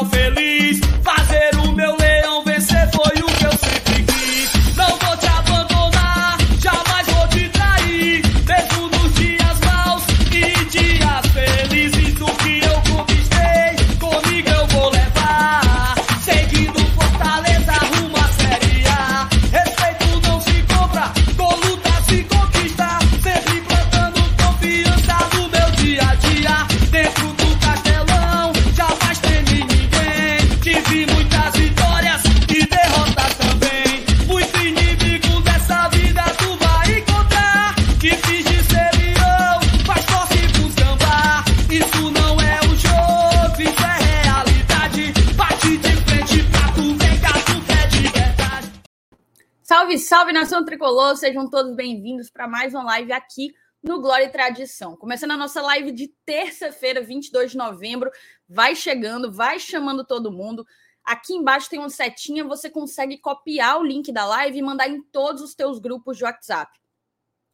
final feliz. Nação tricolor, sejam todos bem-vindos para mais uma live aqui no Glória e Tradição. Começando a nossa live de terça-feira, 22 de novembro, vai chegando, vai chamando todo mundo. Aqui embaixo tem uma setinha, você consegue copiar o link da live e mandar em todos os teus grupos de WhatsApp.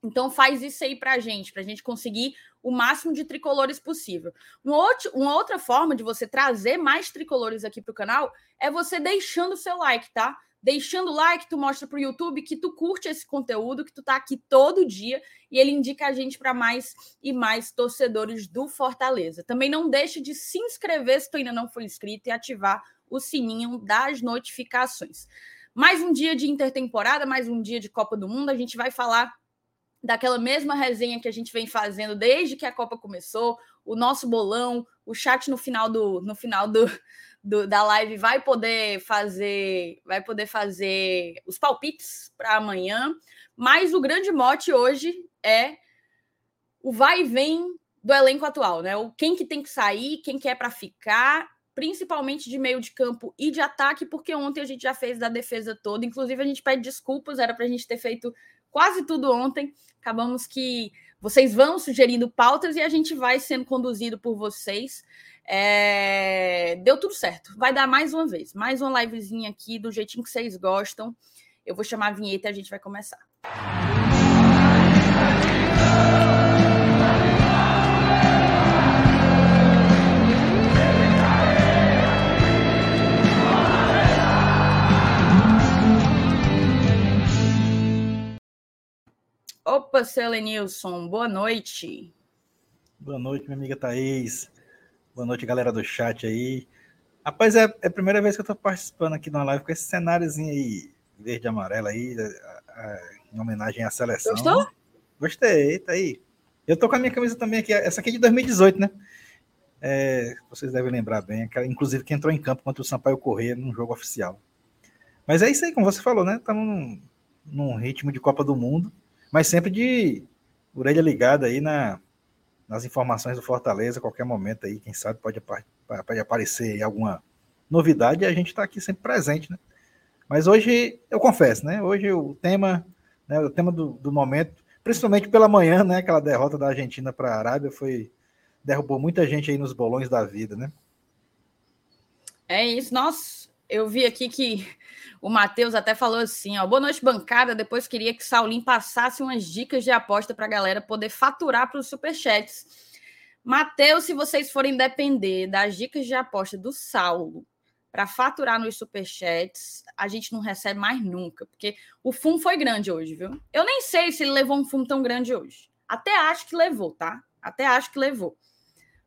Então faz isso aí pra gente, pra gente conseguir o máximo de tricolores possível. Uma, outro, uma outra forma de você trazer mais tricolores aqui pro canal é você deixando o seu like, tá? Deixando o like, tu mostra pro YouTube que tu curte esse conteúdo, que tu tá aqui todo dia e ele indica a gente para mais e mais torcedores do Fortaleza. Também não deixe de se inscrever se tu ainda não for inscrito e ativar o sininho das notificações. Mais um dia de intertemporada, mais um dia de Copa do Mundo, a gente vai falar daquela mesma resenha que a gente vem fazendo desde que a Copa começou, o nosso bolão, o chat no final do no final do, do da live vai poder fazer vai poder fazer os palpites para amanhã, mas o grande mote hoje é o vai e vem do elenco atual, né? O quem que tem que sair, quem que é para ficar, principalmente de meio de campo e de ataque, porque ontem a gente já fez da defesa toda, inclusive a gente pede desculpas, era para a gente ter feito quase tudo ontem. Acabamos que vocês vão sugerindo pautas e a gente vai sendo conduzido por vocês. É... Deu tudo certo. Vai dar mais uma vez, mais uma livezinha aqui do jeitinho que vocês gostam. Eu vou chamar a vinheta e a gente vai começar. Opa, Selenilson, boa noite. Boa noite, minha amiga Thaís. Boa noite, galera do chat aí. Rapaz, é, é a primeira vez que eu tô participando aqui de uma live com esse cenáriozinho aí, verde e amarelo aí, a- a- em homenagem à seleção. Gostou? Gostei, tá aí. Eu tô com a minha camisa também aqui, essa aqui é de 2018, né? É, vocês devem lembrar bem, aquela, inclusive que entrou em campo contra o Sampaio Corrêa num jogo oficial. Mas é isso aí, como você falou, né? Estamos num, num ritmo de Copa do Mundo, mas sempre de orelha ligada aí na, nas informações do Fortaleza, a qualquer momento aí, quem sabe pode, pode aparecer alguma novidade e a gente está aqui sempre presente, né? Mas hoje, eu confesso, né? Hoje o tema, né, o tema do, do momento, principalmente pela manhã, né? Aquela derrota da Argentina para a Arábia foi derrubou muita gente aí nos bolões da vida, né? É isso. Nossa, eu vi aqui que o Matheus até falou assim, ó, boa noite, bancada. Depois queria que Saulinho passasse umas dicas de aposta para a galera poder faturar para os superchats. Matheus, se vocês forem depender das dicas de aposta do Saulo para faturar nos superchats, a gente não recebe mais nunca, porque o fumo foi grande hoje, viu? Eu nem sei se ele levou um fumo tão grande hoje. Até acho que levou, tá? Até acho que levou.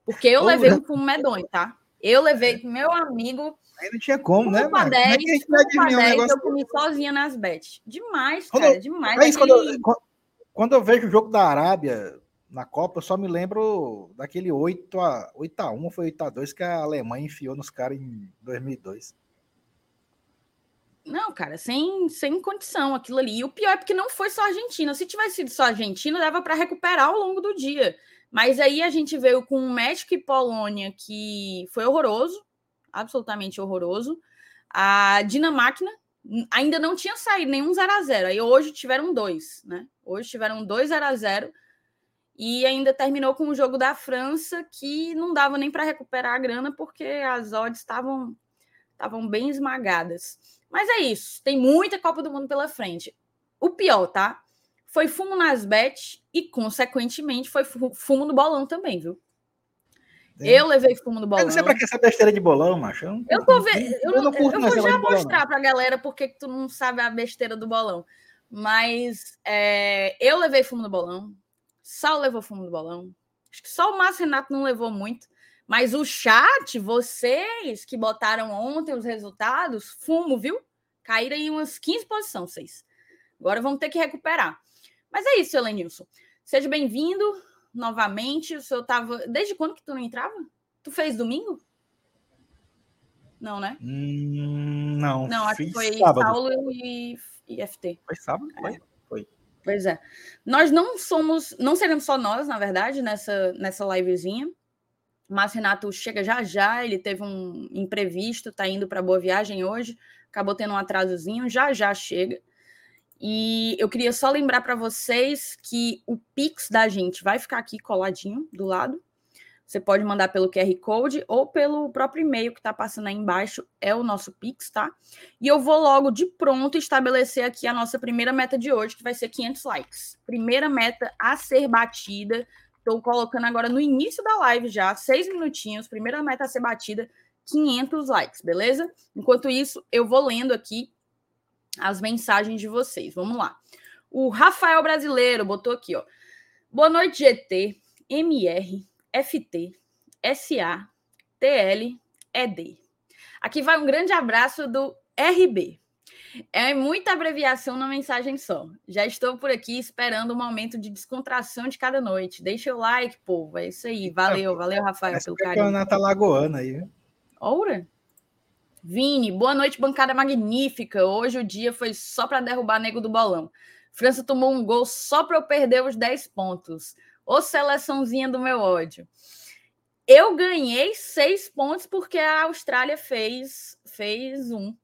Porque eu levei um fumo medonho, tá? Eu levei, meu amigo, Aí não tinha como, né? para velho? Como é 10, que a gente um vai para adivinhar um 10 negócio eu comi sozinha nas bets. Demais, Quando cara, eu- demais. Mas quando, Aquele- eu, quan- quando eu vejo o jogo da Arábia na Copa, eu só me lembro daquele 8 a 8 a 1 ou foi 8 a 2 que a Alemanha enfiou nos caras em 2002. Não, cara, sem, sem condição aquilo ali. E o pior é porque não foi só a Argentina. Se tivesse sido só a Argentina, dava para recuperar ao longo do dia. Mas aí a gente veio com o México e Polônia, que foi horroroso, absolutamente horroroso. A Dinamarca n- ainda não tinha saído nenhum 0 a 0 Aí hoje tiveram dois, né? Hoje tiveram dois 0 a 0 e ainda terminou com o jogo da França, que não dava nem para recuperar a grana, porque as odds estavam estavam bem esmagadas. Mas é isso, tem muita Copa do Mundo pela frente. O pior, tá? Foi fumo nas bets e, consequentemente, foi fu- fumo no bolão também, viu? Eu levei fumo no bolão. Eu não sei pra que essa besteira de bolão, macho. Eu, não, Eu tô vendo. Eu, eu não, curto eu vou já de bolão, mostrar pra galera porque que tu não sabe a besteira do bolão. Mas é, eu levei fumo no bolão. Sal levou fumo no bolão. Acho que só o Márcio Renato não levou muito. Mas o chat, vocês que botaram ontem os resultados, fumo, viu? Caíram em umas 15 posições, vocês. Agora vamos ter que recuperar. Mas é isso, Helenilson. Seja bem-vindo novamente. O senhor tava. Desde quando que tu não entrava? Tu fez domingo? Não, né? Hum, não, Não, acho que foi sábado. Saulo e, e FT. Foi sábado? Foi. Pois é. Nós não somos, não seremos só nós, na verdade, nessa, nessa livezinha. Mas Renato chega já já, ele teve um imprevisto, tá indo para Boa Viagem hoje, acabou tendo um atrasozinho, já já chega. E eu queria só lembrar para vocês que o Pix da gente vai ficar aqui coladinho do lado. Você pode mandar pelo QR Code ou pelo próprio e-mail que está passando aí embaixo, é o nosso Pix, tá? E eu vou logo de pronto estabelecer aqui a nossa primeira meta de hoje, que vai ser 500 likes. Primeira meta a ser batida. Estou colocando agora no início da live já, seis minutinhos. Primeira meta a ser batida, 500 likes, beleza? Enquanto isso, eu vou lendo aqui as mensagens de vocês. Vamos lá. O Rafael Brasileiro botou aqui, ó. Boa noite, GT, MR, FT, SA, TL, ED. Aqui vai um grande abraço do RB. É muita abreviação na mensagem só. Já estou por aqui esperando o momento de descontração de cada noite. Deixa o like, povo. É isso aí. Valeu, valeu, Rafael, Essa pelo é carinho. campeonato alagoana aí, viu? Vini, boa noite, bancada magnífica. Hoje o dia foi só para derrubar nego do bolão. França tomou um gol só para eu perder os 10 pontos. Ô seleçãozinha do meu ódio. Eu ganhei seis pontos porque a Austrália fez, fez um.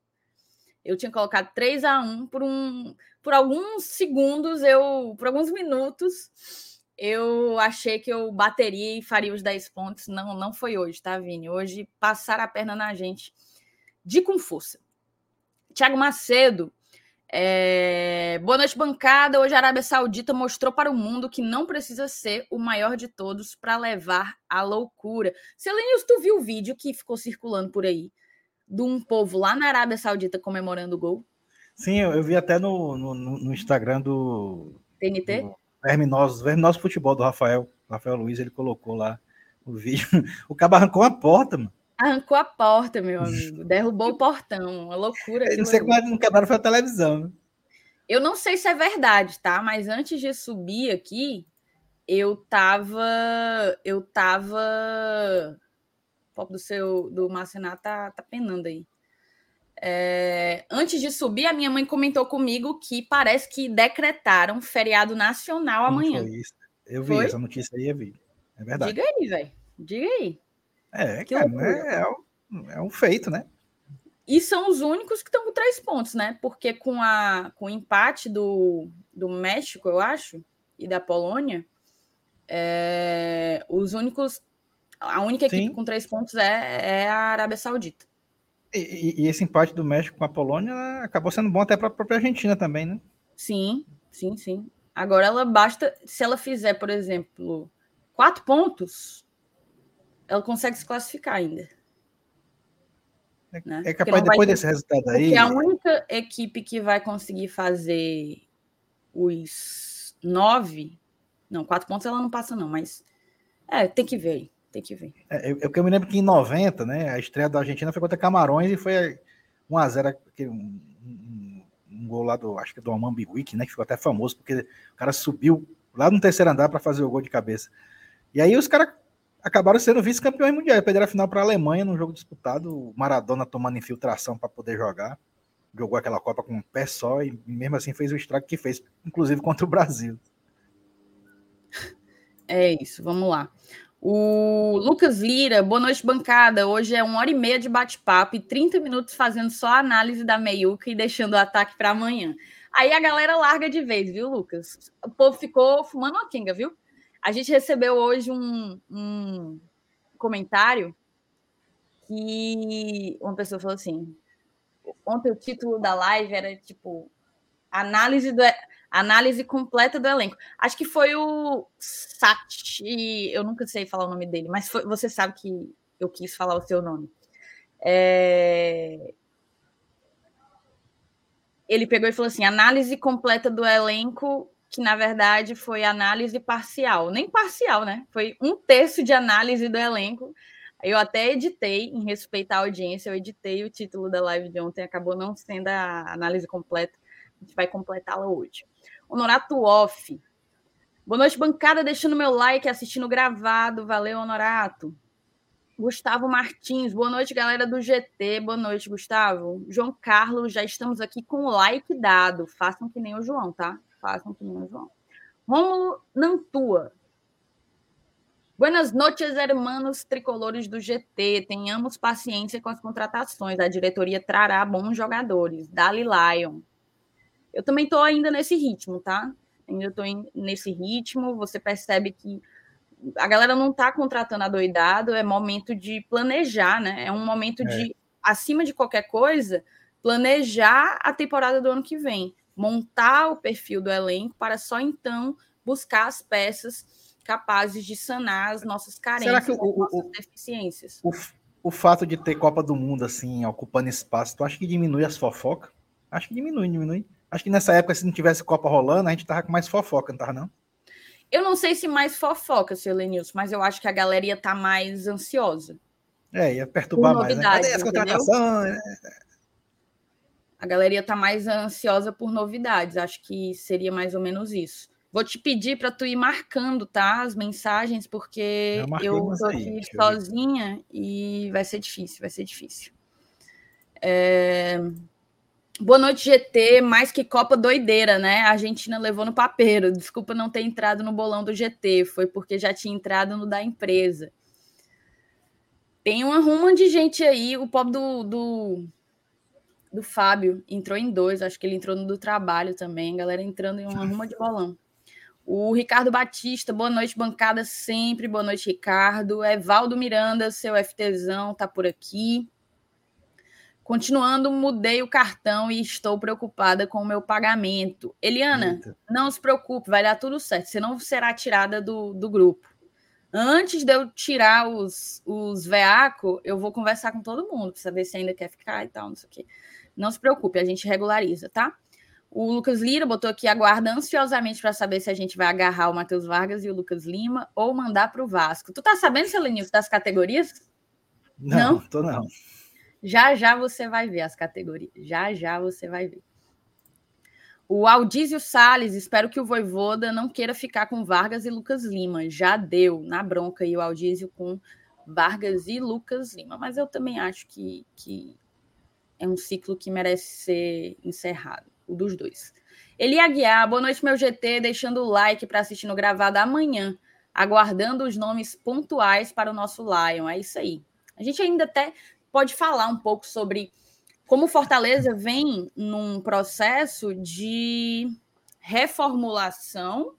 Eu tinha colocado 3 a 1 por um por alguns segundos, eu por alguns minutos, eu achei que eu bateria e faria os 10 pontos. Não, não foi hoje, tá, Vini? Hoje passaram a perna na gente de com força. Tiago Macedo. é, Boa noite, bancada. Hoje a Arábia Saudita mostrou para o mundo que não precisa ser o maior de todos para levar à loucura. Selenius, tu viu o vídeo que ficou circulando por aí de um povo lá na Arábia Saudita comemorando o gol? Sim, eu, eu vi até no, no, no- Instagram do, TNT? do Verminoso, Verminoso Futebol do Rafael. Rafael Luiz, ele colocou lá o vídeo. O cabo arrancou a porta, mano. Arrancou a porta, meu amigo. Derrubou o portão. Uma loucura. Não sei é que não quebraram foi a televisão. né? Eu não sei se é verdade, tá? Mas antes de subir aqui, eu tava. Eu tava. O pop do seu do Marcenato tá, tá penando aí. É, antes de subir, a minha mãe comentou comigo que parece que decretaram feriado nacional amanhã. Eu vi Foi? essa notícia aí, eu vi. É verdade. Diga aí, velho. Diga aí. É, Que cara, loucura. é, um, é um feito, né? E são os únicos que estão com três pontos, né? Porque com, a, com o empate do, do México, eu acho, e da Polônia, é, os únicos. A única equipe Sim. com três pontos é, é a Arábia Saudita. E, e- e esse empate do México com a Polônia acabou sendo bom até para a própria Argentina também, né? Sim, sim, sim. Agora ela basta. Se ela fizer, por exemplo, quatro pontos, ela consegue se classificar ainda. Né? É capaz, depois ter- desse resultado aí. Porque a única equipe que vai conseguir fazer os nove. Não, quatro pontos ela não passa, não, mas. É, tem que ver aí. Tem que ver. É, eu, eu me lembro que em 90, né, a estreia da Argentina foi contra Camarões e foi 1x0, aquele- um, um, um gol lá do, acho que do Amambi Wick, né, que ficou até famoso, porque o cara subiu lá no terceiro andar para fazer o gol de cabeça. E aí os caras acabaram sendo vice-campeões mundiais, perderam a final para a Alemanha num jogo disputado, Maradona tomando infiltração para poder jogar, jogou aquela Copa com um pé só e mesmo assim fez o estrago que fez, inclusive contra o Brasil. É isso, vamos lá. O Lucas Lira, boa noite, bancada. Hoje é uma hora e meia de bate-papo e 30 minutos fazendo só a análise da meiuca e deixando o ataque para amanhã. Aí a galera larga de vez, viu, Lucas? O povo ficou fumando uma quenga, viu? A gente recebeu hoje um, um comentário que uma pessoa falou assim: ontem o título da live era tipo análise do Análise completa do elenco. Acho que foi o Sati, eu nunca sei falar o nome dele, mas foi, você sabe que eu quis falar o seu nome. É... Ele pegou e falou assim: análise completa do elenco, que na verdade foi análise parcial. Nem parcial, né? Foi um terço de análise do elenco. Eu até editei, em respeito à audiência, eu editei o título da live de ontem, acabou não sendo a análise completa. A gente vai completá-la hoje. Honorato Off. Boa noite, bancada. Deixando meu like, assistindo gravado. Valeu, Honorato. Gustavo Martins, boa noite, galera do GT. Boa noite, Gustavo. João Carlos, já estamos aqui com o like dado. Façam que nem o João, tá? Façam que. Rômulo Nantua. Buenas noches, hermanos tricolores do GT. Tenhamos paciência com as contratações. A diretoria trará bons jogadores. Dali Lion. Eu também estou ainda nesse ritmo, tá? Ainda estou nesse ritmo. Você percebe que a galera não está contratando adoidado, é momento de planejar, né? É um momento é. de, acima de qualquer coisa, planejar a temporada do ano que vem, montar o perfil do elenco para só então buscar as peças capazes de sanar as nossas carências, o, nossas o, deficiências. O, o fato de ter Copa do Mundo assim, ocupando espaço, tu acha que diminui as fofocas? Acho que diminui, diminui. Acho que nessa época, se não tivesse Copa rolando, a gente tava com mais fofoca, não tava, não? Eu não sei se mais fofoca, seu Lenilson, mas eu acho que a galera ia estar tá mais ansiosa. É, ia perturbar mais. Né? Cadê as contratações? A galera ia estar tá mais ansiosa por novidades. Acho que seria mais ou menos isso. Vou te pedir para tu ir marcando, tá? As mensagens, porque eu, tô aqui sozinha e vai ser difícil, vai ser difícil. É... Boa noite, GT. Mais que Copa doideira, né? A Argentina levou no papeiro. Desculpa não ter entrado no bolão do GT. Foi porque já tinha entrado no da empresa. Tem uma ruma de gente aí. O pobre do, do, do Fábio entrou em dois. Acho que ele entrou no do trabalho também. galera entrando em uma ruma de bolão. O Ricardo Batista, boa noite, bancada sempre. Boa noite, Ricardo. Evaldo Miranda, seu FTzão, tá por aqui. Continuando, mudei o cartão e estou preocupada com o meu pagamento. Eliana, Eita. não se preocupe, vai dar tudo certo. Você não será tirada do, do grupo. Antes de eu tirar os, os veaco, eu vou conversar com todo mundo para saber se ainda quer ficar e tal, não sei o quê. Não se preocupe, a gente regulariza, tá? O Lucas Lira botou aqui, aguarda ansiosamente para saber se a gente vai agarrar o Matheus Vargas e o Lucas Lima ou mandar para o Vasco. Tu tá sabendo, Selenilson, das categorias? Não, não, tô não. Já já você vai ver as categorias. Já já você vai ver. O Aldísio Sales, espero que o Voivoda não queira ficar com Vargas e Lucas Lima. Já deu na bronca aí o Aldísio com Vargas e Lucas Lima. Mas eu também acho que, que é um ciclo que merece ser encerrado, o dos dois. Eli Aguiar, boa noite, meu GT, deixando o like para assistir no gravado amanhã, aguardando os nomes pontuais para o nosso Lion. É isso aí. A gente ainda até pode falar um pouco sobre como Fortaleza vem num processo de reformulação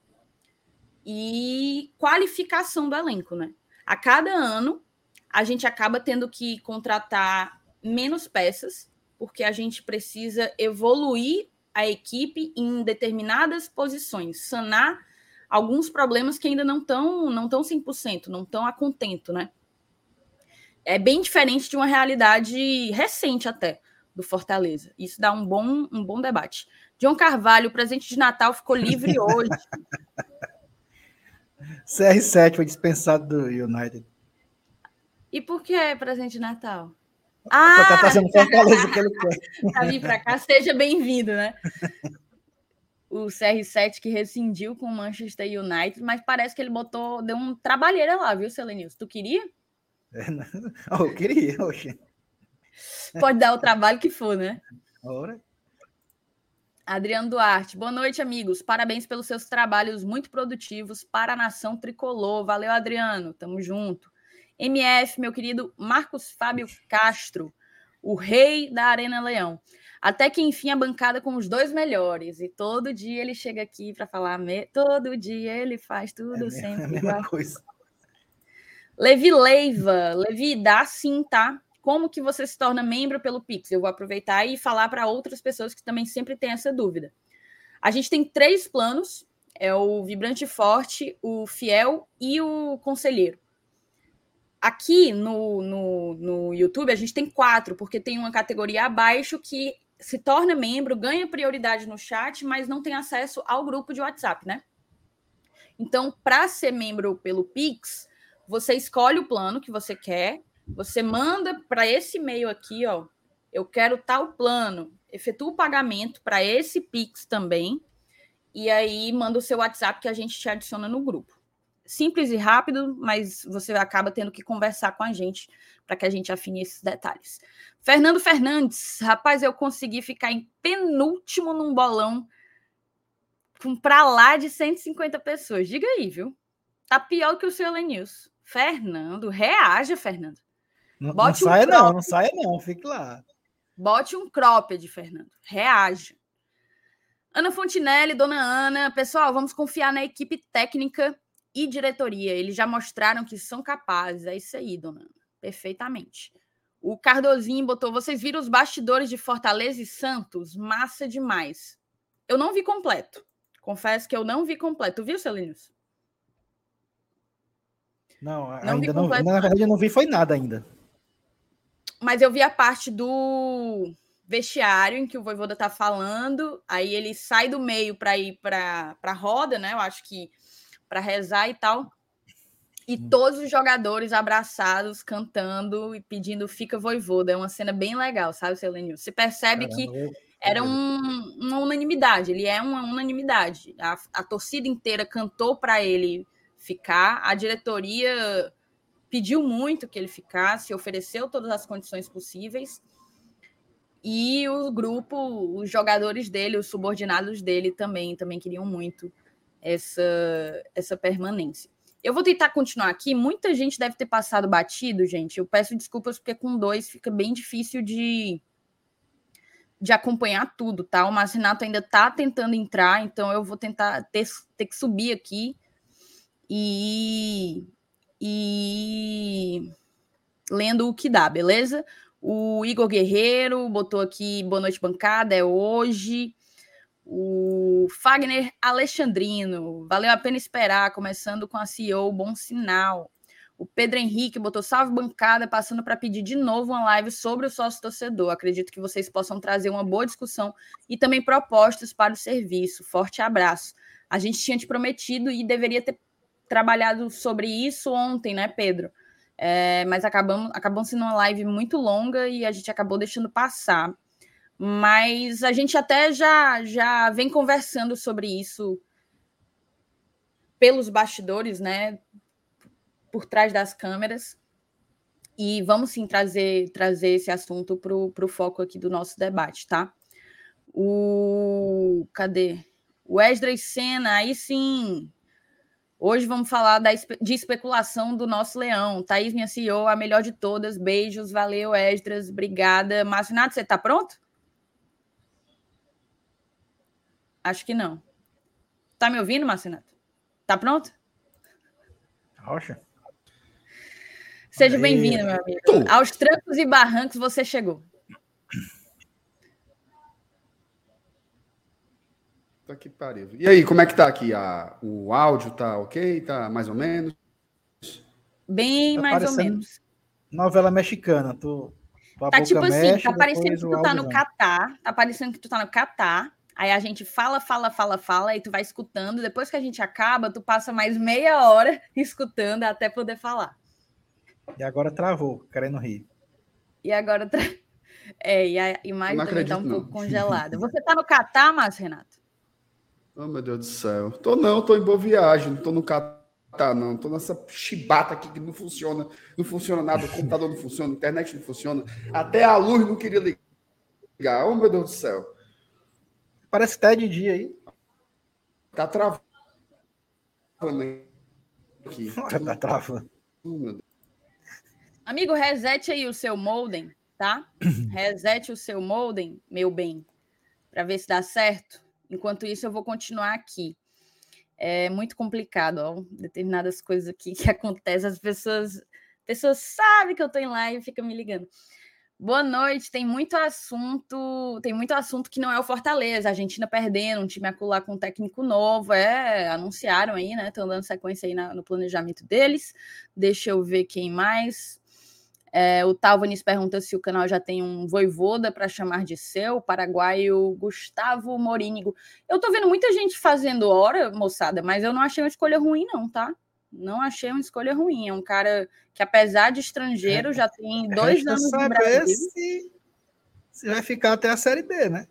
e qualificação do elenco, né? A cada ano a gente acaba tendo que contratar menos peças, porque a gente precisa evoluir a equipe em determinadas posições, sanar alguns problemas que ainda não estão não estão 100%, não estão a contento, né? é bem diferente de uma realidade recente até do Fortaleza. Isso dá um bom, um bom debate. John Carvalho, o presente de Natal ficou livre hoje. CR7 foi dispensado do United. E por que é presente de Natal? Ah! Tá trazendo Fortaleza quer. Tá vir para cá, seja bem-vindo, né? O CR7 que rescindiu com o Manchester United, mas parece que ele botou, deu um trabalheira lá, viu, Selenilson? Tu queria? É, né? eu queria, oxe. Pode dar o trabalho que for, né? Ora. Adriano Duarte, boa noite, amigos. Parabéns pelos seus trabalhos muito produtivos para a nação tricolor. Valeu, Adriano. Tamo junto. MF, meu querido Marcos Fábio Castro, o rei da Arena Leão. Até que enfim a bancada com os dois melhores. E todo dia ele chega aqui para falar. Me... Todo dia ele faz tudo é sempre. É a mesma igual. coisa. Levi Leiva, Levi, dá sim, tá? Como que você se torna membro pelo Pix? Eu vou aproveitar e falar para outras pessoas que também sempre têm essa dúvida. A gente tem três planos: é o Vibrante Forte, o Fiel e o Conselheiro. Aqui no, no, no YouTube a gente tem quatro, porque tem uma categoria abaixo que se torna membro, ganha prioridade no chat, mas não tem acesso ao grupo de WhatsApp, né? Então, para ser membro pelo Pix, você escolhe o plano que você quer, você manda para esse e-mail aqui, ó. Eu quero tal plano, efetua o pagamento para esse Pix também, e aí manda o seu WhatsApp que a gente te adiciona no grupo. Simples e rápido, mas você acaba tendo que conversar com a gente para que a gente afine esses detalhes. Fernando Fernandes, rapaz, eu consegui ficar em penúltimo num bolão com para lá de 150 pessoas. Diga aí, viu? Tá pior que o seu News. Fernando, reaja, Fernando. Não, não saia não, não saia não, fique lá. Bote um cropped, Fernando. Reaja. Ana Fontinelli, dona Ana, pessoal, vamos confiar na equipe técnica e diretoria. Eles já mostraram que são capazes. É isso aí, dona Ana. Perfeitamente. O Cardozinho botou: vocês viram os bastidores de Fortaleza e Santos? Massa demais. Eu não vi completo. Confesso que eu não vi completo. Viu, Celinius? Não, não ainda não. Na verdade, eu não vi foi nada ainda. Mas eu vi a parte do vestiário em que o Voivoda tá falando, aí ele sai do meio para ir para a roda, né? Eu acho que para rezar e tal. E hum. todos os jogadores abraçados, cantando e pedindo Fica Voivoda. É uma cena bem legal, sabe, Selenil? Você percebe Caramba, que era um, uma unanimidade, ele é uma unanimidade. A, a torcida inteira cantou para ele ficar, a diretoria pediu muito que ele ficasse, ofereceu todas as condições possíveis. E o grupo, os jogadores dele, os subordinados dele também, também queriam muito essa, essa permanência. Eu vou tentar continuar aqui. Muita gente deve ter passado batido, gente. Eu peço desculpas porque com dois fica bem difícil de, de acompanhar tudo, tá? O Marcinato ainda tá tentando entrar, então eu vou tentar ter, ter que subir aqui e, e lendo o que dá, beleza? O Igor Guerreiro botou aqui boa noite bancada, é hoje. O Fagner Alexandrino, valeu a pena esperar, começando com a CEO, bom sinal. O Pedro Henrique botou salve bancada, passando para pedir de novo uma live sobre o sócio torcedor. Acredito que vocês possam trazer uma boa discussão e também propostas para o serviço. Forte abraço. A gente tinha te prometido e deveria ter trabalhado sobre isso ontem, né, Pedro? É, mas acabamos, acabou sendo uma live muito longa e a gente acabou deixando passar. Mas a gente até já, já vem conversando sobre isso pelos bastidores, né? por trás das câmeras. E vamos sim trazer, trazer esse assunto para o foco aqui do nosso debate, tá? O. Cadê? O Esdras Senna, aí sim. Hoje vamos falar da, de especulação do nosso leão. Thaís, minha CEO, a melhor de todas. Beijos, valeu, Esdras, obrigada. Márcio Nato, você está pronto? Acho que não. Tá me ouvindo, Márcio Nato? Tá pronto? Rocha. Seja bem-vindo, meu amigo. Aos trancos e barrancos você chegou. Tá que pariu. E aí, como é que tá aqui? A, o áudio tá ok? Tá mais ou menos? Bem tá mais ou menos. Novela mexicana. Tu, tá tipo assim, tá parecendo que tu tá no Catar. Tá parecendo que tu tá no Catar. Aí a gente fala, fala, fala, fala, e tu vai escutando. Depois que a gente acaba, tu passa mais meia hora escutando até poder falar. E agora travou, querendo rir. E agora. Tra... É, e a imagem também está um não. pouco congelada. Você está no Catar, Márcio Renato? Oh, meu Deus do céu. Tô não, tô em boa viagem, não tô no Catar, não. Tô nessa chibata aqui que não funciona. Não funciona nada, o computador não funciona, a internet não funciona. Até a luz não queria ligar. Oh, meu Deus do céu. Parece que tá de dia aí. Tá travando aqui. tá travando. Meu Deus. Amigo, resete aí o seu modem, tá? Resete o seu modem, meu bem, para ver se dá certo. Enquanto isso, eu vou continuar aqui. É muito complicado, ó, determinadas coisas aqui que acontecem, as pessoas, pessoas sabem que eu tô em live e ficam me ligando. Boa noite. Tem muito assunto, tem muito assunto que não é o Fortaleza. A Argentina perdendo, um time acular com um técnico novo. É, anunciaram aí, né? Estão dando sequência aí na, no planejamento deles. Deixa eu ver quem mais. É, o Talvanis pergunta se o canal já tem um voivoda para chamar de seu, o paraguaio Gustavo Morínigo. Eu tô vendo muita gente fazendo hora, moçada, mas eu não achei uma escolha ruim, não, tá? Não achei uma escolha ruim. É um cara que, apesar de estrangeiro, já tem dois Resta anos no Brasil. se, se vai ficar até a Série B, né?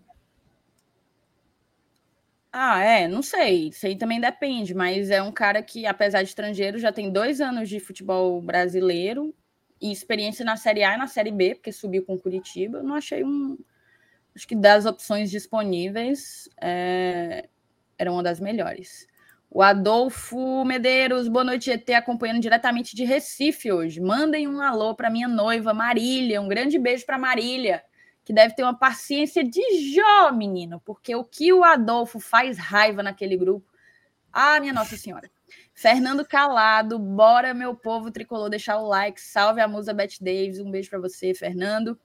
Ah, é, não sei. Isso aí também depende, mas é um cara que, apesar de estrangeiro, já tem dois anos de futebol brasileiro e experiência na Série A e na Série B, porque subiu com Curitiba. Não achei um. Acho que das opções disponíveis, é, era uma das melhores. O Adolfo Medeiros, boa noite, ET, acompanhando diretamente de Recife hoje. Mandem um alô para minha noiva, Marília. Um grande beijo para Marília, que deve ter uma paciência de Jó, menino, porque o que o Adolfo faz raiva naquele grupo. Ah, minha Nossa Senhora. Fernando Calado, bora, meu povo tricolor, deixar o like. Salve a musa Beth Davis. Um beijo para você, Fernando.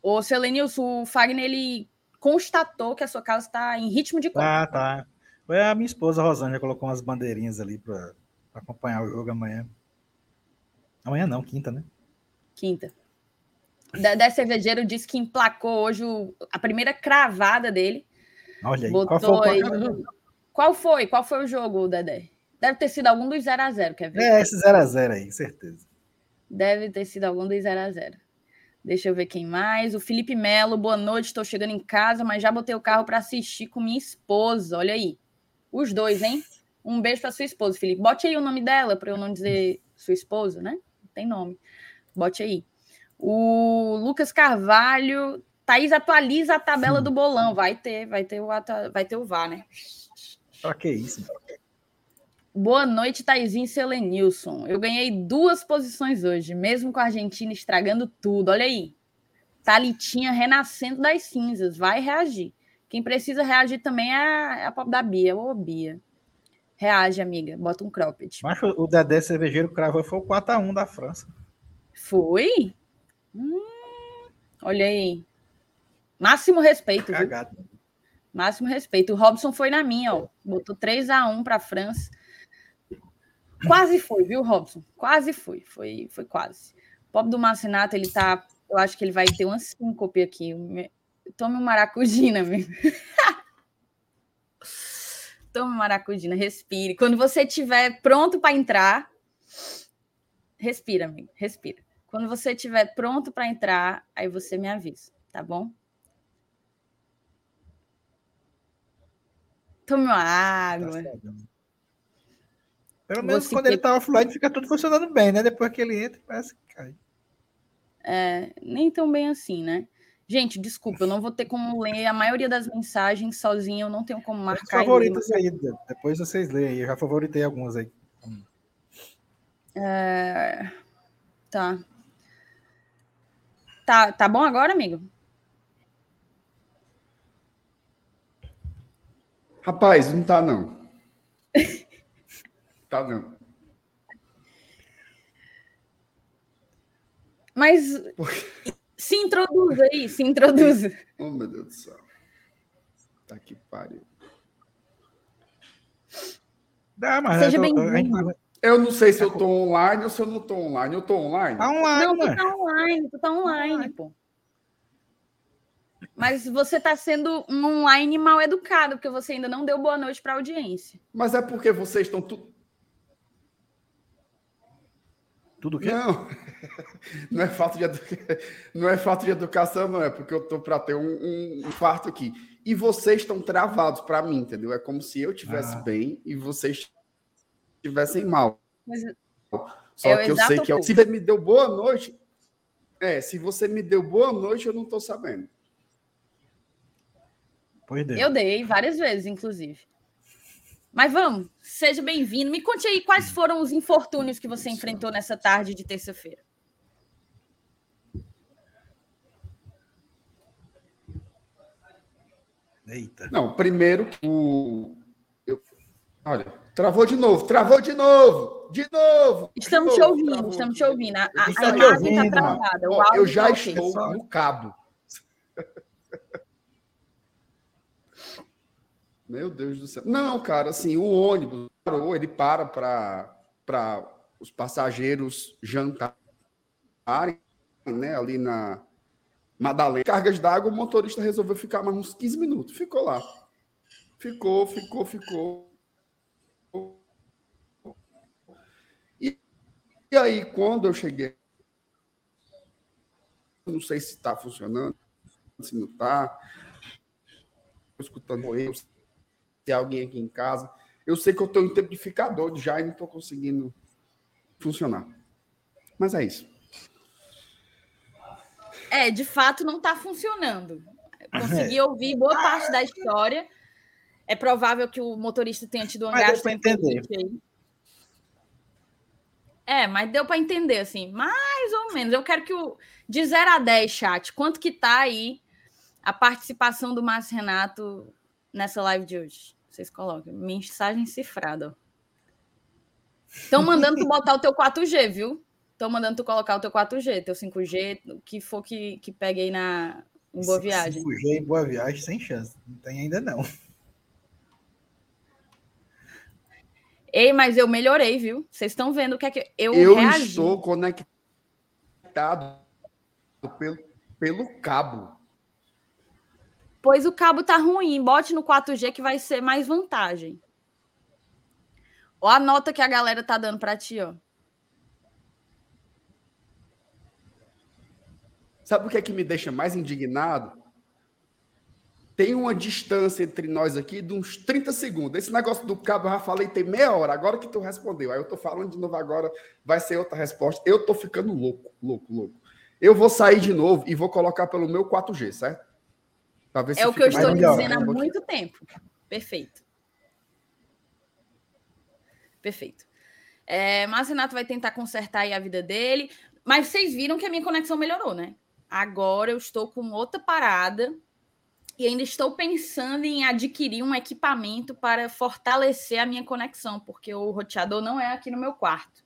O Selenilson, o Fagner, ele constatou que a sua casa está em ritmo de Tá, tá. Foi a minha esposa, Rosângela, colocou umas bandeirinhas ali para acompanhar o jogo amanhã. Amanhã não, quinta, né? Quinta. Dedé Cervejeiro disse que emplacou hoje o- a primeira cravada dele. Olha aí. Botou Qual foi o aí-? Qual foi? Qual foi o jogo, Dedé? Deve ter sido algum dos 0 a 0 quer ver? É, esse 0x0 aí, certeza. Deve ter sido algum dos 0 a 0 Deixa eu ver quem mais. O Felipe Melo, boa noite. Estou chegando em casa, mas já botei o carro para assistir com minha esposa. Olha aí. Os dois, hein? Um beijo para sua esposa, Felipe. Bote aí o nome dela para eu não dizer sua esposa, né? Não tem nome. Bote aí. O Lucas Carvalho. Thaís atualiza a tabela do bolão. Vai ter, vai ter o, ata- vai ter o VAR, né? Pra que isso? Boa noite, Taizinho e Selenilson. Eu ganhei duas posições hoje, mesmo com a Argentina estragando tudo. Olha aí. Thalitinha renascendo das cinzas. Vai reagir. Quem precisa reagir também é a, é pop da Bia. Ô, Bia. Reage, amiga. Bota um cropped. Mas o Dedé Cervejeiro cravou foi o 4x1 da França. Foi? Hum, olha aí. Máximo respeito, viu? Cagado. Máximo respeito. O Robson foi na minha, ó. Botou 3 a 1 para a França. Quase foi, viu, Robson? Quase foi. Foi, foi quase. O pobre do Marcinato, ele tá. Eu acho que ele vai ter uma síncope aqui. Tome um maracujina, amigo. Tome um maracujina, respire. Quando você estiver pronto para entrar, respira, amigo, respira. Quando você estiver pronto para entrar, aí você me avisa, tá bom? Tome uma Tá água. certo. Pelo menos Você quando que- ele tá offline fica tudo funcionando bem, né? Depois que ele entra, parece que cai. É, nem tão bem assim, né? Gente, desculpa, eu não vou ter como ler a maioria das mensagens sozinha, eu não tenho como marcar. ler. favoritos aí, depois vocês leem aí. Eu já favoritei alguns aí. É, Tá. Tá, tá bom agora, amigo? Rapaz, não tá não. tá não. Mas se introduza aí, se introduza. Oh, meu Deus do céu. Tá que pariu. Dá, mas Seja bem-vindo. Eu não sei se eu tô online ou se eu não tô online. Eu tô online? Tá online, Não, tu mano. tá online, tu tá online, pô. Mas você tá sendo um online mal educado, porque você ainda não deu boa noite pra audiência. Mas é porque vocês estão tudo. Não, não é falta de edu... não é falta de educação, não é porque eu tô para ter um, um infarto aqui. E vocês estão travados para mim, entendeu? É como se eu tivesse Ah. bem e vocês estivessem mal. Mas Só É que eu sei que eu- oposto. se você me deu boa noite, é, se você me deu boa noite, eu não tô sabendo. Pois deu. eu dei várias vezes, inclusive. Mas vamos, seja bem-vindo. Me conte aí quais foram os infortúnios que você enfrentou nessa tarde de terça-feira. Eita. Não, primeiro o eu- olha, travou de novo, travou de novo. de novo. Estamos de te novo, ouvindo, travou estamos te ouvindo. A, a, a te imagem está travada. o Ó, áudio eu já tá ok. estou no cabo. Meu Deus do céu. Não, cara, assim, o ônibus parou, ele para para os passageiros jantarem, né, ali na Madalena. Cargas d'água, o motorista resolveu ficar mais uns 15 minutos. Ficou lá. Ficou, ficou, ficou. E, e aí, quando eu cheguei, não sei se está funcionando, se não está. Escutando eu, se tem alguém aqui em casa. Eu sei que eu estou em tempo de ficar doido já e não estou conseguindo funcionar. Mas é isso. É, de fato não está funcionando. Consegui ouvir boa parte da história. É provável que o motorista tenha tido uma Mas deu pra entender. É, mas deu para entender, assim, mais ou menos. Eu quero que o. De 0 a 10, chat, quanto que tá aí a participação do Márcio Renato nessa live de hoje? Vocês colocam. Mensagem cifrada. Estão mandando tu botar o teu 4G, viu? Estão mandando tu colocar o teu 4G, teu 5G, o que for que, que pegue aí na em boa viagem. 5G em boa viagem, sem chance. Não tem ainda não. Ei, mas eu melhorei, viu? Vocês estão vendo o que é que eu, Eu reagi. estou conectado pelo, pelo cabo. Pois o cabo tá ruim. Bote no 4G que vai ser mais vantagem. Ó a nota que a galera tá dando para ti, ó. Sabe o que é que me deixa mais indignado? Tem uma distância entre nós aqui de uns 30 segundos. Esse negócio do cabo eu já falei tem meia hora, agora que tu respondeu. Aí eu tô falando de novo agora, vai ser outra resposta. Eu tô ficando louco, louco, louco. Eu vou sair de novo e vou colocar pelo meu 4G, certo? É o que eu estou melhor. dizendo há muito tempo. Perfeito. Perfeito. É, Márcio Renato vai tentar consertar aí a vida dele. Mas vocês viram que a minha conexão melhorou, né? Agora eu estou com outra parada e ainda estou pensando em adquirir um equipamento para fortalecer a minha conexão, porque o roteador não é aqui no meu quarto.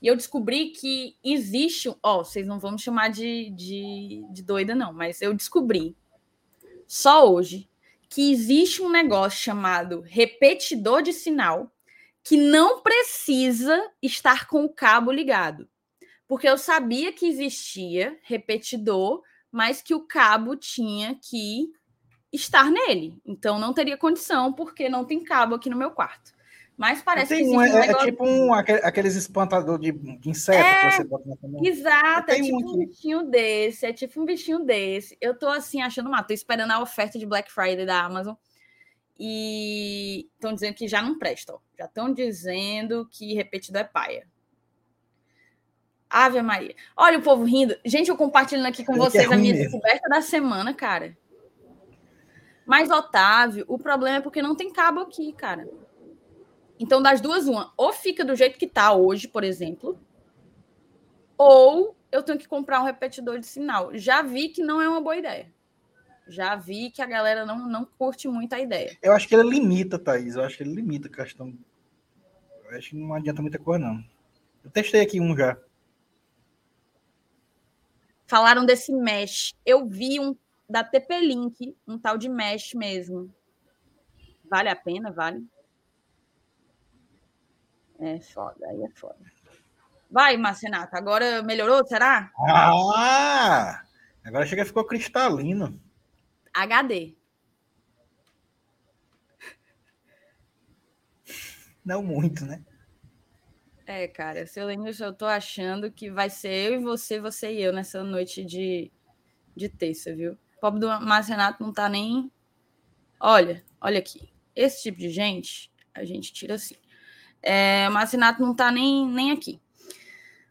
E eu descobri que existe. Ó, vocês não vão me chamar de, de, de doida, não, mas eu descobri só hoje que existe um negócio chamado repetidor de sinal que não precisa estar com o cabo ligado. Porque eu sabia que existia repetidor, mas que o cabo tinha que estar nele. Então não teria condição, porque não tem cabo aqui no meu quarto. Mas parece que Tem existe um, um, é, é negócio. tipo um, aque- aqueles espantadores de, de inseto É, que você bota na. Exato, é tipo um um bichinho desse, é tipo um bichinho desse. Eu tô assim achando mal, tô esperando a oferta de Black Friday da Amazon. E estão dizendo que já não presta, ó. Já estão dizendo que repetidor é paia. Ave Maria. Olha o povo rindo. Gente, eu compartilhando aqui com É é vocês a minha descoberta da semana, cara. Mas, Otávio, o problema é porque não tem cabo aqui, cara. Então, das duas, uma. Ou fica do jeito que tá hoje, por exemplo, ou eu tenho que comprar um repetidor de sinal. Já vi que não é uma boa ideia. Já vi que a galera não, não curte muito a ideia. Eu acho que ele limita, Thaís. Eu acho que ele limita a questão. Eu acho que não adianta muita coisa, não. Eu testei aqui um já. Falaram desse mesh. Eu vi um da TP-Link, um tal de mesh mesmo. Vale a pena? Vale. É foda, aí é foda. Vai, Marcenato. Agora melhorou, será? Ah! Agora chega ficou cristalino. HD. Não muito, né? É, cara, seu Lenilson, eu tô achando que vai ser eu e você, você e eu nessa noite de, de terça, viu? O pobre do Márcio Renato não tá nem. Olha, olha aqui. Esse tipo de gente, a gente tira assim. É, o Márcio Renato não tá nem, nem aqui.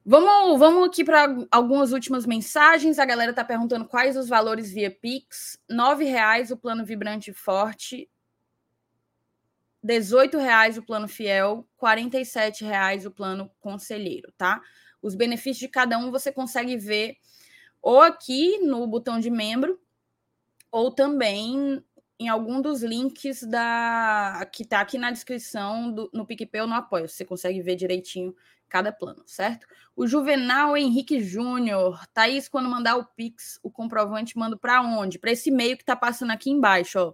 Vamos, vamos aqui para algumas últimas mensagens. A galera tá perguntando quais os valores via Pix. R$ reais o plano vibrante forte. R$ 18,00 o plano fiel, R$ 47,00 o plano conselheiro, tá? Os benefícios de cada um você consegue ver ou aqui no botão de membro ou também em algum dos links da que tá aqui na descrição do, no PicPay ou no Apoio. Você consegue ver direitinho cada plano, certo? O Juvenal Henrique Júnior, Thaís, quando mandar o Pix, o comprovante manda para onde? Para esse e-mail que tá passando aqui embaixo, ó.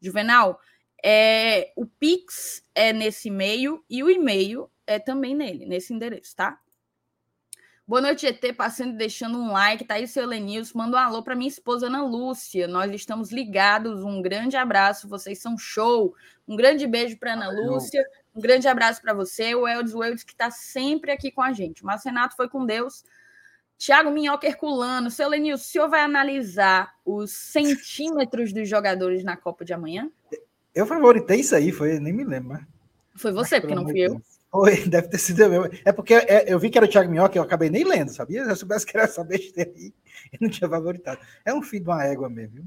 Juvenal, é, o Pix é nesse e-mail e o e-mail é também nele, nesse endereço, tá? Boa noite, ET, passando e deixando um like. Tá aí, seu Lenils. Manda um alô para minha esposa Ana Lúcia. Nós estamos ligados. Um grande abraço. Vocês são show. Um grande beijo para Ana Lúcia. Um grande abraço para você. O Eldes, o Eldes que está sempre aqui com a gente. Mas Renato foi com Deus. Tiago Minhoca Herculano. Seu Lenils, o senhor vai analisar os centímetros dos jogadores na Copa de amanhã? Eu favoritei isso aí, foi, nem me lembro. Mas... Foi você, porque não fui eu. Foi, deve ter sido eu mesmo. É porque é, eu vi que era o Thiago Minhoca, eu acabei nem lendo, sabia? Se eu soubesse que era essa besteira aí, eu não tinha favoritado. É um filho de uma égua mesmo, viu?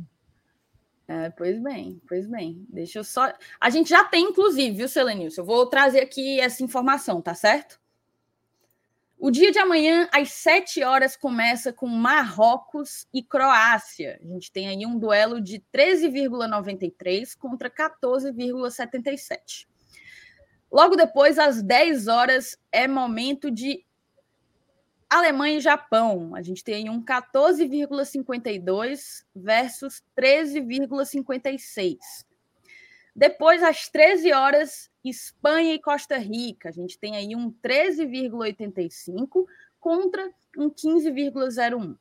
É, pois bem, pois bem. Deixa eu só. A gente já tem, inclusive, viu, Selenilson? Eu vou trazer aqui essa informação, tá certo? O dia de amanhã, às 7 horas, começa com Marrocos e Croácia. A gente tem aí um duelo de 13,93 contra 14,77. Logo depois, às 10 horas, é momento de Alemanha e Japão. A gente tem um 14,52 versus 13,56. Depois, às 13 horas, Espanha e Costa Rica. A gente tem aí um 13,85 contra um 15,01.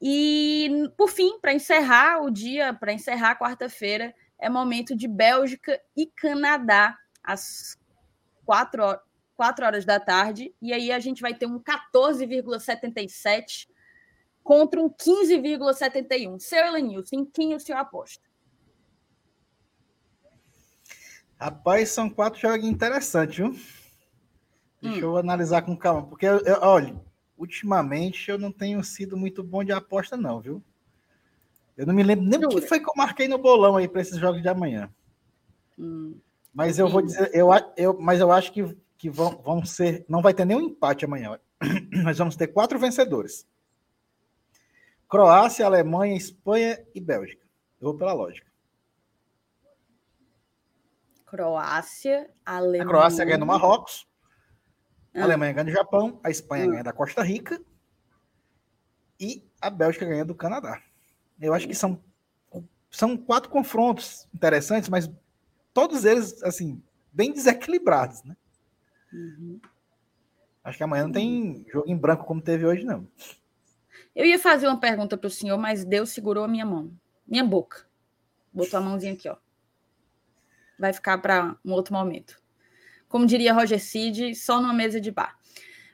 E, por fim, para encerrar o dia, para encerrar quarta-feira, é momento de Bélgica e Canadá, às 4 horas, 4 horas da tarde, e aí a gente vai ter um 14,77 contra um 15,71. Seu Elenilson, em quem o senhor aposta? Rapaz, são quatro jogos interessantes, viu? Deixa hum. eu analisar com calma, porque, eu, eu, olha, ultimamente eu não tenho sido muito bom de aposta, não, viu? Eu não me lembro nem o que foi que eu marquei no bolão aí para esses jogos de amanhã. Hum. Mas eu vou dizer, eu, eu, mas eu acho que, que vão, vão ser. Não vai ter nenhum empate amanhã. Nós vamos ter quatro vencedores: Croácia, Alemanha, Espanha e Bélgica. Eu vou pela lógica. Croácia, Alemanha. A Croácia ganha no Marrocos. A ah. Alemanha ganha do Japão. A Espanha ah. ganha da Costa Rica. E a Bélgica ganha do Canadá. Eu acho que são, são quatro confrontos interessantes, mas todos eles, assim, bem desequilibrados, né? Uhum. Acho que amanhã não tem jogo em branco como teve hoje, não. Eu ia fazer uma pergunta para o senhor, mas Deus segurou a minha mão, minha boca. Botou a mãozinha aqui, ó. Vai ficar para um outro momento. Como diria Roger Cid, só numa mesa de bar.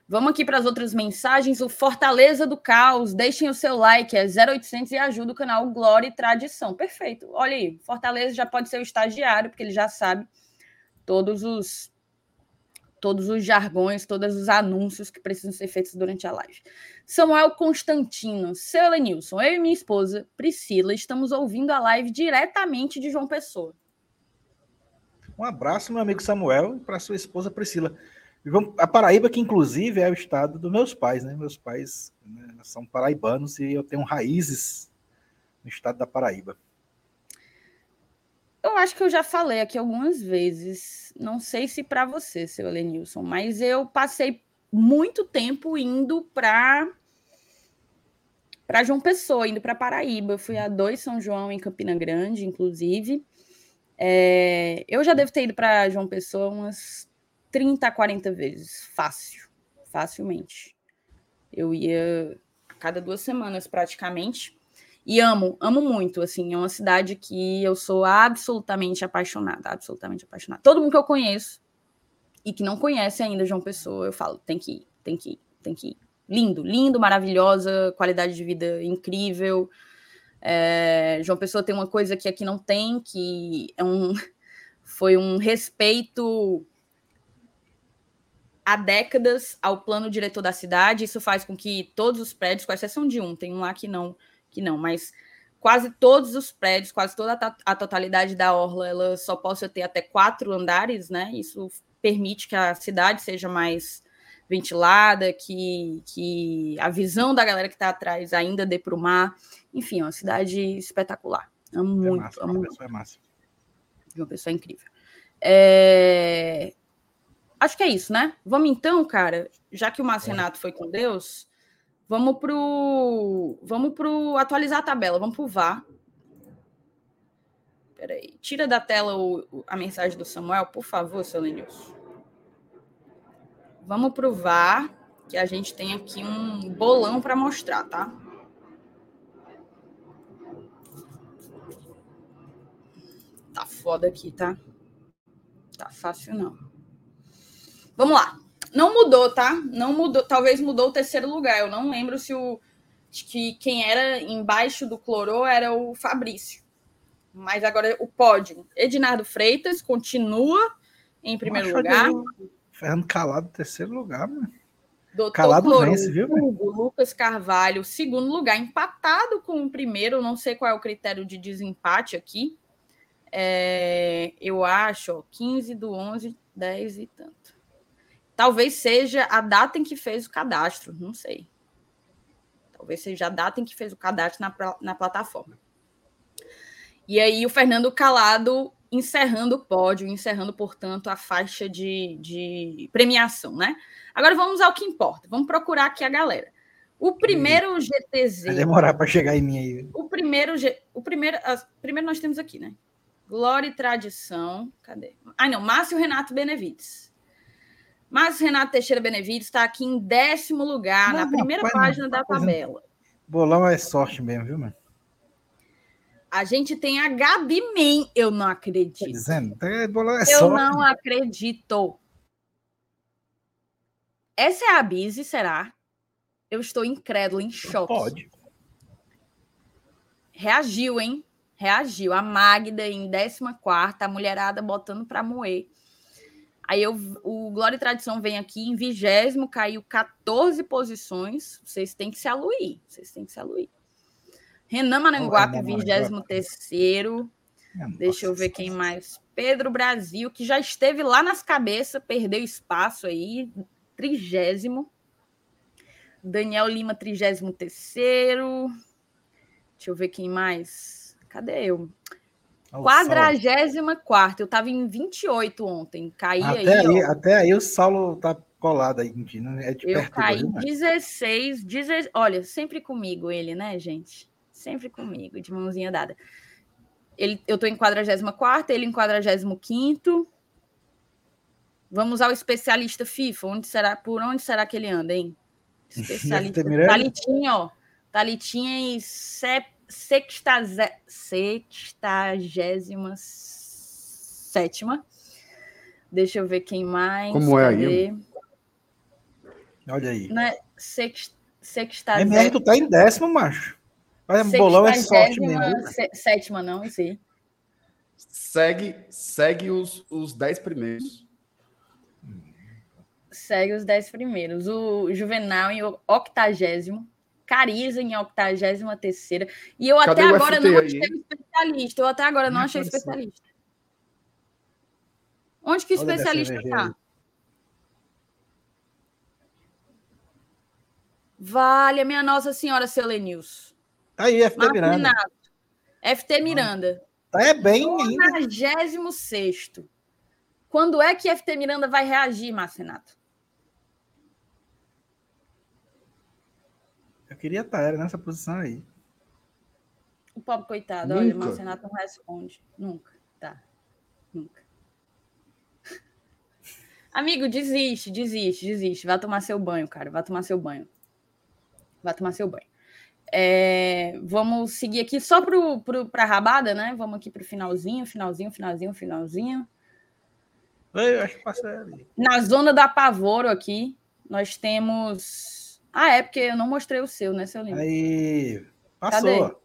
Vamos aqui para as outras mensagens. O Fortaleza do Caos, deixem o seu like, é 0800 e ajuda o canal Glória e Tradição. Perfeito. Olha aí, Fortaleza já pode ser o estagiário, porque ele já sabe todos os todos os jargões, todos os anúncios que precisam ser feitos durante a live. Samuel Constantino, seu Elenilson, eu e minha esposa Priscila estamos ouvindo a live diretamente de João Pessoa. Um abraço, meu amigo Samuel, e para sua esposa Priscila. A Paraíba, que inclusive é o estado dos meus pais, né? Meus pais né, são paraibanos e eu tenho raízes no estado da Paraíba. Eu acho que eu já falei aqui algumas vezes, não sei se para você, seu Elenilson, mas eu passei muito tempo indo para para João Pessoa, indo para Paraíba. Eu fui a dois São João em Campina Grande, inclusive. É, eu já devo ter ido para João Pessoa umas 30 a 40 vezes, fácil, facilmente. Eu ia a cada duas semanas praticamente. E amo, amo muito, assim, é uma cidade que eu sou absolutamente apaixonada, absolutamente apaixonada. Todo mundo que eu conheço e que não conhece ainda João Pessoa, eu falo, tem que ir, tem que ir, tem que ir. Lindo, lindo, maravilhosa, qualidade de vida incrível. É, João Pessoa tem uma coisa que aqui não tem, que é um, foi um respeito há décadas ao plano diretor da cidade. Isso faz com que todos os prédios, com exceção de um, tem um lá que não, que não, mas quase todos os prédios, quase toda a, totalidade da orla, ela só possa ter até quatro andares, né? Isso permite que a cidade seja mais ventilada, que, que a visão da galera que está atrás ainda dê para o mar. Enfim, é uma cidade espetacular. Amo É muito, massa, amo pessoa é massa. uma pessoa incrível. É, Acho que é isso, né? Vamos então, cara, já que o Márcio Renato foi com Deus, vamos pro. Vamos pro atualizar a tabela, vamos pro VAR. Peraí, tira da tela o- o- a mensagem do Samuel, por favor, seu Lenilson. Vamos pro VAR, que a gente tem aqui um bolão para mostrar, tá? Tá foda aqui, tá? Tá fácil, não. Vamos lá. Não mudou, tá? Não mudou. Talvez mudou o terceiro lugar. Eu não lembro se o. acho que quem era embaixo do Clorô era o Fabrício. Mas agora o pódio. Ednardo Freitas continua em primeiro Macho, lugar. Fernando Calado, terceiro lugar, mano. Doutor Calado vence, viu? Hugo, Lucas Carvalho, segundo lugar, empatado com o primeiro. Não sei qual é o critério de desempate aqui. É, eu acho, ó, 15 do 11, 10 e tanto. Talvez seja a data em que fez o cadastro, não sei. Talvez seja a data em que fez o cadastro na, na plataforma. E aí o Fernando Calado encerrando o pódio, encerrando, portanto, a faixa de, de premiação, né? Agora vamos ao que importa. Vamos procurar aqui a galera. O primeiro GTZ. Vai demorar para chegar em mim aí. O primeiro, o primeiro, as- primeiro nós temos aqui, né? Glória e tradição. Cadê? Ah, não, Márcio Renato Benevides. Márcio Renato Teixeira Benevides está aqui em décimo lugar, Não, na primeira rapaz, não. página da tabela. Bolão é sorte mesmo, viu, mano? A gente tem a Gabi Man. Eu não Tô acredito. dizendo, é, bolão é Eu sorte. não acredito. Essa é a Bise, será? Eu estou incrédulo, em choque. Pode. Reagiu, hein? Reagiu. A Magda em 14, a mulherada botando para moer. Aí eu, o Glória e Tradição vem aqui em vigésimo, caiu 14 posições. Vocês têm que se aluir. Vocês têm que se aluir. Renan Maranguape, Renan Maranguape. vigésimo terceiro. Deixa eu ver quem mais. Pedro Brasil, que já esteve lá nas cabeças, perdeu espaço aí, trigésimo. Daniel Lima, trigésimo terceiro. Deixa eu ver quem mais. Cadê eu? Quadragésima quarta. Eu tava em 28 ontem. Caí aí, Até aí, ó. até aí o Saulo tá colado aí, mentira. É de Eu perto caí mano? 16, 16. Olha, sempre comigo ele, né, gente? Sempre comigo, de mãozinha dada. Ele, eu tô em 44, ele em 45. Vamos ao especialista FIFA. Onde será, por onde será que ele anda, hein? Especialista. Talitinha, ó. Talitinha em se, sextaze, sextagésima sétima. Deixa eu ver quem mais. Como é aí? Olha aí. Né? Sext, É sextagésima. mesmo, tu tá em décimo, macho. Olha, bolão é sorte mesmo. sé- Sétima, não, isso aí. Segue, segue os, os 10 primeiros. Segue os dez primeiros. O Juvenal em octagésimo. Cariza em octagésima terceira. E eu Cadê até agora FT não aí, achei especialista. Eu até agora não Nem achei apareceu. especialista. Onde que o especialista cerveja aí. tá? Vale a minha Nossa Senhora, seu Lenils. Tá aí, FT Marco Miranda. Renato. FT Miranda. Tá é bem ainda. 46. Quando é que FT Miranda vai reagir, Márcio Renato? Eu queria estar, era nessa posição aí. O pobre coitado, olha, Nunca. Márcio Renato não responde. Nunca. Tá. Nunca. Amigo, desiste, desiste, desiste. Vai tomar seu banho, cara. Vai tomar seu banho. Vai tomar seu banho. É, vamos seguir aqui só para a rabada, né? Vamos aqui para o finalzinho, finalzinho, finalzinho, finalzinho. Eu acho que passei ali. Na zona da apavoro aqui, nós temos. Ah, é, porque eu não mostrei o seu, né, seu lindo? Aí. Passou.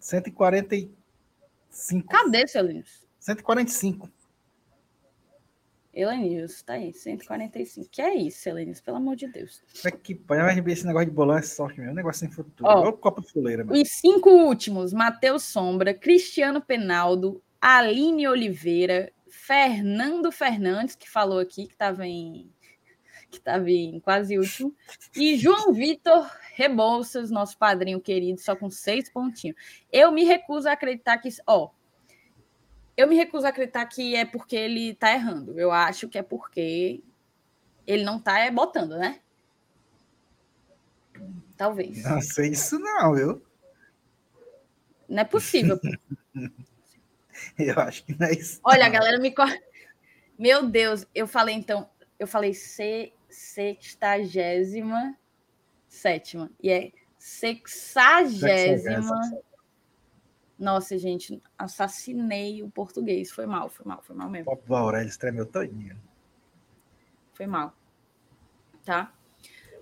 145. Cadê, seu lindo? 145. Elenils, tá aí, 145. Que é isso, Elenils, pelo amor de Deus. É que pode? Vai ver esse negócio de bolão é sorte mesmo. Um negócio sem futuro. Ó. Olha o copo de fuleira, mano. Os cinco últimos: Matheus Sombra, Cristiano Penaldo, Aline Oliveira, Fernando Fernandes, que falou aqui que estava em, que estava em quase último. E João Vitor Rebouças, nosso padrinho querido, só com seis pontinhos. Eu me recuso a acreditar que. Ó, eu me recuso a acreditar que é porque ele tá errando. Eu acho que é porque ele não tá é, botando, né? Talvez. Não sei isso não, viu? Não é possível. Eu acho que não é isso. Olha, a não. galera me. Meu Deus, eu falei então. Eu falei se, sextagésima sétima. E é sexagésima. Nossa, gente, assassinei o português. Foi mal, foi mal, foi mal O mesmo. Do Aurélio tremeu todinho. Foi mal. Tá?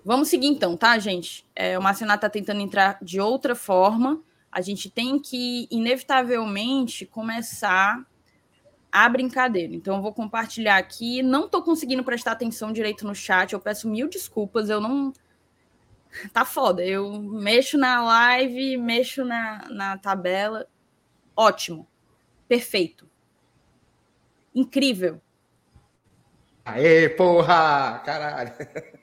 Vamos seguir então, tá, gente? É, o Marcenato tá tentando entrar de outra forma. A gente tem que, inevitavelmente, começar a brincadeira. Então, eu vou compartilhar aqui. Não tô conseguindo prestar atenção direito no chat. Eu peço mil desculpas. Eu não. Tá foda. Eu mexo na live, mexo na, na tabela. Ótimo. Perfeito. Incrível. Aê, porra! Caralho.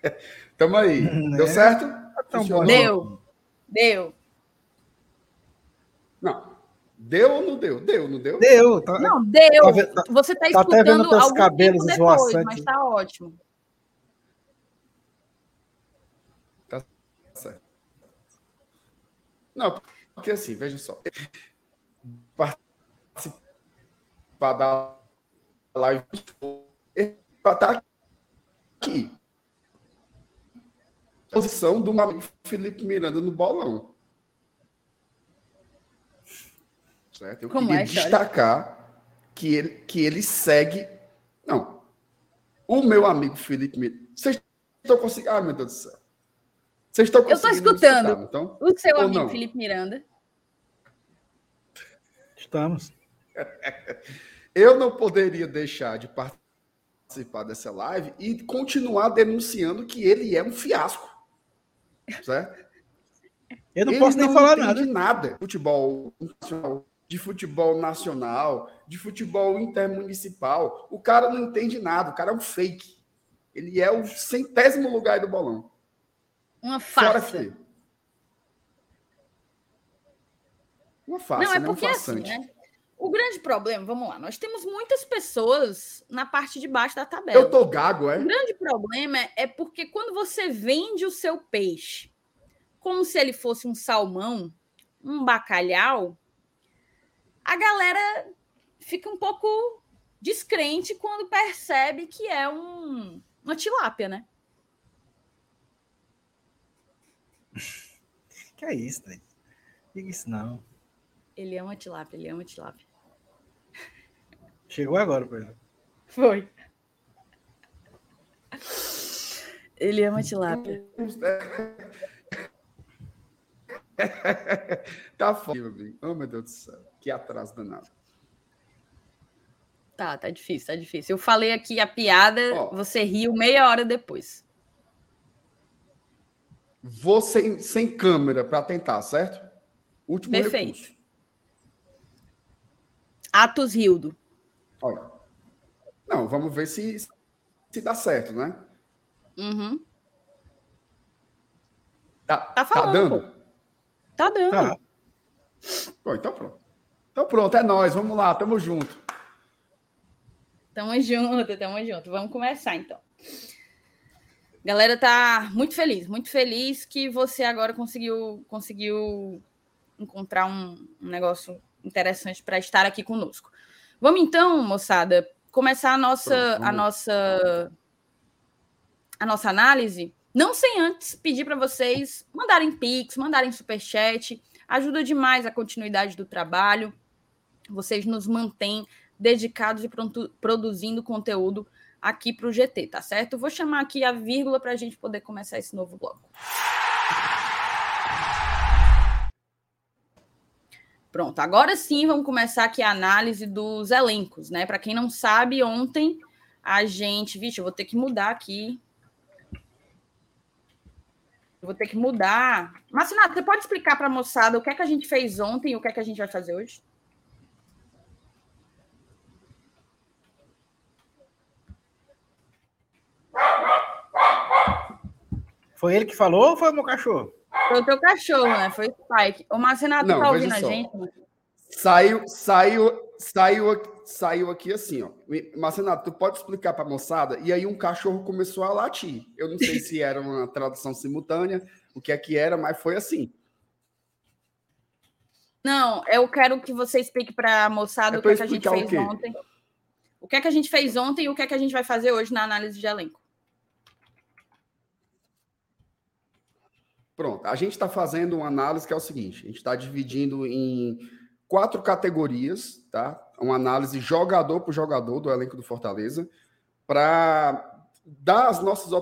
Tamo aí. Deu certo? tão Funcionou? bom. Deu. Deu. Deu ou não deu? Deu, não deu? Deu. Tá, Não, deu. Tá tá- Você tá tá até vendo escutando teus cabelos tempo depois, esvoaçantes. mas tá ótimo. Certo. Não, porque assim, veja só. Participar da live para estar aqui. Posição do Felipe Miranda no bolão. Certo? Eu Como queria é, destacar que ele, que ele segue. Não. O meu amigo Felipe Miranda. Vocês estão conseguindo. Ah, meu Deus do céu. Vocês estão Eu conseguindo me escutando. escutar, então? O seu Ou amigo não? Felipe Miranda. Estamos. Eu não poderia deixar de participar dessa live e continuar denunciando que ele é um fiasco. Certo? Eu não ele posso nem não falar nada. nada futebol nacional, de futebol nacional, de futebol intermunicipal. O cara não entende nada, o cara é um fake. Ele é o centésimo lugar do bolão. Uma farsa. Uma farsa, Não, é né? porque um assim, farsante. né? O grande problema, vamos lá, nós temos muitas pessoas na parte de baixo da tabela. Eu tô gago, é? O grande problema é porque quando você vende o seu peixe como se ele fosse um salmão, um bacalhau, a galera fica um pouco descrente quando percebe que é um, uma tilápia, né? Que é isso, né? Diga isso não. Ele é uma tilápia, ele é uma tilápia. Chegou agora, por exemplo. Foi. Ele é uma tilápia. tá foda, meu amigo. Oh, meu Deus do céu. Que atraso danado. Tá, tá difícil, tá difícil. Eu falei aqui a piada, Ó. você riu meia hora depois. Vou sem, sem câmera para tentar, certo? Último Perfeito. recurso. Atos Rildo. Olha. Não, vamos ver se, se dá certo, né? Uhum. Tá, Tá falando, dando? Tá dando. Tá. Pô, então pronto. Então pronto, é nós. Vamos lá, tamo junto. Tamo junto, tamo junto. Vamos começar então. Galera tá muito feliz, muito feliz que você agora conseguiu conseguiu encontrar um, um negócio interessante para estar aqui conosco. Vamos então, moçada, começar a nossa a nossa a nossa análise, não sem antes pedir para vocês mandarem pix, mandarem superchat, ajuda demais a continuidade do trabalho. Vocês nos mantêm dedicados e pronto- produzindo conteúdo aqui para o GT, tá certo? Vou chamar aqui a vírgula para a gente poder começar esse novo bloco. Pronto, agora sim vamos começar aqui a análise dos elencos, né? Para quem não sabe, ontem a gente. Vixe, eu vou ter que mudar aqui. Eu vou ter que mudar. Marcinato, você pode explicar para a moçada o que é que a gente fez ontem e o que é que a gente vai fazer hoje? Foi ele que falou ou foi o meu cachorro? Foi o teu cachorro, né? Foi o Spike. O Marcenato tá ouvindo a gente? mano? Saiu, saiu, saiu, aqui- saiu aqui assim, ó. Marcenato, tu pode explicar pra moçada? E aí um cachorro começou a latir. Eu não sei se era uma tradução simultânea, o que é que era, mas foi assim. Não, eu quero que você explique para a moçada É o que, pra é que a gente o fez quê? ontem. O que é que a gente fez ontem e o que é que a gente vai fazer hoje na análise de elenco. Pronto, a gente está fazendo uma análise que é o seguinte: a gente está dividindo em quatro categorias, tá? Uma análise jogador por jogador do elenco do Fortaleza, para dar as nossas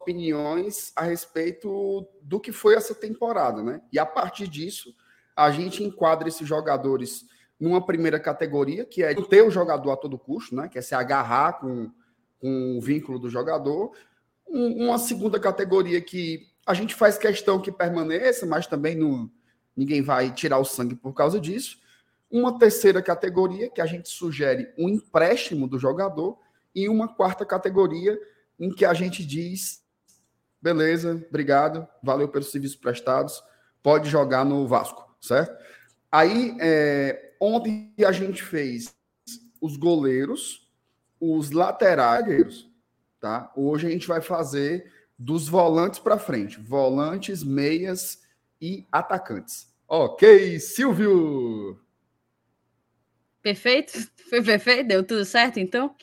opiniões a respeito do que foi essa temporada, né? E a partir disso, a gente enquadra esses jogadores numa primeira categoria, que é ter o jogador a todo custo, né? Que é se agarrar com, com o vínculo do jogador. Um- uma segunda categoria que a gente faz questão que permaneça, mas também não, ninguém vai tirar o sangue por causa disso. Uma terceira categoria, que a gente sugere um empréstimo do jogador. E uma quarta categoria, em que a gente diz: beleza, obrigado, valeu pelos serviços prestados, pode jogar no Vasco, certo? Aí, é, a gente fez os goleiros, os laterais, tá? Hoje a gente vai fazer dos volantes para frente, volantes, meias e atacantes. Ok, Silvio! Perfeito? Foi perfeito? Deu tudo certo, então?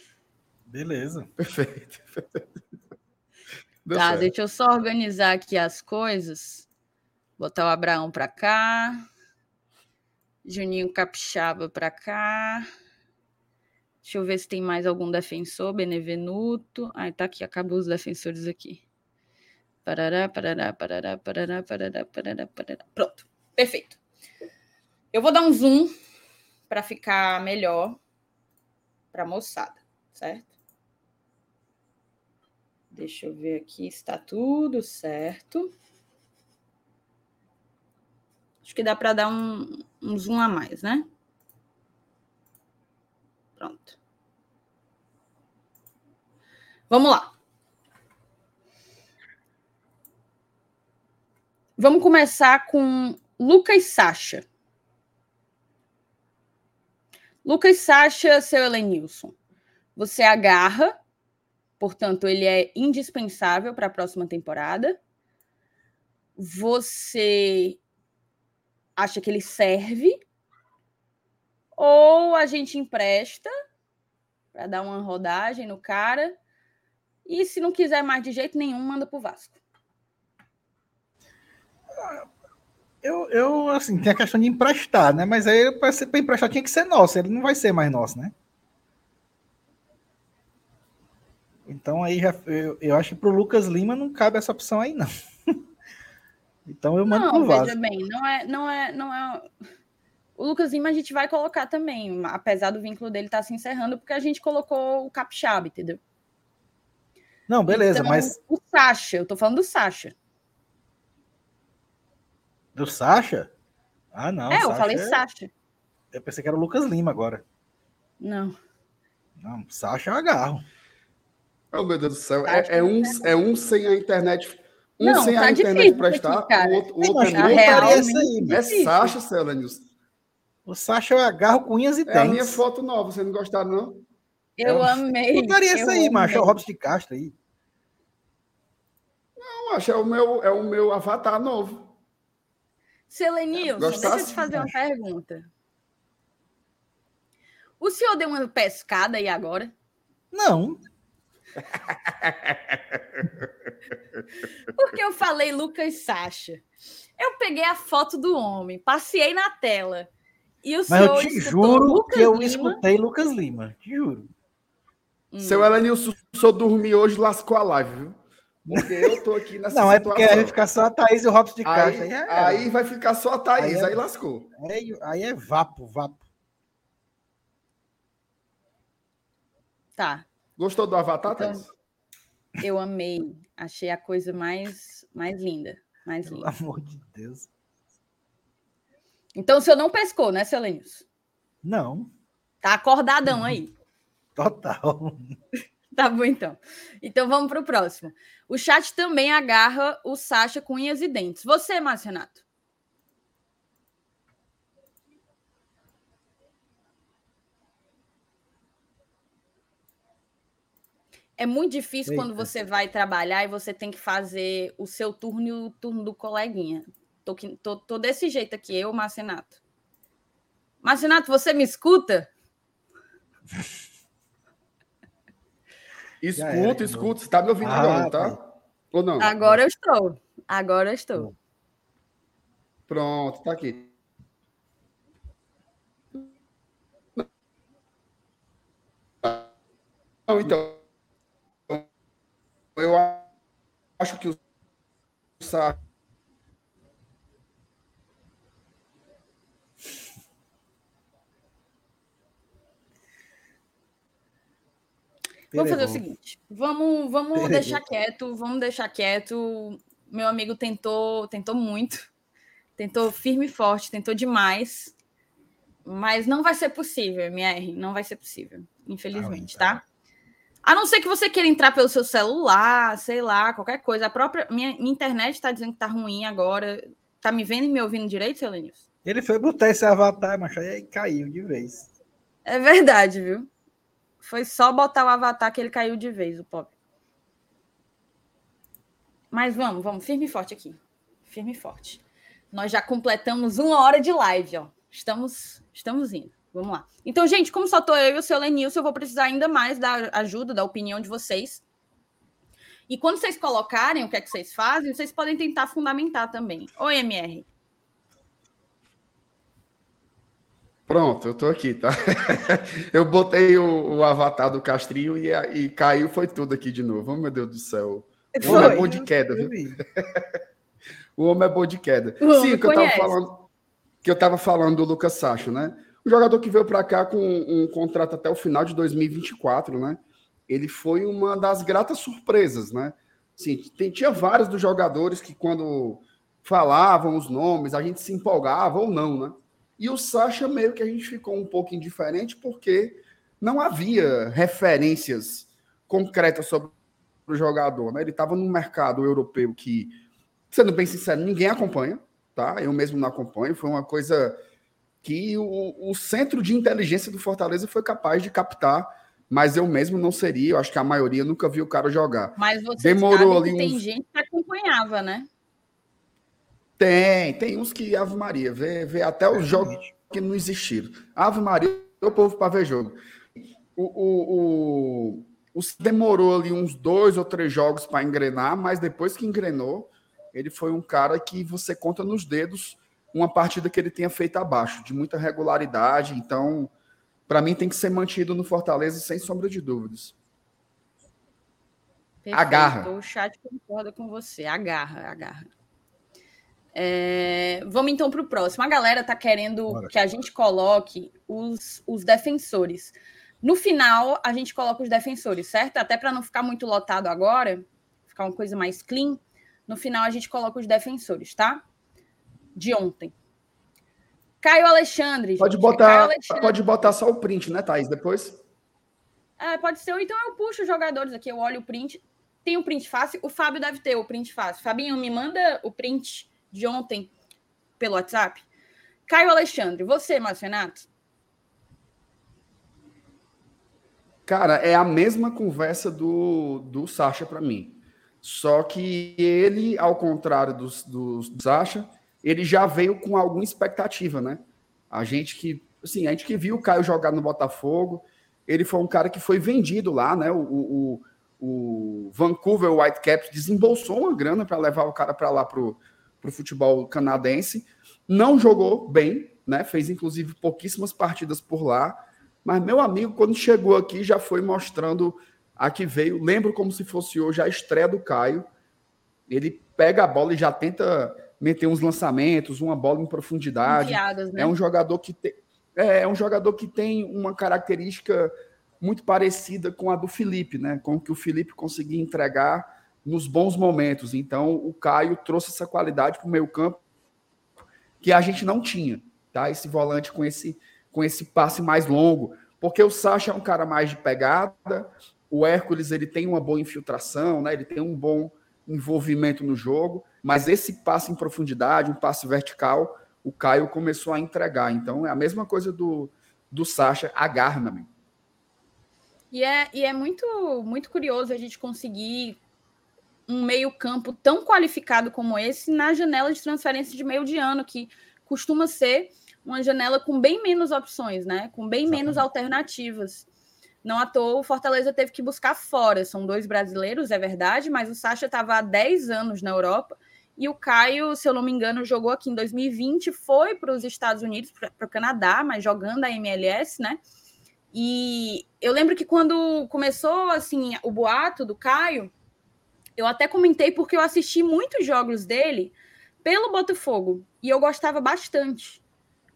Beleza. Perfeito. Deu tá, certo. deixa eu só organizar aqui as coisas. Botar o Abraão para cá. Juninho Capixaba para cá. Deixa eu ver se tem mais algum defensor. Benevenuto. Ai, tá aqui, acabou os defensores aqui. Parará, parará, parará, parará, parará, parará, parará. Pronto, perfeito. Eu vou dar um zoom para ficar melhor para a moçada, certo? Deixa eu ver aqui se está tudo certo. Acho que dá para dar um, um zoom a mais, né? Pronto. Vamos lá. Vamos começar com Lucas Sacha. Lucas Sacha, seu Elenilson. Você agarra, portanto, ele é indispensável para a próxima temporada. Você acha que ele serve? Ou a gente empresta para dar uma rodagem no cara? E se não quiser mais de jeito nenhum, manda para o Vasco. Eu, eu, assim, tem a questão de emprestar, né? Mas aí, para emprestar, tinha que ser nosso. Ele não vai ser mais nosso, né? Então, aí, já, eu, eu acho que pro Lucas Lima não cabe essa opção aí, não. então, eu mando Não, pro Vasco. veja bem, não é, não é, não é. O Lucas Lima a gente vai colocar também, apesar do vínculo dele estar se encerrando, porque a gente colocou o Capixaba, entendeu? Não, beleza, Então, mas O Sacha, eu tô falando do Sacha. Do Sacha? Ah, não. é, eu Sacha falei é- Sacha. Eu pensei que era o Lucas Lima agora. Não. Não, Sacha eu agarro. Oh, meu Deus do céu. Acho É, é que um, é um sem a internet. Um Não, sem tá a internet prestar, o outro, o outro é eu muito- real, aí, mano. É. Sasha, Celanils. O Sacha eu agarro com unhas e É a minha dentes. foto nova, vocês não gostaram, não? Eu Eu amei. Botaria eu essa aí, macho. É o amei. Robson de Castro aí. Não, acho é o meu, é o meu avatar novo. Selenilson, deixa eu te fazer uma pergunta. O senhor deu uma pescada aí agora? Não. Porque eu falei Lucas Sacha. Eu peguei a foto do homem, passei na tela. E o Mas senhor eu te juro Lucas que eu Lima. escutei Lucas Lima. Te juro. Hum. Seu Elenilson, eu dormir hoje, lascou a live, viu? Porque eu tô aqui nessa Não, é porque situação. aí fica só a Thaís e o Robson de Castro. Aí, Aí, é, aí vai ficar só a Thaís, Aí aí, é- lascou. aí, aí é vapo, vapo. Tá, Gostou do avatar, Então- Thaís? eu amei. Achei a coisa mais, mais linda. Mais Pelo linda. amor de Deus. Então o senhor não pescou, né, seu Lenilson? Não, Tá acordadão aí. total. Tá bom, então. Então vamos para o próximo. O chat também agarra o Sacha com unhas e dentes. Você, Márcio Renato? É muito difícil Eita. quando você vai trabalhar e você tem que fazer o seu turno e o turno do coleguinha. Tô, tô, tô desse jeito aqui, eu, Marcenato. Marcenato, você me escuta? Era, Escuta, escuta. Você tá me ouvindo Ah, agora, tá? tá. Ou não? Agora eu estou. Agora eu estou. Pronto, tá aqui. Não, então. Eu acho que o Sá Vamos fazer o seguinte: vamos, vamos deixar quieto, vamos deixar quieto. Meu amigo tentou, tentou muito, tentou firme e forte, tentou demais, mas não vai ser possível, MR, não vai ser possível, infelizmente, Tá tá? A não ser que você queira entrar pelo seu celular, sei lá, qualquer coisa. A própria minha, minha internet está dizendo que tá ruim agora. Tá me vendo e me ouvindo direito, seu Lenilson? Ele foi botar esse avatar, aí caiu de vez. É verdade, viu? Foi só botar o avatar que ele caiu de vez, o pop. Mas vamos, vamos, firme e forte aqui. Firme e forte. Nós já completamos uma hora de live, ó. Estamos, estamos indo. Vamos lá. Então, gente, como só tô eu e o seu Lenilson, eu vou precisar ainda mais da ajuda, da opinião de vocês. E quando vocês colocarem o que é que vocês fazem, vocês podem tentar fundamentar também. Oi, MR. Pronto, eu tô aqui, tá? eu botei o, o avatar do Castrinho e, e caiu, foi tudo aqui de novo. Oh, meu Deus do céu. O homem é bom de queda, viu? O homem é bom de queda. O Sim, o que eu tava falando, que eu tava falando do Lucas Sacho, né? Um jogador que veio para cá com um contrato até o final de 2024, né? Ele foi uma das gratas surpresas, né? Sim, tem, tinha vários dos jogadores que quando falavam os nomes, a gente se empolgava ou não, né? E o Sacha meio que a gente ficou um pouco indiferente porque não havia referências concretas sobre o jogador, né? Ele estava num mercado europeu que, sendo bem sincero, ninguém acompanha, tá? Eu mesmo não acompanho. Foi uma coisa que o, o centro de inteligência do Fortaleza foi capaz de captar, mas eu mesmo não seria. Eu acho que a maioria nunca viu o cara jogar. Mas você Demorou sabe ali que tem uns- gente que acompanhava, né? Tem, tem uns que Ave Maria, vê, vê até os jogos que não existiram. Ave Maria, o povo para ver jogo. O, o, o, o demorou ali uns dois ou três jogos para engrenar, mas depois que engrenou, ele foi um cara que você conta nos dedos uma partida que ele tenha feito abaixo, de muita regularidade. Então, para mim, tem que ser mantido no Fortaleza sem sombra de dúvidas. Perfeito. Agarra. O chat concorda com você. Agarra, agarra. É, Vamos então para o próximo. A galera tá querendo Bora. que a gente coloque os, os defensores. No final, a gente coloca os defensores, certo? Até para não ficar muito lotado agora, ficar uma coisa mais clean. No final, a gente coloca os defensores, tá? De ontem. Caio Alexandre. Pode gente. Caio botar, Alexandre. pode botar só o print, né, Thaís? Depois. É, pode ser, ou então eu puxo os jogadores aqui, eu olho o print. Tem o print fácil, o Fábio deve ter o print fácil. Fabinho, me manda o print de ontem pelo WhatsApp. Caio Alexandre, você, Márcio Renato? Cara, é a mesma conversa do, do Sacha para mim. Só que ele, ao contrário do, do, do Sacha, ele já veio com alguma expectativa, né? A gente que, assim, a gente que viu o Caio jogar no Botafogo, ele foi um cara que foi vendido lá, né? O, o, o Vancouver Whitecaps desembolsou uma grana para levar o cara para lá pro, pro futebol canadense. Não jogou bem, né? Fez inclusive pouquíssimas partidas por lá. Mas meu amigo, quando chegou aqui, já foi mostrando a que veio. Lembro como se fosse hoje a estreia do Caio. Ele pega a bola e já tenta meter uns lançamentos, uma bola em profundidade. Né? É um jogador que tem, é, é um jogador que tem uma característica muito parecida com a do Felipe, né? Com o que o Felipe conseguia entregar nos bons momentos. Então, o Caio trouxe essa qualidade para o meio campo que a gente não tinha, tá? Esse volante com esse com esse passe mais longo, porque o Sacha é um cara mais de pegada, O Hércules ele tem uma boa infiltração, né? ele tem um bom envolvimento no jogo, mas esse passe em profundidade, um passe vertical, o Caio começou a entregar. Então é a mesma coisa do, do Sacha, agarra, meu. E é, e é muito, muito curioso a gente conseguir um meio-campo tão qualificado como esse na janela de transferência de meio de ano, que costuma ser uma janela com bem menos opções, né? Com bem Exatamente. menos alternativas. Não à toa, o Fortaleza teve que buscar fora. São dois brasileiros, é verdade, mas o Sacha estava há 10 anos na Europa e o Caio, se eu não me engano, jogou aqui em 2020, foi para os Estados Unidos, para o Canadá, mas jogando a MLS, né? E eu lembro que quando começou assim o boato do Caio, eu até comentei porque eu assisti muitos jogos dele pelo Botafogo e eu gostava bastante.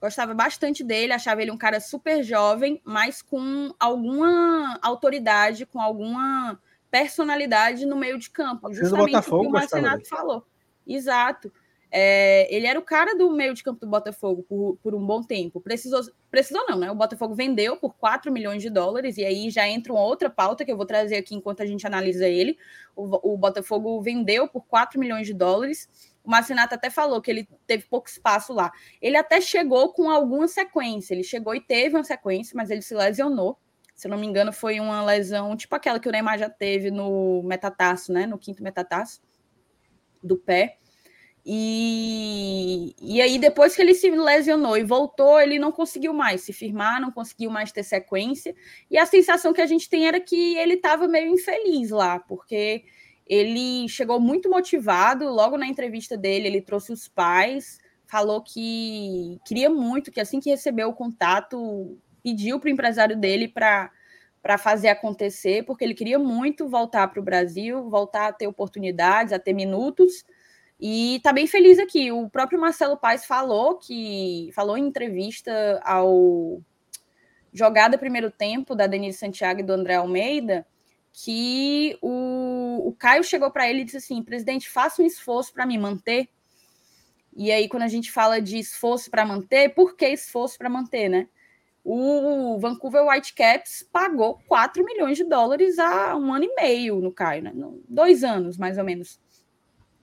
Gostava bastante dele, achava ele um cara super jovem, mas com alguma autoridade, com alguma personalidade no meio de campo. Justamente o que o Marcenato falou. Exato. É, ele era o cara do meio de campo do Botafogo por, por, um bom tempo. Precisou, precisou não, né? O Botafogo vendeu por 4 milhões de dólares, e aí já entra uma outra pauta que eu vou trazer aqui enquanto a gente analisa ele. O, o Botafogo vendeu por 4 milhões de dólares. O Marcinato até falou que ele teve pouco espaço lá. Ele até chegou com alguma sequência, ele chegou e teve uma sequência, mas ele se lesionou. Se não me engano, foi uma lesão tipo aquela que o Neymar já teve no metatarso, né? No quinto metatarso do pé. E, e aí, depois que ele se lesionou e voltou, ele não conseguiu mais se firmar, não conseguiu mais ter sequência. E a sensação que a gente tem era que ele estava meio infeliz lá, porque ele chegou muito motivado. Logo na entrevista dele, ele trouxe os pais, falou que queria muito, que assim que recebeu o contato, pediu para o empresário dele para para fazer acontecer, porque ele queria muito voltar para o Brasil, voltar a ter oportunidades, a ter minutos. E está bem feliz aqui. O próprio Marcelo Paes falou que falou em entrevista ao jogada primeiro tempo da Denise Santiago e do André Almeida que o, o Caio chegou para ele e disse assim: presidente, faça um esforço para me manter. E aí, quando a gente fala de esforço para manter, por que esforço para manter, né? O Vancouver Whitecaps pagou 4 milhões de dólares há um ano e meio no Caio, né? Dois anos, mais ou menos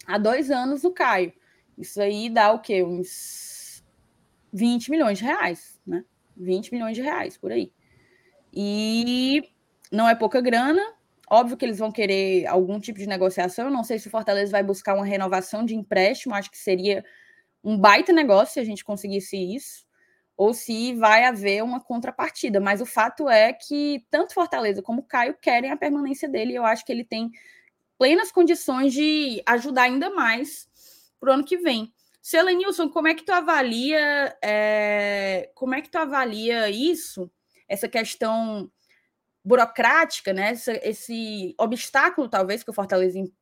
há dois anos o Caio. Isso aí dá o quê? Uns 20 milhões de reais, né? 20 milhões de reais por aí. E não é pouca grana. Óbvio que eles vão querer algum tipo de negociação. Eu não sei se o Fortaleza vai buscar uma renovação de empréstimo. Acho que seria um baita negócio se a gente conseguisse isso. Ou se vai haver uma contrapartida. Mas o fato é que tanto Fortaleza como Caio querem a permanência dele. Eu acho que ele tem plenas condições de ajudar ainda mais para o ano que vem. Selenilson, como é que tu avalia é, como é que tu avalia isso, essa questão burocrática, né? Esse, esse obstáculo, talvez, que o Fortaleza em,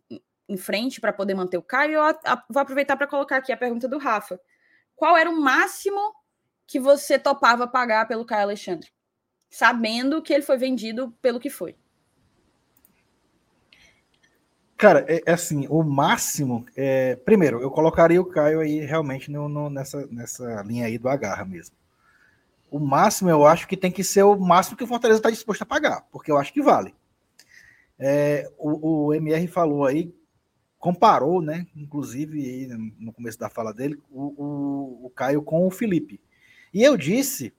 em frente para poder manter o Caio. Eu a, a, vou aproveitar para colocar aqui a pergunta do Rafa. Qual era o máximo que você topava pagar pelo Caio Alexandre? Sabendo que ele foi vendido pelo que foi. Cara, é, é, assim, o máximo. É, primeiro, eu colocaria o Caio aí realmente no, no, nessa, nessa linha aí do agarra mesmo. O máximo eu acho que tem que ser o máximo que o Fortaleza está disposto a pagar, porque eu acho que vale. É, o, o, MR falou aí, comparou, né? Inclusive no começo da fala dele, o, o, o Caio com o Felipe. E eu disse,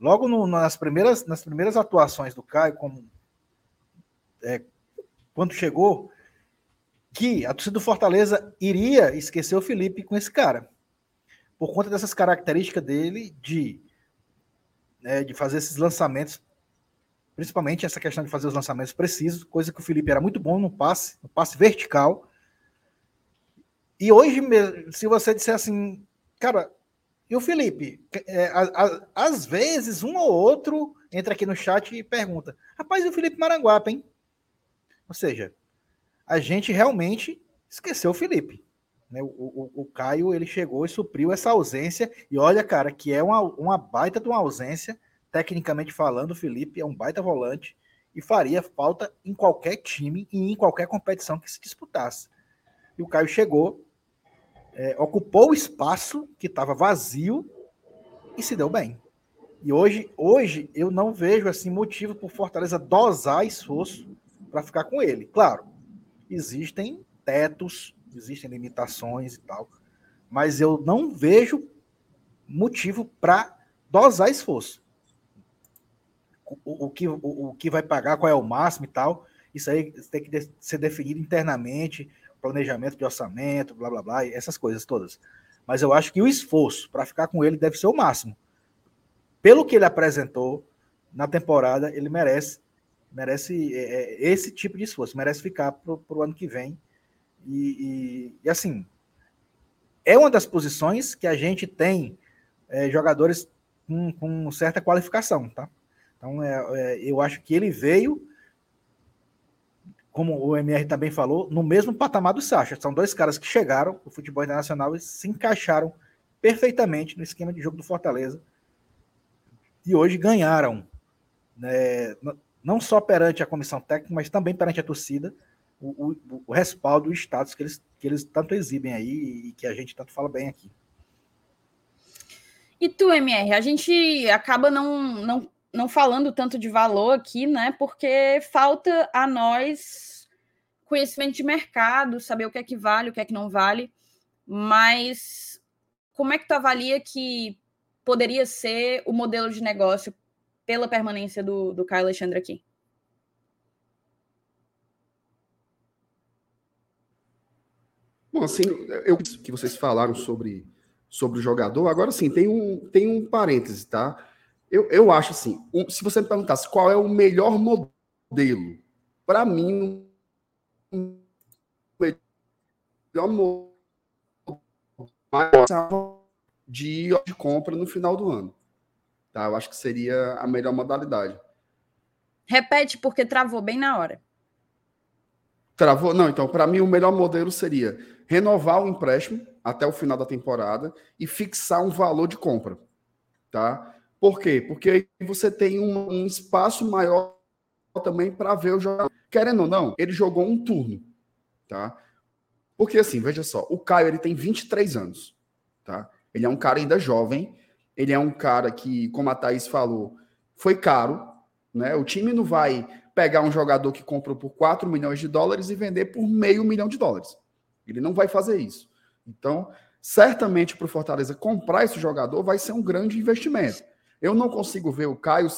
logo no, nas, primeiras, nas primeiras atuações do Caio, como, é, quando chegou, que a torcida do Fortaleza iria esquecer o Felipe com esse cara. Por conta dessas características dele de, né, de fazer esses lançamentos, principalmente essa questão de fazer os lançamentos precisos, coisa que o Felipe era muito bom no passe, no passe vertical. E hoje, se você disser assim, cara, e o Felipe? É, a, a, às vezes, um ou outro entra aqui no chat e pergunta: rapaz, e o Felipe Maranguape, hein? Ou seja, a gente realmente esqueceu o Felipe. Né? O, o, o, Caio ele chegou e supriu essa ausência. E olha, cara, que é uma, uma baita de uma ausência, tecnicamente falando, o Felipe é um baita volante e faria falta em qualquer time e em qualquer competição que se disputasse. E o Caio chegou, é, ocupou o espaço que estava vazio e se deu bem. E hoje, hoje eu não vejo assim motivo por Fortaleza dosar esforço para ficar com ele. Claro, existem tetos, existem limitações e tal, mas eu não vejo motivo para dosar esforço. O, o, que, o, o, que vai pagar, qual é o máximo e tal, isso aí tem que de, ser definido internamente, planejamento de orçamento, blá blá blá, essas coisas todas. Mas eu acho que o esforço para ficar com ele deve ser o máximo. Pelo que ele apresentou na temporada, ele merece merece é, é esse tipo de esforço, merece ficar para o ano que vem. E, e, e, assim, é uma das posições que a gente tem é, jogadores com, com, certa qualificação, tá? Então, é, é eu acho que ele veio, como o MR também falou, no mesmo patamar do Sacha. São dois caras que chegaram no futebol internacional e se encaixaram perfeitamente no esquema de jogo do Fortaleza. E hoje ganharam, né, não só perante a comissão técnica, mas também perante a torcida, o, o, o respaldo, o status que eles, que eles tanto exibem aí e que a gente tanto fala bem aqui. E tu, MR, a gente acaba não, não, não falando tanto de valor aqui, né? Porque falta a nós conhecimento de mercado, saber o que é que vale, o que é que não vale. Mas como é que tu avalia que poderia ser o modelo de negócio pela permanência do, do Caio Alexandre aqui? Bom, assim, eu que vocês falaram sobre, sobre o jogador, agora sim, tem um, tem um parêntese, tá? Eu, eu acho assim, um, se você me perguntasse qual é o melhor modelo, para mim, o melhor modelo de, de compra no final do ano. Tá? Eu acho que seria a melhor modalidade. Repete, porque travou bem na hora. Travou? Não, então, para mim, o melhor modelo seria renovar o empréstimo até o final da temporada e fixar um valor de compra. Tá? Por quê? Porque aí você tem um, um espaço maior também para ver o jogador. Querendo ou não, ele jogou um turno. Tá? Porque assim, veja só, o Caio ele tem 23 anos. Tá? Ele é um cara ainda jovem ele é um cara que, como a Thaís falou, foi caro. Né? O time não vai pegar um jogador que comprou por 4 milhões de dólares e vender por meio milhão de dólares. Ele não vai fazer isso. Então, certamente para o Fortaleza comprar esse jogador vai ser um grande investimento. Eu não consigo ver o Caio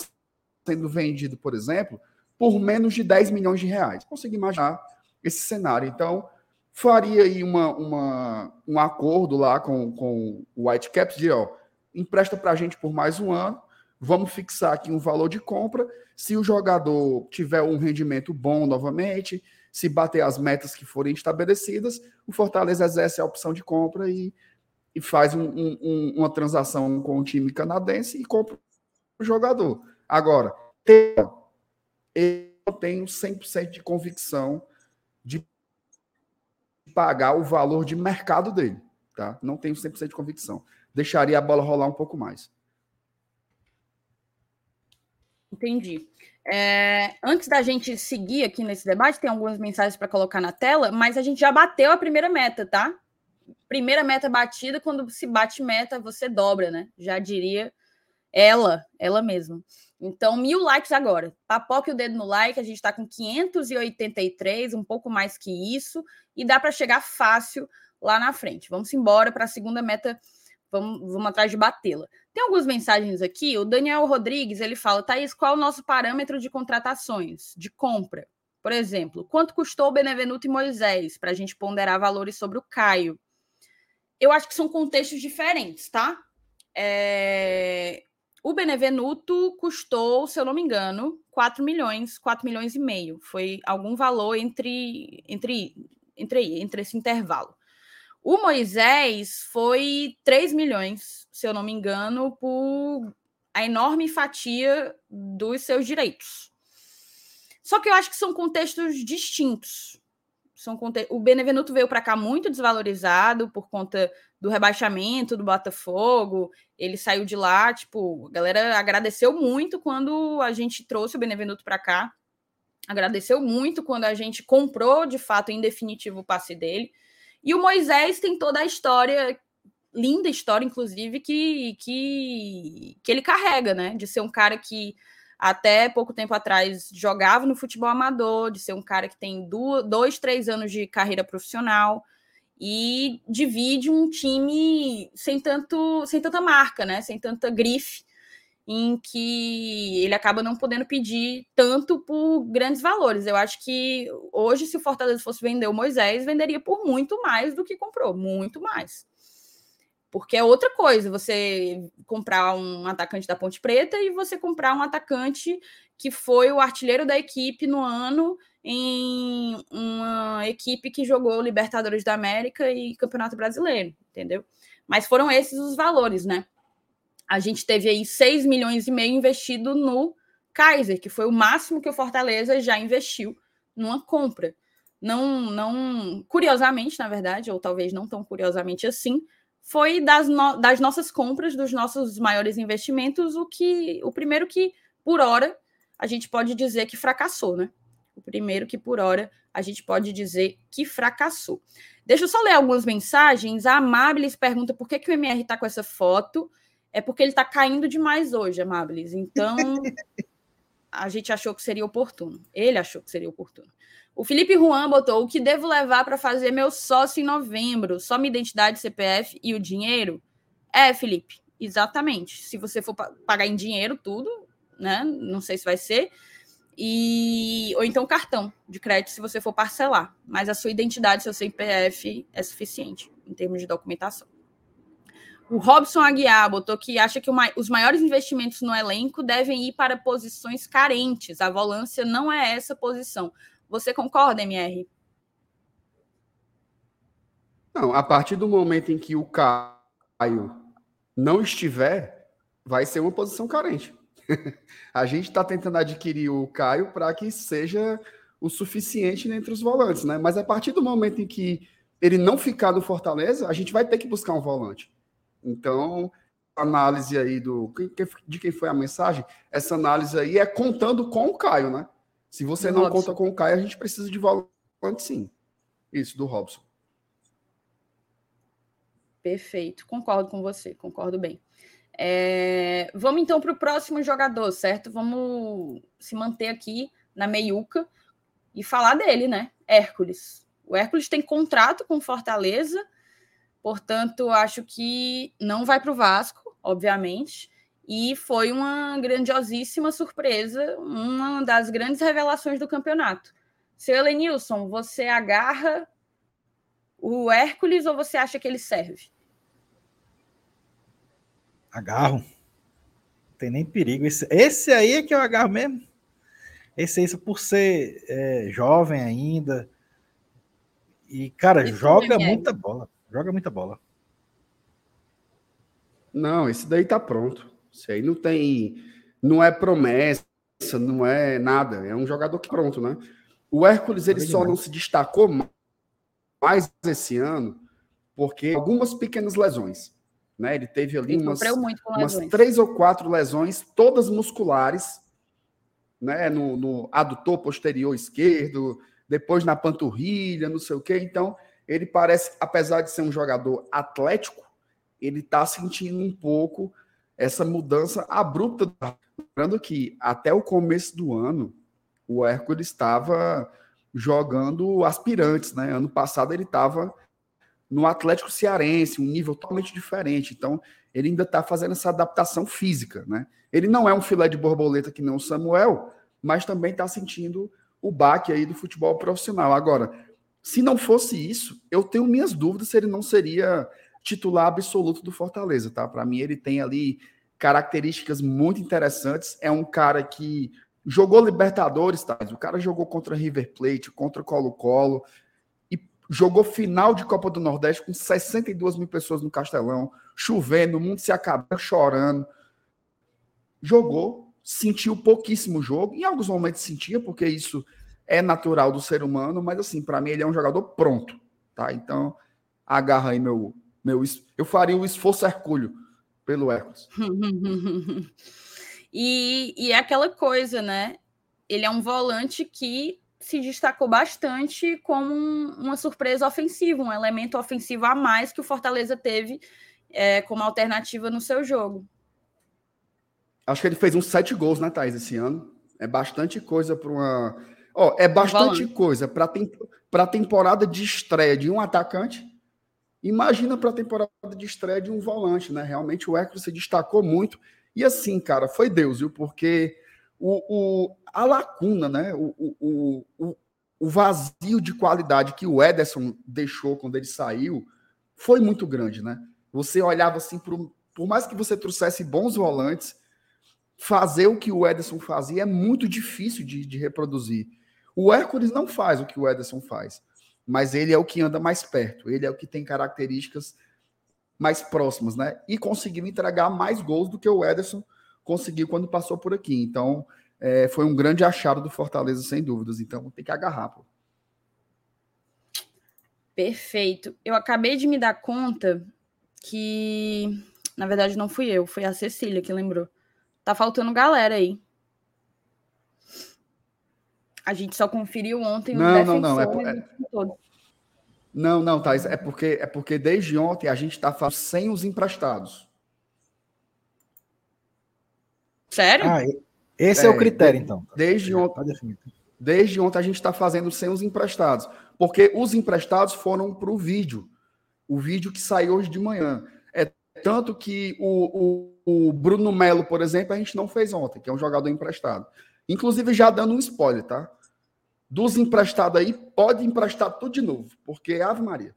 sendo vendido, por exemplo, por menos de 10 milhões de reais. Consigo imaginar esse cenário. Então, faria aí uma, uma, um acordo lá com, com o Whitecaps de, ó, empresta para a gente por mais um ano, vamos fixar aqui um valor de compra. Se o jogador tiver um rendimento bom novamente, se bater as metas que forem estabelecidas, o Fortaleza exerce a opção de compra e, e faz um, um, uma transação com o time canadense e compra o jogador. Agora, eu tenho 100% de convicção de pagar o valor de mercado dele. Tá? Não tenho 100% de convicção deixaria a bola rolar um pouco mais. Entendi. É, antes da gente seguir aqui nesse debate, tem algumas mensagens para colocar na tela, mas a gente já bateu a primeira meta, tá? Primeira meta batida, quando se bate meta, você dobra, né? Já diria ela, ela mesma. Então, mil likes agora. Papoque o dedo no like, a gente está com 583, um pouco mais que isso, e dá para chegar fácil lá na frente. Vamos embora para a segunda meta Vamos, vamos atrás de batê-la. Tem algumas mensagens aqui. O Daniel Rodrigues ele fala: Thaís, qual é o nosso parâmetro de contratações, de compra? Por exemplo, quanto custou o Benevenuto e Moisés para a gente ponderar valores sobre o Caio? Eu acho que são contextos diferentes, tá? É... O Benevenuto custou, se eu não me engano, 4 milhões, 4 milhões e meio. Foi algum valor entre, entre, entre, entre esse intervalo. O Moisés foi 3 milhões, se eu não me engano, por a enorme fatia dos seus direitos. Só que eu acho que são contextos distintos. São conte... O Benevenuto veio para cá muito desvalorizado por conta do rebaixamento do Botafogo. Ele saiu de lá, tipo, a galera agradeceu muito quando a gente trouxe o Benevenuto para cá. Agradeceu muito quando a gente comprou de fato em definitivo o passe dele. E o Moisés tem toda a história, linda história, inclusive, que, que, que ele carrega, né? De ser um cara que até pouco tempo atrás jogava no futebol amador, de ser um cara que tem dois, três anos de carreira profissional e divide um time sem tanto, sem tanta marca, né? Sem tanta grife, em que ele acaba não podendo pedir tanto por grandes valores. Eu acho que hoje, se o Fortaleza fosse vender o Moisés, venderia por muito mais do que comprou, muito mais. Porque é outra coisa você comprar um atacante da Ponte Preta e você comprar um atacante que foi o artilheiro da equipe no ano em uma equipe que jogou Libertadores da América e Campeonato Brasileiro, entendeu? Mas foram esses os valores, né? A gente teve aí 6 milhões e meio investido no Kaiser, que foi o máximo que o Fortaleza já investiu numa compra. Não, não, curiosamente, na verdade, ou talvez não tão curiosamente assim, foi das, no, das nossas compras, dos nossos maiores investimentos, o que o primeiro que, por hora, a gente pode dizer que fracassou, né? O primeiro que, por hora, a gente pode dizer que fracassou. Deixa eu só ler algumas mensagens. A Amabilis pergunta por que, que o MR está com essa foto. É porque ele está caindo demais hoje, Amabilis. Então, a gente achou que seria oportuno. Ele achou que seria oportuno. O Felipe Juan botou o que devo levar para fazer meu sócio em novembro? Só minha identidade, CPF e o dinheiro? É, Felipe, exatamente. Se você for pagar em dinheiro, tudo, né? Não sei se vai ser. E ou então cartão de crédito se você for parcelar. Mas a sua identidade, seu CPF é suficiente em termos de documentação. O Robson Aguiar botou que acha que os maiores investimentos no elenco devem ir para posições carentes. A volância não é essa posição. Você concorda, MR? Não, a partir do momento em que o Caio não estiver, vai ser uma posição carente. a gente está tentando adquirir o Caio para que seja o suficiente entre os volantes, né? Mas a partir do momento em que ele não ficar no Fortaleza, a gente vai ter que buscar um volante. Então, análise aí do de quem foi a mensagem, essa análise aí é contando com o Caio, né? Se você do não Robson. conta com o Caio, a gente precisa de volante sim. Isso, do Robson. Perfeito, concordo com você, concordo bem. É... Vamos então para o próximo jogador, certo? Vamos se manter aqui na meiuca e falar dele, né? Hércules. O Hércules tem contrato com Fortaleza, portanto, acho que não vai para o Vasco, obviamente. E foi uma grandiosíssima surpresa, uma das grandes revelações do campeonato. Seu Elenilson, você agarra o Hércules ou você acha que ele serve? Agarro. Não tem nem perigo. Esse, esse aí é que eu agarro mesmo. Esse aí, por ser é, jovem ainda. E, cara, joga muita bola. Joga muita bola. Não, esse daí tá pronto. Isso aí não tem. Não é promessa, não é nada. É um jogador que pronto, né? O Hércules ele só não se destacou mais esse ano porque algumas pequenas lesões. Né? Ele teve ali ele umas, umas três ou quatro lesões, todas musculares, né? no, no adutor posterior esquerdo, depois na panturrilha, não sei o quê. Então, ele parece, apesar de ser um jogador atlético, ele está sentindo um pouco essa mudança abrupta. Lembrando que até o começo do ano, o Hércules estava jogando aspirantes, né? Ano passado ele estava no Atlético Cearense, um nível totalmente diferente. Então, ele ainda está fazendo essa adaptação física, né? Ele não é um filé de borboleta que não o Samuel, mas também está sentindo o baque aí do futebol profissional. Agora, se não fosse isso, eu tenho minhas dúvidas se ele não seria titular absoluto do Fortaleza, tá? Para mim, ele tem ali características muito interessantes. É um cara que jogou Libertadores, tá? O cara jogou contra River Plate, contra Colo-Colo e jogou final de Copa do Nordeste com 62 mil pessoas no Castelão, chovendo, o mundo se acabando, chorando. Jogou, sentiu pouquíssimo jogo, em alguns momentos sentia, porque isso é natural do ser humano, mas assim, para mim ele é um jogador pronto, tá? Então, agarra aí meu meu, eu faria o esforço hercúleo pelo Hércules. e, e é aquela coisa, né? Ele é um volante que se destacou bastante como um, uma surpresa ofensiva, um elemento ofensivo a mais que o Fortaleza teve é, como alternativa no seu jogo. Acho que ele fez uns sete gols, né, Thaís, esse ano. É bastante coisa para uma. Ó, é bastante Volante. coisa para a temporada de estreia de um atacante. Imagina para a temporada de estreia de um volante, né? Realmente o Hércules se destacou muito. E assim, cara, foi Deus, viu? Porque o, o, a lacuna, né? O, o, o, o vazio de qualidade que o Ederson deixou quando ele saiu foi muito grande, né? Você olhava assim, pro, por mais que você trouxesse bons volantes, fazer o que o Ederson fazia é muito difícil de, de reproduzir. O Hércules não faz o que o Ederson faz, mas ele é o que anda mais perto, ele é o que tem características mais próximas, né? E conseguiu entregar mais gols do que o Ederson conseguiu quando passou por aqui. Então, é, foi um grande achado do Fortaleza, sem dúvidas. Então, tem que agarrar, pô. Perfeito. Eu acabei de me dar conta que, na verdade, não fui eu, foi a Cecília que lembrou. Tá faltando galera aí. A gente só conferiu ontem os Não, não, não, é defensores todo. Não, não, Thais, é porque, é porque desde ontem a gente está falando sem os emprestados. Sério? Ah, esse é, É, o critério, então. Desde Já ontem. tá definido. Desde ontem a gente está fazendo sem os emprestados, porque os emprestados foram para o vídeo, o vídeo que saiu hoje de manhã. É tanto que o, o, o Bruno Melo, por exemplo, a gente não fez ontem, que é um jogador emprestado. Inclusive, já dando um spoiler, tá? Dos emprestados aí, pode emprestar tudo de novo, porque Ave Maria.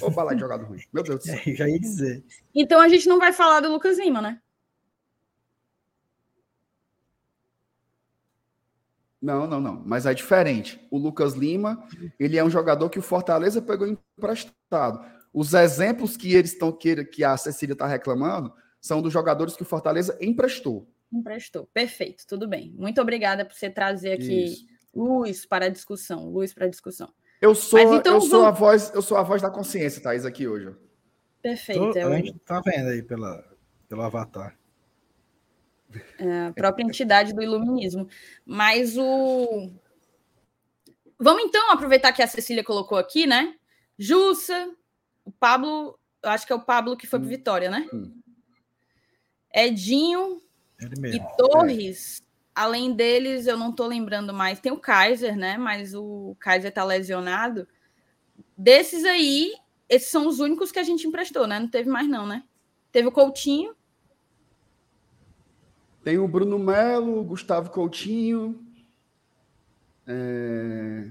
Ô, bala de jogador ruim. Meu Deus do céu. É, já ia dizer. Então a gente não vai falar do Lucas Lima, né? Não, não, não. Mas é diferente. O Lucas Lima, ele é um jogador que o Fortaleza pegou emprestado. Os exemplos que eles estão que, que a Cecília está reclamando são dos jogadores que o Fortaleza emprestou. Emprestou. Perfeito, tudo bem. Muito obrigada por você trazer aqui Isso. Luz para a discussão. Luz para a discussão. Eu sou, Mas então eu sou vamos- a voz, eu sou a voz da consciência, Thaís, aqui hoje. Perfeito. Tô- é a gente tá vendo aí pela, pelo avatar. a própria entidade do iluminismo. Mas o. Vamos então aproveitar que a Cecília colocou aqui, né? Jussa, o Pablo, eu acho que é o Pablo que foi para Vitória, né? Hum. Edinho Ele e. Torres. Além deles, eu não tô lembrando mais. Tem o Kaiser, né? Mas o Kaiser tá lesionado. Desses aí, esses são os únicos que a gente emprestou, né? Não teve mais, não, né? Teve o Coutinho, Tem o Bruno Melo, o Gustavo Coutinho. é,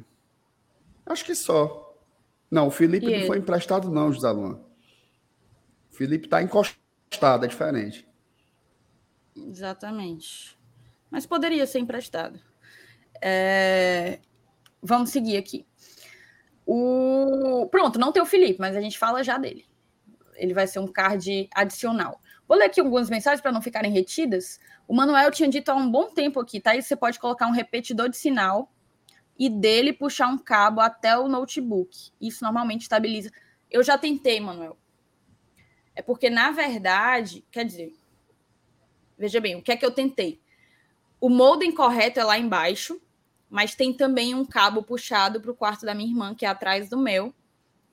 Acho que só. Não, o Felipe E não ele? foi emprestado, não, José Luan. O Felipe está encostado, é diferente. Exatamente. Mas poderia ser emprestado. É, Vamos seguir aqui. O... Pronto, não tem o Felipe, mas a gente fala já dele. Ele vai ser um card adicional. Vou ler aqui algumas mensagens para não ficarem retidas. O Manuel tinha dito há um bom tempo aqui, tá? E você pode colocar um repetidor de sinal e dele puxar um cabo até o notebook. Isso normalmente estabiliza. Eu já tentei, Manuel. É porque, na verdade, quer dizer, Veja bem, o que é que eu tentei? O modem correto é lá embaixo, mas tem também um cabo puxado para o quarto da minha irmã, que é atrás do meu.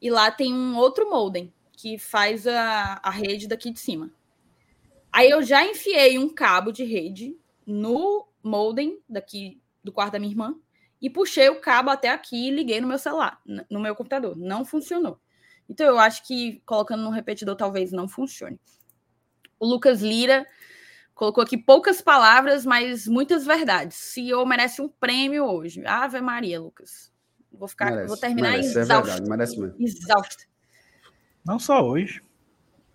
E lá tem um outro modem que faz a, a rede daqui de cima. Aí eu já enfiei um cabo de rede no modem daqui do quarto da minha irmã e puxei o cabo até aqui e liguei no meu celular, no meu computador. Não funcionou. Então eu acho que colocando no repetidor talvez não funcione. O Lucas Lira colocou aqui poucas palavras, mas muitas verdades. CEO merece um prêmio hoje. Ave Maria, Lucas. Vou ficar, Merece, vou terminar merece, é exausta. verdade, merece mesmo. exausta. Não só hoje.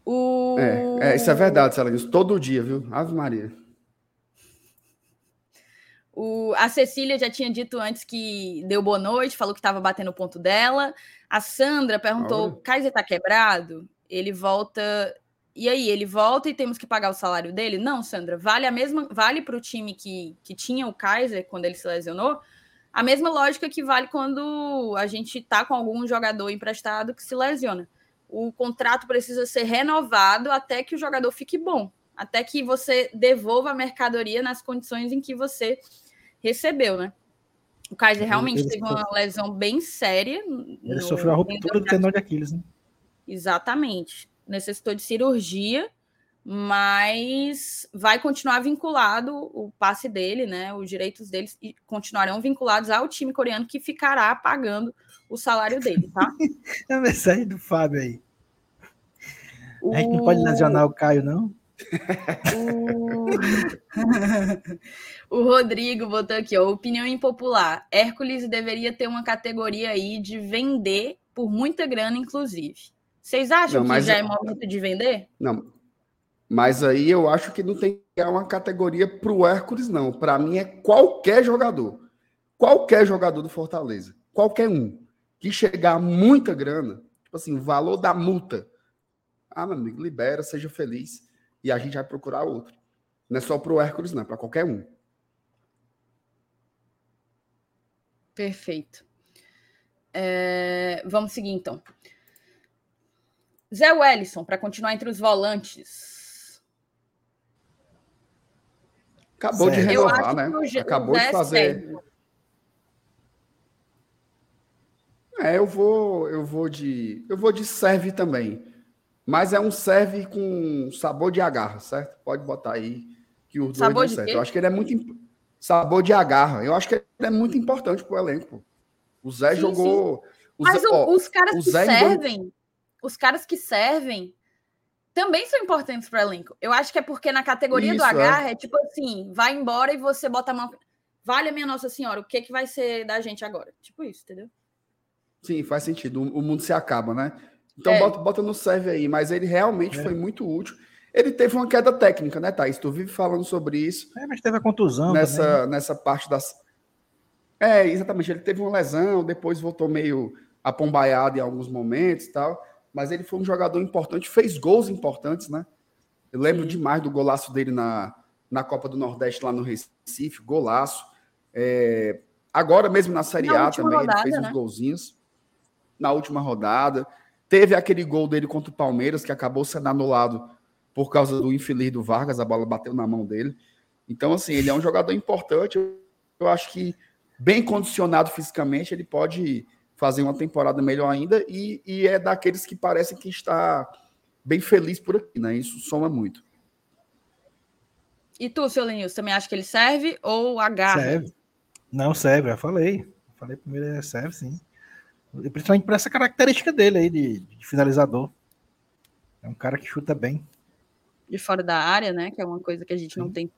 O... É, é, isso é verdade, Celinhos. Todo dia, viu? Ave Maria. O, a Cecília já tinha dito antes que deu boa noite, falou que estava batendo o ponto dela. A Sandra perguntou: Olha. o Kaiser está quebrado? Ele volta. E aí, ele volta e temos que pagar o salário dele? Não, Sandra, vale a mesma, vale para o time que, que tinha o Kaiser quando ele se lesionou, a mesma lógica que vale quando a gente tá com algum jogador emprestado que se lesiona. O contrato precisa ser renovado até que o jogador fique bom, até que você devolva a mercadoria nas condições em que você recebeu, né? O Kaiser realmente ele teve sofreu- uma lesão bem séria. Ele no- sofreu a ruptura do tendão de Aquiles, né? Exatamente. Necessitou de cirurgia, mas vai continuar vinculado o passe dele, né? Os direitos deles continuarão vinculados ao time coreano que ficará pagando o salário dele, tá? é a mensagem do Fábio aí. O... A gente não pode lesionar o Caio, não? o... o Rodrigo botou aqui, ó, opinião impopular. Hércules deveria ter uma categoria aí de vender por muita grana, inclusive. Vocês acham não, que já é momento de vender? Não, mas aí eu acho que não tem uma categoria para o Hércules, não. Para mim é qualquer jogador. Qualquer jogador do Fortaleza. Qualquer um. Que chegar a muita grana, tipo assim, o valor da multa. Ah, meu amigo, libera, seja feliz. E a gente vai procurar outro. Não é só para o Hércules, não, é para qualquer um. Perfeito. É... Vamos seguir então. Zé Wellison, para continuar entre os volantes. Acabou de renovar, né? Acabou de fazer. É, eu vou, eu vou de, eu vou de serve também, mas é um serve com sabor de agarra, certo? Pode botar aí que o sabor certo. Eu acho que ele é muito sabor de agarra. Eu acho que ele é muito importante pro elenco. O Zé sim, jogou. Sim. Mas Zé, ó, os caras que servem, os caras que servem também são importantes para o elenco. Eu acho que é porque na categoria Isso, do H é. é. tipo assim, vai embora e você bota a mão. Vale a minha Nossa Senhora, o que, que vai ser da gente agora? Tipo isso, entendeu? Sim, faz sentido. O mundo se acaba, né? Então é. bota, bota no serve aí, mas ele realmente é. foi muito útil. Ele teve uma queda técnica, né, Thaís? Tu vive falando sobre isso. É, mas teve a contusão. Nessa, também. nessa parte das. É, exatamente. Ele teve uma lesão, depois voltou meio apombaiado em alguns momentos e tal mas ele foi um jogador importante, fez gols importantes, né? Eu lembro Sim. demais do golaço dele na, na Copa do Nordeste lá no Recife, golaço. É, agora mesmo na Série na A também, rodada, ele fez né? uns golzinhos. Na última rodada. Teve aquele gol dele contra o Palmeiras, que acabou sendo anulado por causa do infeliz do Vargas, a bola bateu na mão dele. Então, assim, ele é um jogador importante. Eu acho que, bem condicionado fisicamente, ele pode fazer uma temporada melhor ainda e, e é daqueles que parecem que está bem feliz por aqui, né? Isso soma muito. E tu, seu Lenilson, também acha que ele serve ou agarra? Serve. Não, serve, já falei. Falei primeiro, é, serve sim. Principalmente por essa característica dele aí de, de finalizador. É um cara que chuta bem. De fora da área, né? Que é uma coisa que a gente sim. não tem.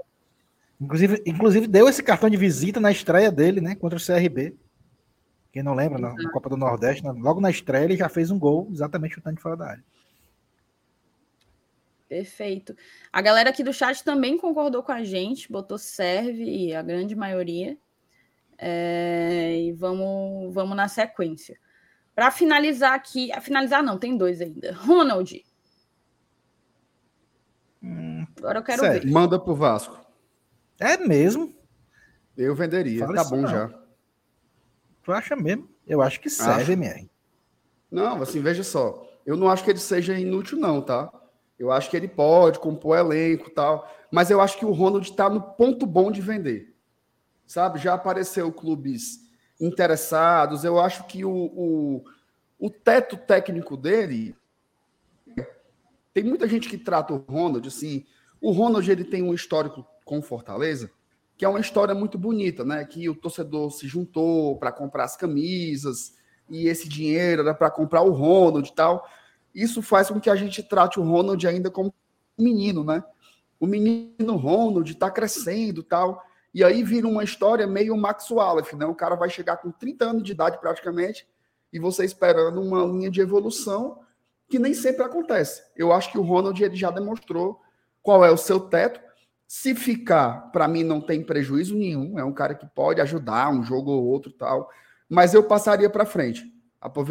Inclusive, inclusive deu esse cartão de visita na estreia dele, né? Contra o CRB. Quem não lembra, na, na Copa do Nordeste, logo na estreia, ele já fez um gol exatamente chutando de fora da área. Perfeito. A galera aqui do chat também concordou com a gente, botou serve, a grande maioria. É, e vamos, vamos na sequência. Para finalizar aqui, a finalizar não, tem dois ainda. Ronald. Hum, Agora eu quero sério, ver. Manda pro Vasco. É mesmo? Eu venderia, Fala tá bom não. já. Tu acha mesmo? Eu acho que serve, acho. MR. Não, assim, veja só. Eu não acho que ele seja inútil, não, tá? Eu acho que ele pode compor elenco e tal. Mas eu acho que o Ronald está no ponto bom de vender. Sabe? Já apareceu clubes interessados. Eu acho que o, o, o teto técnico dele. Tem muita gente que trata o Ronald assim. O Ronald ele tem um histórico com Fortaleza que é uma história muito bonita, né? Que o torcedor se juntou para comprar as camisas e esse dinheiro era para comprar o Ronald e tal. Isso faz com que a gente trate o Ronald ainda como menino, né? O menino Ronald está crescendo tal. E aí vira uma história meio Max Wallace, né? O cara vai chegar com 30 anos de idade praticamente e você esperando uma linha de evolução que nem sempre acontece. Eu acho que o Ronald ele já demonstrou qual é o seu teto se ficar, para mim não tem prejuízo nenhum, é um cara que pode ajudar um jogo ou outro tal, mas eu passaria para frente.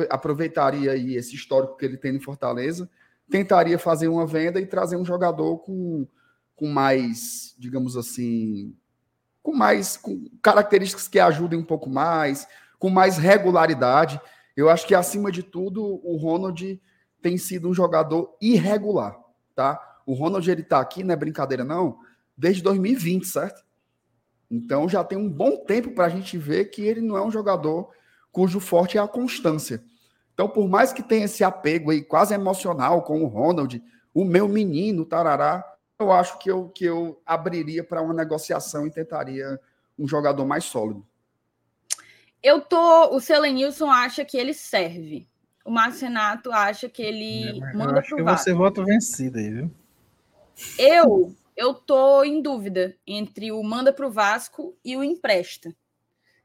Aproveitaria aí esse histórico que ele tem em Fortaleza, tentaria fazer uma venda e trazer um jogador com, com mais, digamos assim, com mais com características que ajudem um pouco mais, com mais regularidade. Eu acho que acima de tudo o Ronald tem sido um jogador irregular, tá? O Ronald ele tá aqui, não é brincadeira não desde 2020, certo? Então já tem um bom tempo para a gente ver que ele não é um jogador cujo forte é a constância. Então, por mais que tenha esse apego aí quase emocional com o Ronald, o meu menino, tarará, eu acho que eu, que eu abriria para uma negociação e tentaria um jogador mais sólido. Eu tô. O Selenilson acha que ele serve. O Márcio Renato acha que ele Eu manda acho pro que Vasco. você volta vencido aí, viu? Eu, eu tô em dúvida entre o manda pro Vasco e o empresta.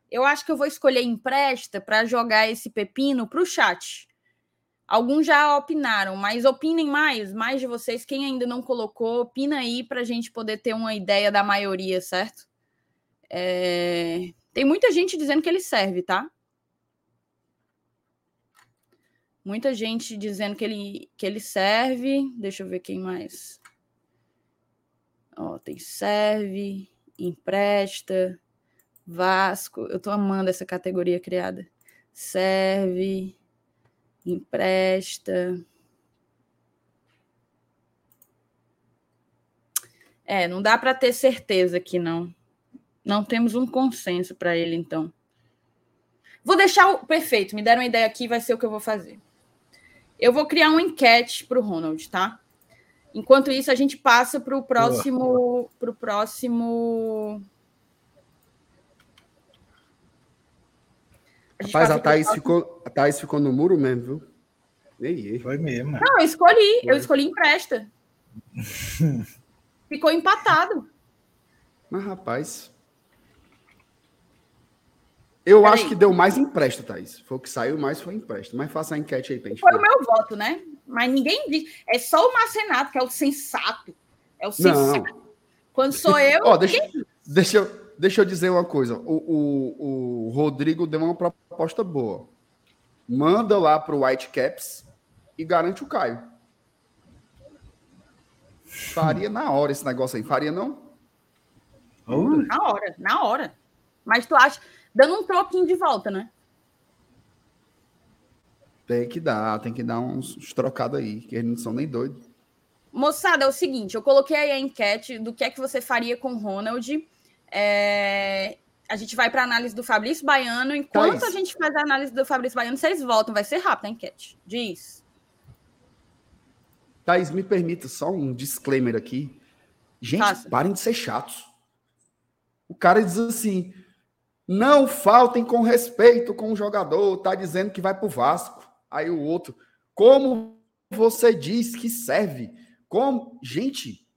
Eu acho que eu vou escolher empresta para jogar esse pepino pro chat. Alguns já opinaram, mas opinem mais, mais de vocês. Quem ainda não colocou, opina aí para a gente poder ter uma ideia da maioria, certo? É, Tem muita gente dizendo que ele serve, tá? Muita gente dizendo que ele, que ele serve. Deixa eu ver quem mais. Ó, tem serve, empresta, Vasco. Eu tô amando essa categoria criada. Serve, empresta. É, não dá para ter certeza aqui, não. Não temos um consenso para ele, então. Vou deixar o. Perfeito, me deram uma ideia aqui, vai ser o que eu vou fazer. Eu vou criar uma enquete para o Ronald, tá? Enquanto isso, a gente passa para o próximo. Para o próximo. A Rapaz, a Thaís, próximo- ficou, a Thaís ficou no muro mesmo, viu? Ei, ei. Foi mesmo. Não, eu escolhi, eu escolhi empresta. Ficou empatado. Mas, rapaz. Eu Peraí. acho que deu mais empréstimo, Thaís. Foi o que saiu mais, foi empréstimo. Mas faça a enquete aí pra gente Foi ver. o meu voto, né? Mas ninguém diz. É só o Marcenato, que é o sensato. É o sensato. Não. Quando sou eu. Ó, deixa, deixa, eu, deixa eu dizer uma coisa. O, o, o Rodrigo deu uma proposta boa. Manda lá pro Whitecaps e garante o Caio. Faria na hora esse negócio aí. Faria não? Na hora, na hora. Mas tu acha. Dando um troquinho de volta, né? Tem que dar, tem que dar uns, uns trocados aí, que eles não são nem doidos. Moçada, é o seguinte, eu coloquei aí a enquete do que é que você faria com o Ronald. É, A gente vai para a análise do Fabrício Baiano. Enquanto Thaís. a gente faz a análise do Fabrício Baiano, vocês voltam. Vai ser rápido a enquete. Diz. Thaís, me permita só um disclaimer aqui. Gente, Faça. parem de ser chatos. O cara diz assim: não faltem com respeito com o jogador, tá dizendo que vai pro Vasco. Aí o outro, como você diz que serve? Como? Gente,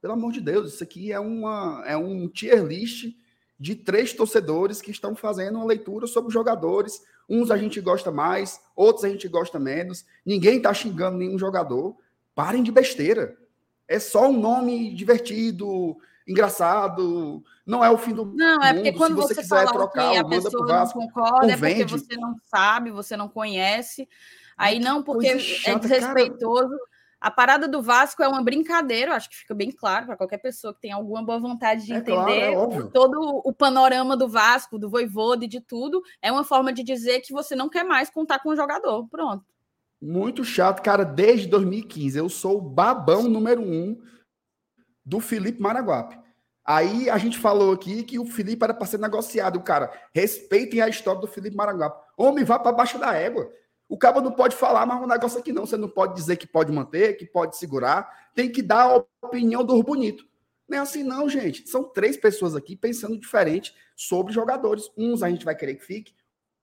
pelo amor de Deus, isso aqui é, uma, é um tier list de três torcedores que estão fazendo uma leitura sobre jogadores. Uns a gente gosta mais, outros a gente gosta menos. Ninguém tá xingando nenhum jogador. Parem de besteira. É só um nome divertido, engraçado. Não é o fim do Não, é porque mundo. quando Se você você, quiser fala trocar, que a pessoa não Vasco. concorda, é porque você não sabe, você não conhece. Aí que não, porque é chata, desrespeitoso. A parada do Vasco é uma brincadeira, acho que fica bem claro para qualquer pessoa que tem alguma boa vontade de É entender claro, é todo o panorama do Vasco, do Voivoda e de tudo. É uma forma de dizer que você não quer mais contar com o jogador. Pronto. Muito chato, cara, desde 2015. Eu sou o babão número um do Felipe Maraguape. Aí a gente falou aqui que o Felipe era para ser negociado. O cara, respeitem a história do Felipe Maraguape. Homem, vá para baixo da égua. O cabo não pode falar mais um negócio aqui, não. Você não pode dizer que pode manter, que pode segurar. Tem que dar a opinião dos bonitos. Não é assim, não, gente. São três pessoas aqui pensando diferente sobre jogadores. Uns a gente vai querer que fique,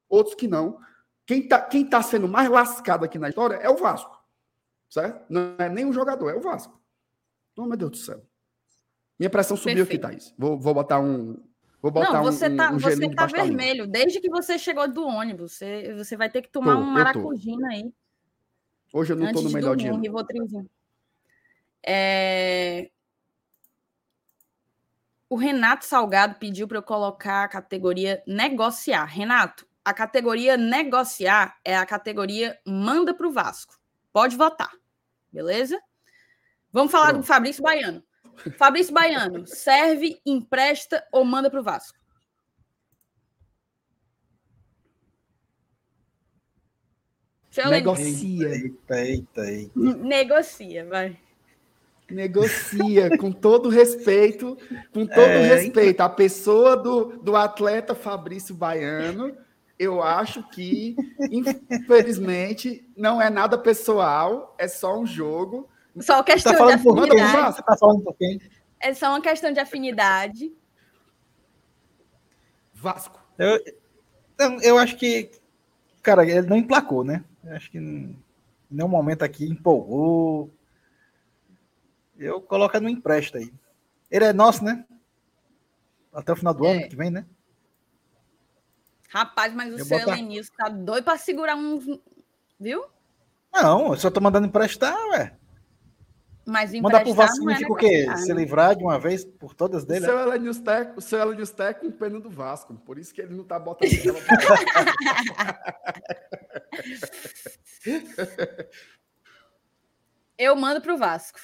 outros que não. Quem tá, quem tá sendo mais lascado aqui na história é o Vasco. Certo? Não é nem o jogador, é o Vasco. Oh, meu Deus do céu. Minha pressão subiu Perfeito. aqui, Thaís. Vou, vou botar um. Vou botar não, você um, tá, um você tá vermelho. Desde que você chegou do ônibus, você, você vai ter que tomar Tô, um maracujina aí. Hoje eu não tô no melhor dia. um. É... O Renato Salgado pediu para eu colocar a categoria negociar. Renato, a categoria negociar é a categoria manda para o Vasco. Pode votar, beleza? Vamos falar Pronto. do Fabrício Baiano. Fabrício Baiano, serve, empresta ou manda para o Vasco? Negocia. Eita, eita, eita. Negocia, vai. Negocia, com todo respeito, com todo É, respeito. A pessoa do, do atleta Fabrício Baiano, eu acho que, infelizmente, não é nada pessoal, é só um jogo. Só questão Tá de afinidade. Vasco. Você tá falando por quem? É só uma questão de afinidade. Vasco. Eu, eu, eu acho que, cara, ele não emplacou, né? Eu acho que em nenhum momento aqui empolgou. Eu coloco no empresta aí. Ele é nosso, né? Até o final do É. ano que vem, né? Rapaz, mas o Eu seu Elenilson tá doido pra segurar uns. Viu? Não, eu só tô mandando emprestar, ué. Mas Mandar pro emprestar Vasco não é significa o quê? negociar, Se né? livrar de uma vez por todas O dele? seu né? Elenius Tec, o seu Elenius Tec com pena do Vasco. Por isso que ele não tá botando. Eu mando pro Vasco.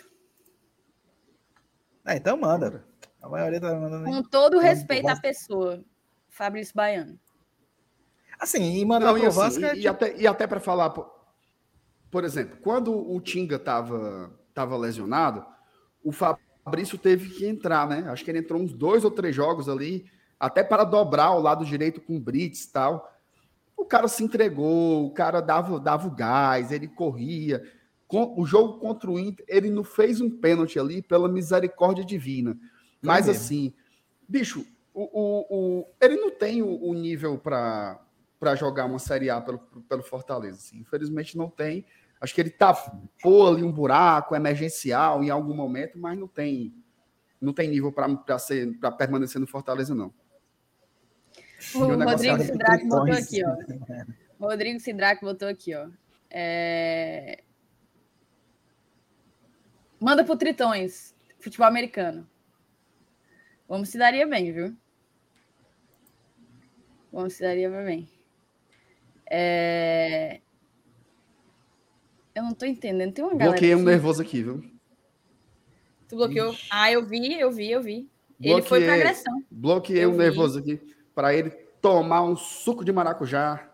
Ah, então manda. A maioria tá mandando. Com todo respeito à pessoa. Fabrício Baiano. Assim, e mandar Não, e, pro assim, Vasco é e, e tipo- até, e até para falar, por, por exemplo, quando o Tinga tava, tava lesionado, o Fabrício teve que entrar, né? Acho que ele entrou uns dois ou três jogos ali, até para dobrar o lado direito com o Brits e tal. O cara se entregou, o cara dava, dava o gás, ele corria. O jogo contra o Inter, ele não fez um pênalti ali pela misericórdia divina. Mas assim, bicho, o, o, o- ele não tem o, o nível para para jogar uma Série A pelo, pelo Fortaleza. assim. Infelizmente não tem. Acho que ele tapou ali um buraco emergencial em algum momento, mas não tem não tem nível para ser para permanecer no Fortaleza não. O Rodrigo é Sidraque botou aqui, ó. Rodrigo Sidraque botou aqui, ó. É... Manda pro Tritões, futebol americano. Vamos se daria bem, viu? Vamos se daria bem. É... Eu não tô entendendo. Tem uma galera. Bloqueei um aqui- nervoso aqui, viu? Tu bloqueou? Ah, eu vi, eu vi, eu vi. Ele foi pra Bloqueei. agressão. Bloqueei Eu um vi. nervoso aqui para ele tomar um suco de maracujá,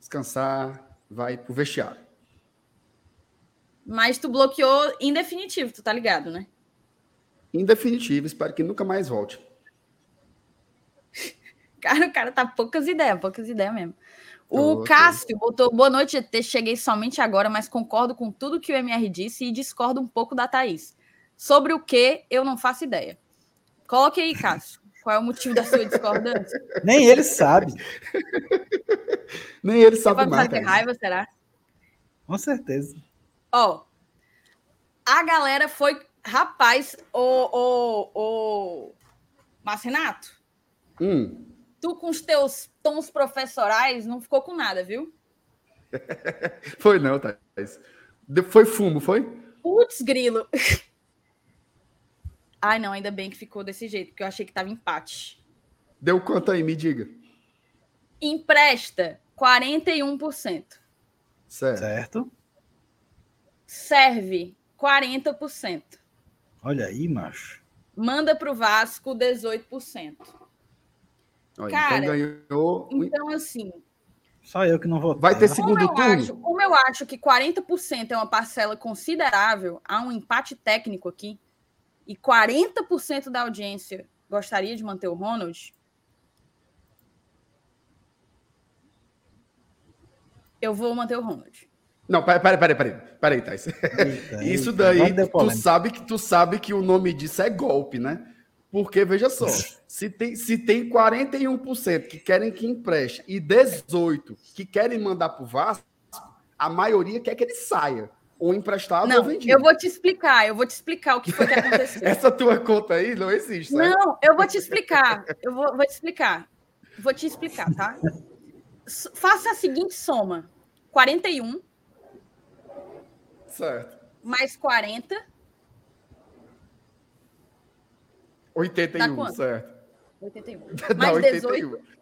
descansar, vai pro vestiário. Mas tu bloqueou em definitivo, tu tá ligado, né? Em definitivo, espero que nunca mais volte. Cara, o cara tá poucas ideias, poucas ideias mesmo. O. Cássio botou boa noite, ET. Cheguei somente agora, mas concordo com tudo que o MR disse e discordo um pouco da Thaís. Sobre o que, eu não faço ideia. Coloque aí, Cássio. Qual é o motivo da sua discordância? Nem ele sabe, Nem ele Você sabe vai mais. fazer Thaís. raiva, será? com certeza. Ó, a galera foi. Rapaz, o, o, o Márcio Renato, Hum, tu com os teus tons professorais não ficou com nada, viu? foi não, Thaís. De- Foi fumo, foi? Putz, grilo. Ai, não, ainda bem que ficou desse jeito, porque eu achei que tava empate. Deu quanto aí, me diga. Empresta 41%. Certo. Certo? Serve 40%. Olha aí, macho. Manda pro Vasco 18%. Olha, Cara, então ganhou. Então, assim, Só eu que não vou. Vai ter como segundo eu, turno? acho, como eu acho que 40% é uma parcela considerável, há um empate técnico aqui, e 40% da audiência gostaria de manter o Ronald, eu vou manter o Ronald. Não, peraí, peraí, peraí, peraí, peraí, Thais. Isso daí, tu sabe que tu sabe que o nome disso é golpe, né? Porque, veja só, se tem, se tem 41% que querem que empreste e 18% que querem mandar pro Vasco, a maioria quer que ele saia. Ou emprestado ou Não, vendido. eu vou te explicar, eu vou te explicar o que foi que aconteceu. Essa tua conta aí não existe, né? Não, eu vou te explicar. Eu vou, vou te explicar. Vou te explicar, tá? Faça a seguinte soma: 41 Certo. mais 40 Dá 81, quanto? certo. 81. Dá Mais 81. 18.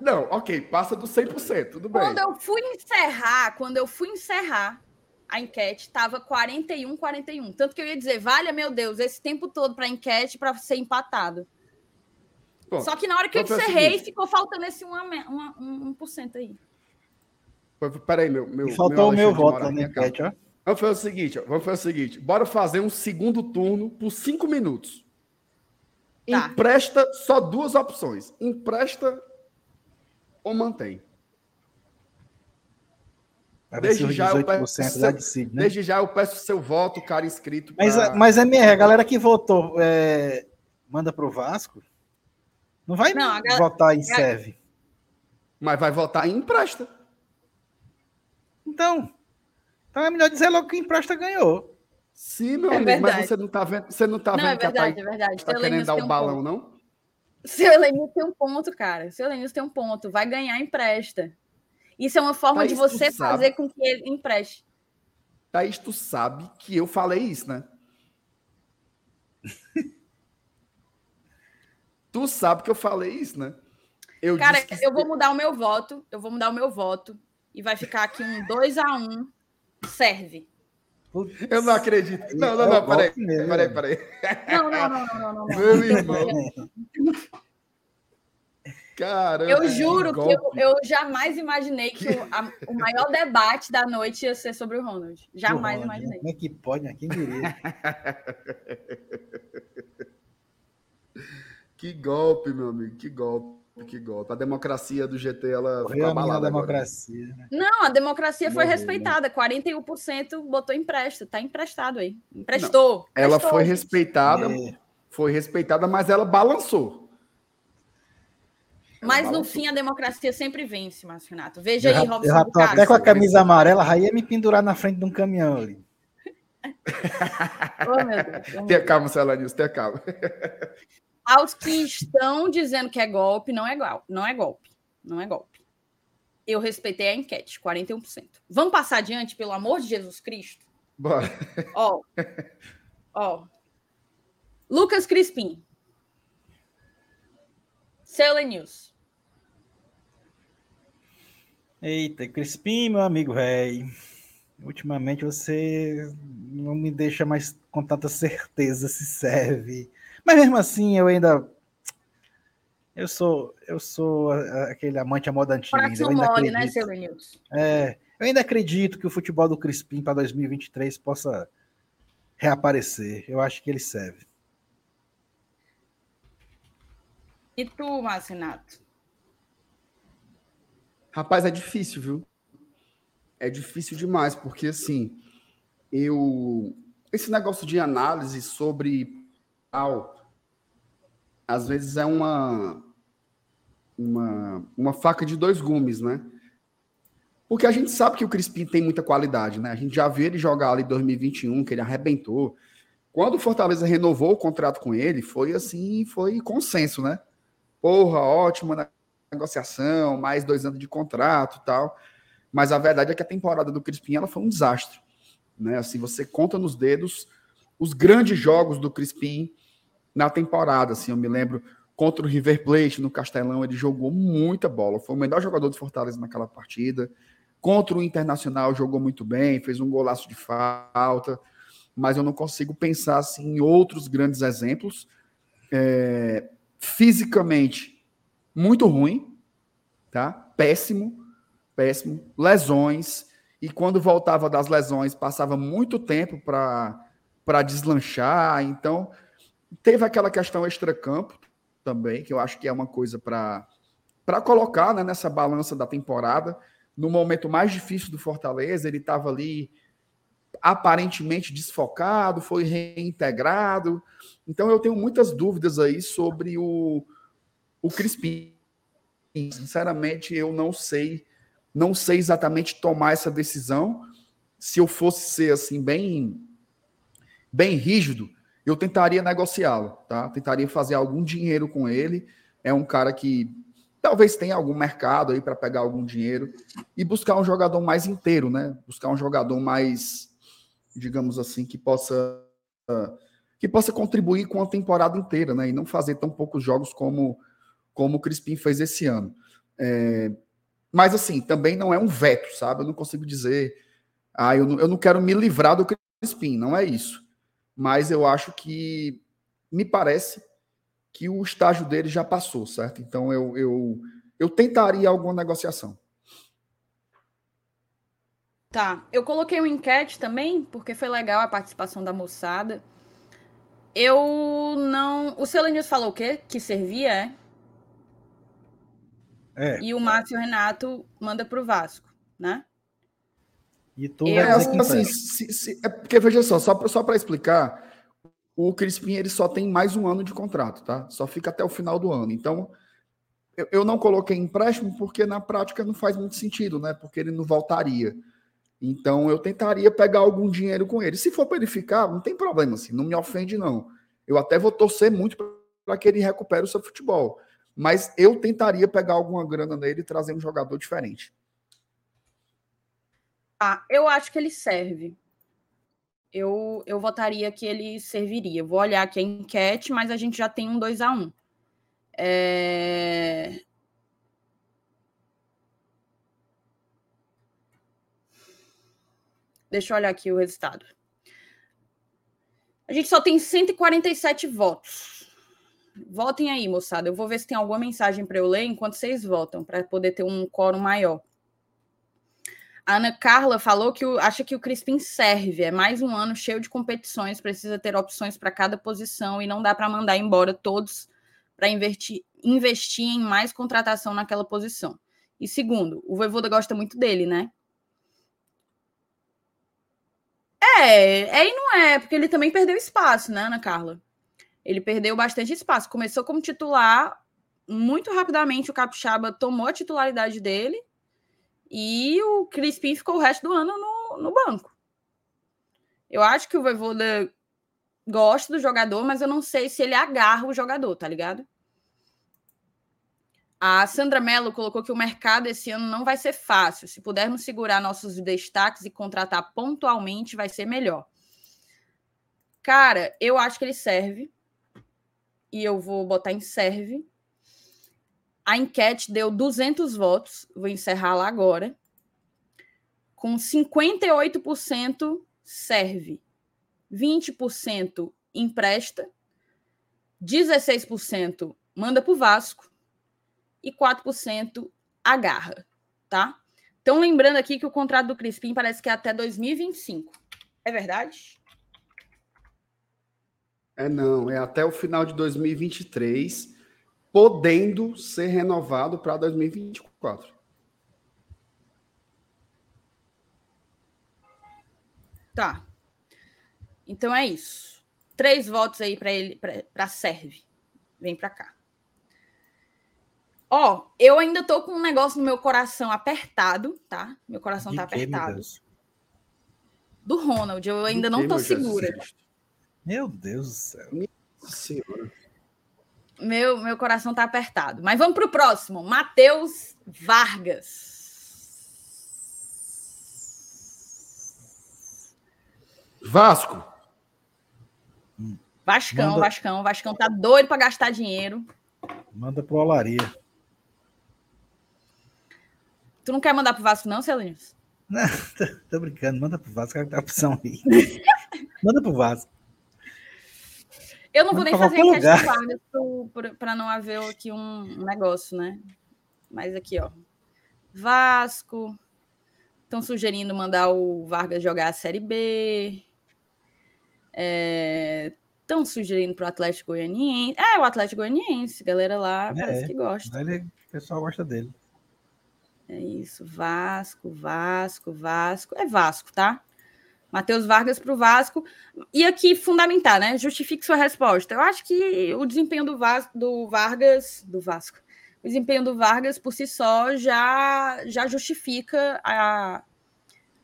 Não, ok, passa do 100%, tudo bem. Quando eu fui encerrar, quando eu fui encerrar a enquete, tava 41, 41. Tanto que eu ia dizer, valha meu Deus, esse tempo todo para enquete para ser empatado. Bom, Só que na hora que eu então encerrei, seguinte. ficou faltando esse 1%, uma, um, 1% aí. Peraí, meu, meu, faltou o meu voto na enquete, ó. Vamos fazer o seguinte, ó, vamos fazer o seguinte. Bora fazer um segundo turno por cinco minutos. Tá. Empresta só duas opções. Empresta ou mantém. Pra Desde já, eu 18% peço, já decide, né? desde já eu peço seu voto, cara inscrito. Mas, pra- mas é minha, a galera que votou é, manda pro Vasco, não vai Não, galera- votar em serve. Mas vai votar em empresta. Então, então é melhor dizer logo que empresta ganhou. Sim, meu É amigo, verdade. mas você não tá vendo, você não tá Não, vendo é que a verdade, Thaís é verdade. tá querendo dar o um balão, ponto. não? Seu Elenilson tem um ponto, cara. Seu Elenilson tem um ponto. Vai ganhar empresta. Isso é uma forma Thaís, de você sabe. fazer com que ele empreste. Thaís, tu sabe que eu falei isso, né? tu sabe que eu falei isso, né? Eu Cara, disse que eu vou mudar o meu voto. Eu vou mudar o meu voto. E vai ficar aqui um 2 a 1 Serve. Eu não acredito. Não, não, não, peraí. Peraí, né? peraí. Não, não, não, não, não. Meu irmão. Caramba. Eu juro que eu, eu jamais imaginei que o, a- o maior debate da noite ia ser sobre o Ronald. Jamais Porra, imaginei. Como é que pode, né? Quem diria? Que golpe, meu amigo. Que golpe, que golpe. A democracia do GT, ela Morreu ficou a abalada agora. democracia. Né? Não, a democracia foi Morreu, respeitada. 41% botou empresta. Tá emprestado aí. Emprestou. Ela Emprestou, foi gente. respeitada, É, foi respeitada, mas ela balançou. Mas no fim a democracia sempre vence, Márcio Renato. Veja eu já, aí, eu Robson já tô Bucari. até com a camisa amarela, aí ia me pendurar na frente de um caminhão ali. Oh, meu Deus, oh, meu Tenha calma, Celanils, tenha calma. Aos que estão dizendo que é golpe, não é igual, não é golpe, não é golpe. Eu respeitei a enquete, 41%. Vamos passar adiante, pelo amor de Jesus Cristo? Bora. Ó, ó. Lucas Crispim. Seu News. Eita, Crispim, meu amigo, velho. Ultimamente você não me deixa mais com tanta certeza se serve. Mas mesmo assim, eu ainda. Eu sou, eu sou aquele amante à moda antiga. ainda. Eu Coração ainda mole, né, acredito. Seu News? É, eu ainda acredito que o futebol do Crispim para 2023 possa reaparecer. Eu acho que ele serve. E tu, Márcio Renato? Rapaz, é difícil, viu? É difícil demais, porque assim, eu. Esse negócio de análise sobre tal, às vezes é uma, uma, uma faca de dois gumes, né? Porque a gente sabe que o Crispim tem muita qualidade, né? A gente já viu ele jogar ali em 2021, que ele arrebentou. Quando o Fortaleza renovou o contrato com ele, foi assim, foi consenso, né? Porra, ótima negociação, mais dois anos de contrato tal. Mas a verdade é que a temporada do Crispim ela foi um desastre. Né? Assim, você conta nos dedos os grandes jogos do Crispim na temporada. Assim, eu me lembro contra o River Plate no Castelão, ele jogou muita bola. Foi o melhor jogador do Fortaleza naquela partida. Contra o Internacional, jogou muito bem, fez um golaço de falta. Mas eu não consigo pensar assim, em outros grandes exemplos. É, fisicamente, muito ruim, tá? Péssimo, péssimo. Lesões. E quando voltava das lesões, passava muito tempo para deslanchar. Então, teve aquela questão extracampo também, que eu acho que é uma coisa para colocar né, nessa balança da temporada. No momento mais difícil do Fortaleza, ele estava ali aparentemente desfocado, foi reintegrado. Então, eu tenho muitas dúvidas aí sobre o, o Crispim. Sinceramente, eu não sei, não sei exatamente tomar essa decisão. Se eu fosse ser assim bem bem rígido, eu tentaria negociá-lo, tá? Tentaria fazer algum dinheiro com ele. É um cara que talvez tenha algum mercado aí para pegar algum dinheiro e buscar um jogador mais inteiro, né? Buscar um jogador mais, digamos assim, que possa que possa contribuir com a temporada inteira, né? E não fazer tão poucos jogos como como o Crispim fez esse ano. É, mas assim, também não é um veto, sabe? Eu não consigo dizer, ah, eu não, eu não quero me livrar do Crispim, não é isso. Mas eu acho que me parece que o estágio dele já passou, certo? Então eu, eu, eu tentaria alguma negociação. Tá, eu coloquei uma enquete também, porque foi legal a participação da moçada. Eu não. O Selenius falou o quê? Que servia, é? É. E o Márcio Renato manda pro Vasco, né? E tu É, assim, se- se- é porque, veja só, só, só para explicar, o Crispim ele só tem mais um ano de contrato, tá? Só fica até o final do ano. Então, eu, eu não coloquei empréstimo porque na prática não faz muito sentido, né? Porque ele não voltaria. Então, eu tentaria pegar algum dinheiro com ele. Se for para ele ficar, não tem problema, assim, não me ofende, não. Eu até vou torcer muito para que ele recupere o seu futebol. Mas eu tentaria pegar alguma grana nele e trazer um jogador diferente. Ah, eu acho que ele serve. Eu, eu votaria que ele serviria. Vou olhar aqui a enquete, mas a gente já tem um 2 a 1 É... Deixa eu olhar aqui o resultado. A gente só tem 147 votos. Votem aí, moçada. Eu vou ver se tem alguma mensagem para eu ler enquanto vocês votam, para poder ter um quórum maior. A Ana Carla falou que o- acha que o Crispim serve. É mais um ano cheio de competições, precisa ter opções para cada posição e não dá para mandar embora todos para investir, investir em mais contratação naquela posição. E segundo, o Voivoda gosta muito dele, né? É, é e não é, porque ele também perdeu espaço, né, Ana Carla? Ele perdeu bastante espaço. Começou como titular, muito rapidamente o Capixaba tomou a titularidade dele e o Crispim ficou o resto do ano no, no banco. Eu acho que o Voivoda gosta do jogador, mas eu não sei se ele agarra o jogador, tá ligado? A Sandra Mello colocou que o mercado esse ano não vai ser fácil. Se pudermos segurar nossos destaques e contratar pontualmente, vai ser melhor. Cara, eu acho que ele serve. E eu vou botar em serve. A enquete deu 200 votos. Vou encerrar lá agora. Com 58% serve. 20% empresta. 16% manda para o Vasco e 4% agarra, tá? Então, lembrando aqui que o contrato do Crispim parece que é até 2025. É verdade? É não, é até o final de 2023, podendo ser renovado para 2024. Tá. Então é isso. Três votos aí para ele, para serve. Vem para cá. Ó, eu ainda tô com um negócio no meu coração apertado, tá? Meu coração De tá apertado. Do Ronald, eu ainda Do não tô segura. Meu Deus do céu. Senhora. Meu, meu coração tá apertado. Mas vamos pro próximo. Matheus Vargas. Vasco, Vascão, Manda- Vascão, Vascão tá doido para gastar dinheiro. Manda pro Olaria. Tu não quer mandar pro Vasco, não, Celinhos? Tô brincando, manda pro Vasco, tá a opção aí. manda pro Vasco. Eu não vou nem fazer enquete Vargas para não haver aqui um negócio, né? Mas aqui, ó. Vasco. Estão sugerindo mandar o Vargas jogar a Série B. Estão sugerindo para o Atlético Goianiense. É, o Atlético Goianiense, galera lá, parece É. que gosta. Ele, o pessoal gosta dele. É isso, Vasco, Vasco, Vasco. É Vasco, tá? Matheus Vargas para o Vasco. E aqui, fundamentar, né? Justifique sua resposta. Eu acho que o desempenho do, Vas do Vargas, do Vasco, o desempenho do Vargas por si só já, já justifica a,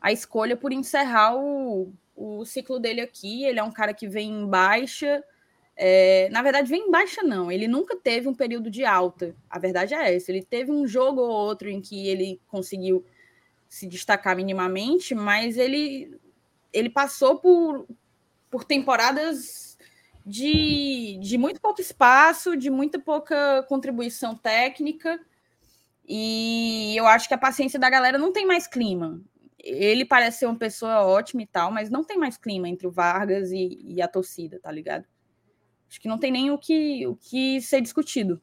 a escolha por encerrar o, o ciclo dele aqui. Ele é um cara que vem em baixa. É, na verdade, vem em baixa, não. Ele nunca teve um período de alta. A verdade é essa. Ele teve um jogo ou outro em que ele conseguiu se destacar minimamente, mas ele, ele passou por, por temporadas de, de muito pouco espaço, de muita pouca contribuição técnica. E eu acho que a paciência da galera não tem mais clima. Ele parece ser uma pessoa ótima e tal, mas não tem mais clima entre o Vargas e, e a torcida, tá ligado? Acho que não tem nem o que, o que ser discutido.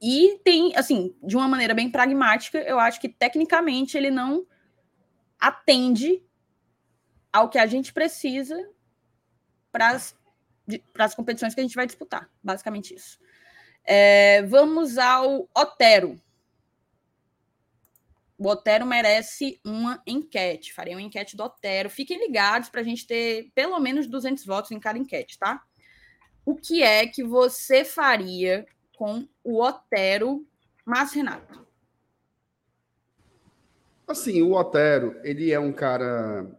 E tem, assim, de uma maneira bem pragmática, eu acho que tecnicamente ele não atende ao que a gente precisa para as competições que a gente vai disputar. Basicamente isso. É, vamos ao Otero. o Otero merece uma enquete. Farei uma enquete do Otero. Fiquem ligados para a gente ter pelo menos 200 votos em cada enquete, tá? O que é que você faria com o Otero mas Renato? Assim, o Otero, ele é um cara.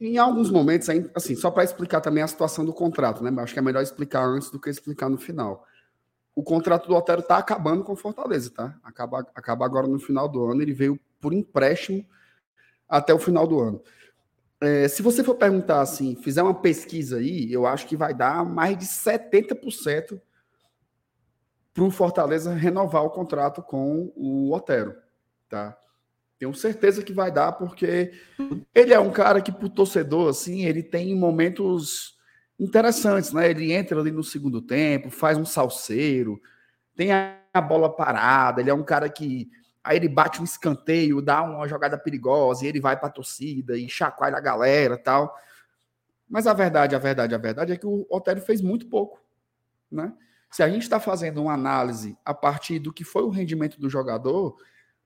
Em alguns momentos, assim, só para explicar também a situação do contrato, né? Acho que é melhor explicar antes do que explicar no final. O contrato do Otero está acabando com Fortaleza, tá? Acaba, acaba agora no final do ano. Ele veio por empréstimo até o final do ano. É, se você for perguntar assim, fizer uma pesquisa aí, eu acho que vai dar mais de 70% para o Fortaleza renovar o contrato com o Otero, tá? Tenho certeza que vai dar, porque ele é um cara que, para o torcedor, assim, ele tem momentos interessantes, né? Ele entra ali no segundo tempo, faz um salseiro, tem a bola parada, ele é um cara que aí ele bate um escanteio, dá uma jogada perigosa, e ele vai para a torcida e chacoalha a galera, tal. Mas a verdade, a verdade, a verdade é que o Otério fez muito pouco, né? Se a gente está fazendo uma análise a partir do que foi o rendimento do jogador,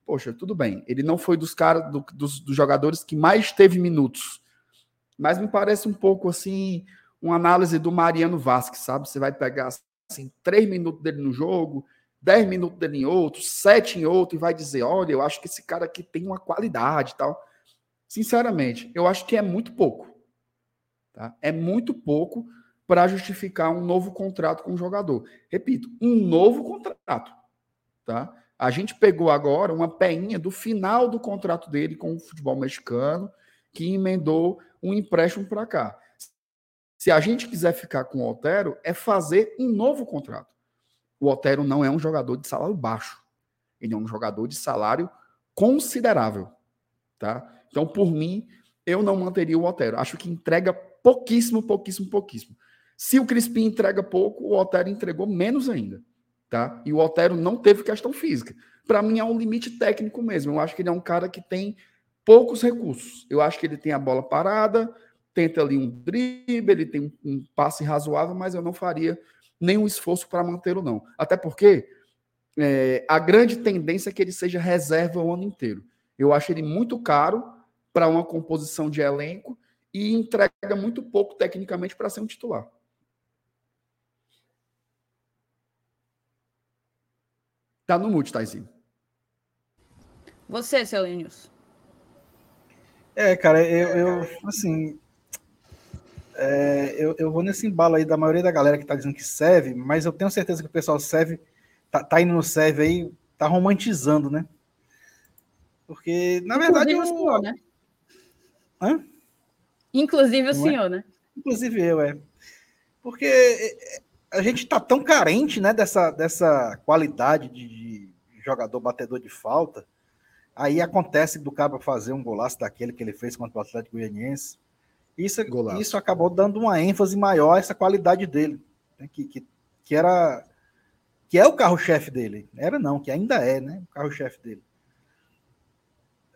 poxa, tudo bem. Ele não foi dos caras do, dos, dos jogadores que mais teve minutos, mas me parece um pouco assim uma análise do Mariano Vasquez, sabe? Você vai pegar assim, três minutos dele no jogo, dez minutos dele em outro, sete em outro, e vai dizer: olha, eu acho que esse cara aqui tem uma qualidade e tal. Sinceramente, eu acho que é muito pouco. Tá? É muito pouco para justificar um novo contrato com o jogador. Repito, um novo contrato. Tá? A gente pegou agora uma peinha do final do contrato dele com o futebol mexicano, que emendou um empréstimo para cá. Se a gente quiser ficar com o Otero, é fazer um novo contrato. O Otero não é um jogador de salário baixo. Ele é um jogador de salário considerável. Tá? Então, por mim, eu não manteria o Otero. Acho que entrega pouquíssimo, pouquíssimo, pouquíssimo. Se o Crispim entrega pouco, o Otero entregou menos ainda. Tá? E o Otero não teve questão física. Para mim, é um limite técnico mesmo. Eu acho que ele é um cara que tem poucos recursos. Eu acho que ele tem a bola parada, tenta ali um drible, ele tem um, passe razoável, mas eu não faria nenhum esforço para mantê-lo, não. Até porque é, a grande tendência é que ele seja reserva o ano inteiro. Eu acho ele muito caro para uma composição de elenco e entrega muito pouco tecnicamente para ser um titular. Tá no mute, Taizinho. Você, seu Linus. É, cara, eu, eu assim, é, eu, eu, vou nesse embalo aí da maioria da galera que tá dizendo que serve, mas eu tenho certeza que o pessoal serve, tá, tá indo no serve aí, tá romantizando, né? Porque, na Inclusive verdade. O senhor, né? Hã? Inclusive o Não é? senhor, é? né? Inclusive eu, é. Porque é, é, a gente tá tão carente, né, dessa, dessa qualidade de, de jogador batedor de falta. Aí acontece do cara fazer um golaço daquele que ele fez contra o Atlético Goianiense isso, isso acabou dando uma ênfase maior a essa qualidade dele, né? que, que, que era que é o carro-chefe dele. Era não, que ainda é, né? O carro-chefe dele.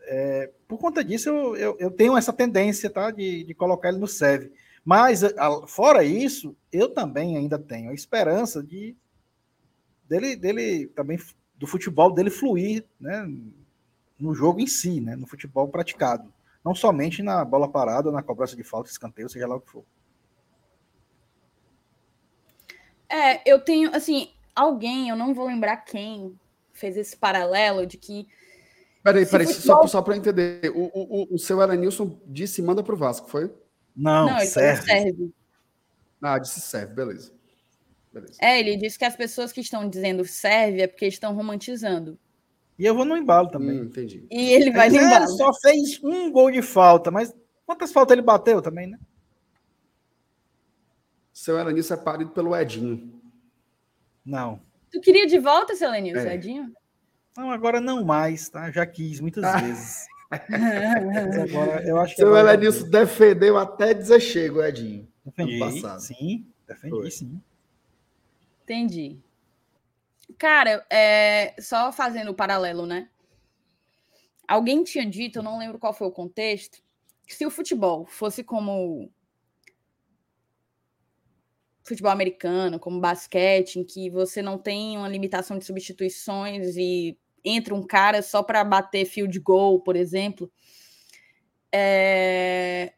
É, por conta disso, eu, eu, eu, tenho essa tendência tá, de, de colocar ele no serve. Mas, a, fora isso, eu também ainda tenho a esperança de dele, dele também do futebol dele fluir né, no jogo em si, né, no futebol praticado. Não somente na bola parada, na cobrança de falta, escanteio, seja lá o que for. É, eu tenho, assim, alguém, eu não vou lembrar quem, fez esse paralelo de que. Peraí, peraí, futebol... só, só para entender. O, o, o seu Elenilson disse manda para o Vasco, foi? Não, não ele serve. serve. Ah, disse serve, beleza. beleza. É, ele disse que as pessoas que estão dizendo serve é porque estão romantizando. E eu vou no embalo também. Hum, entendi. E ele vai no embalo. Ele só fez um gol de falta, mas quantas faltas ele bateu também, né? Seu Elenilson é parido pelo Edinho. Não. Tu queria de volta, seu Elenilson, é. Edinho? Não, agora não mais, tá? Já quis muitas ah. vezes. agora, eu acho que seu Elenilson defendeu até dizer chego, Edinho. Defendi, passado. sim. Defendi, Foi. sim. Entendi. Cara, é, só fazendo o paralelo, né? Alguém tinha dito, eu não lembro qual foi o contexto, que se o futebol fosse como futebol americano, como basquete, em que você não tem uma limitação de substituições e entra um cara só para bater field goal, por exemplo, é...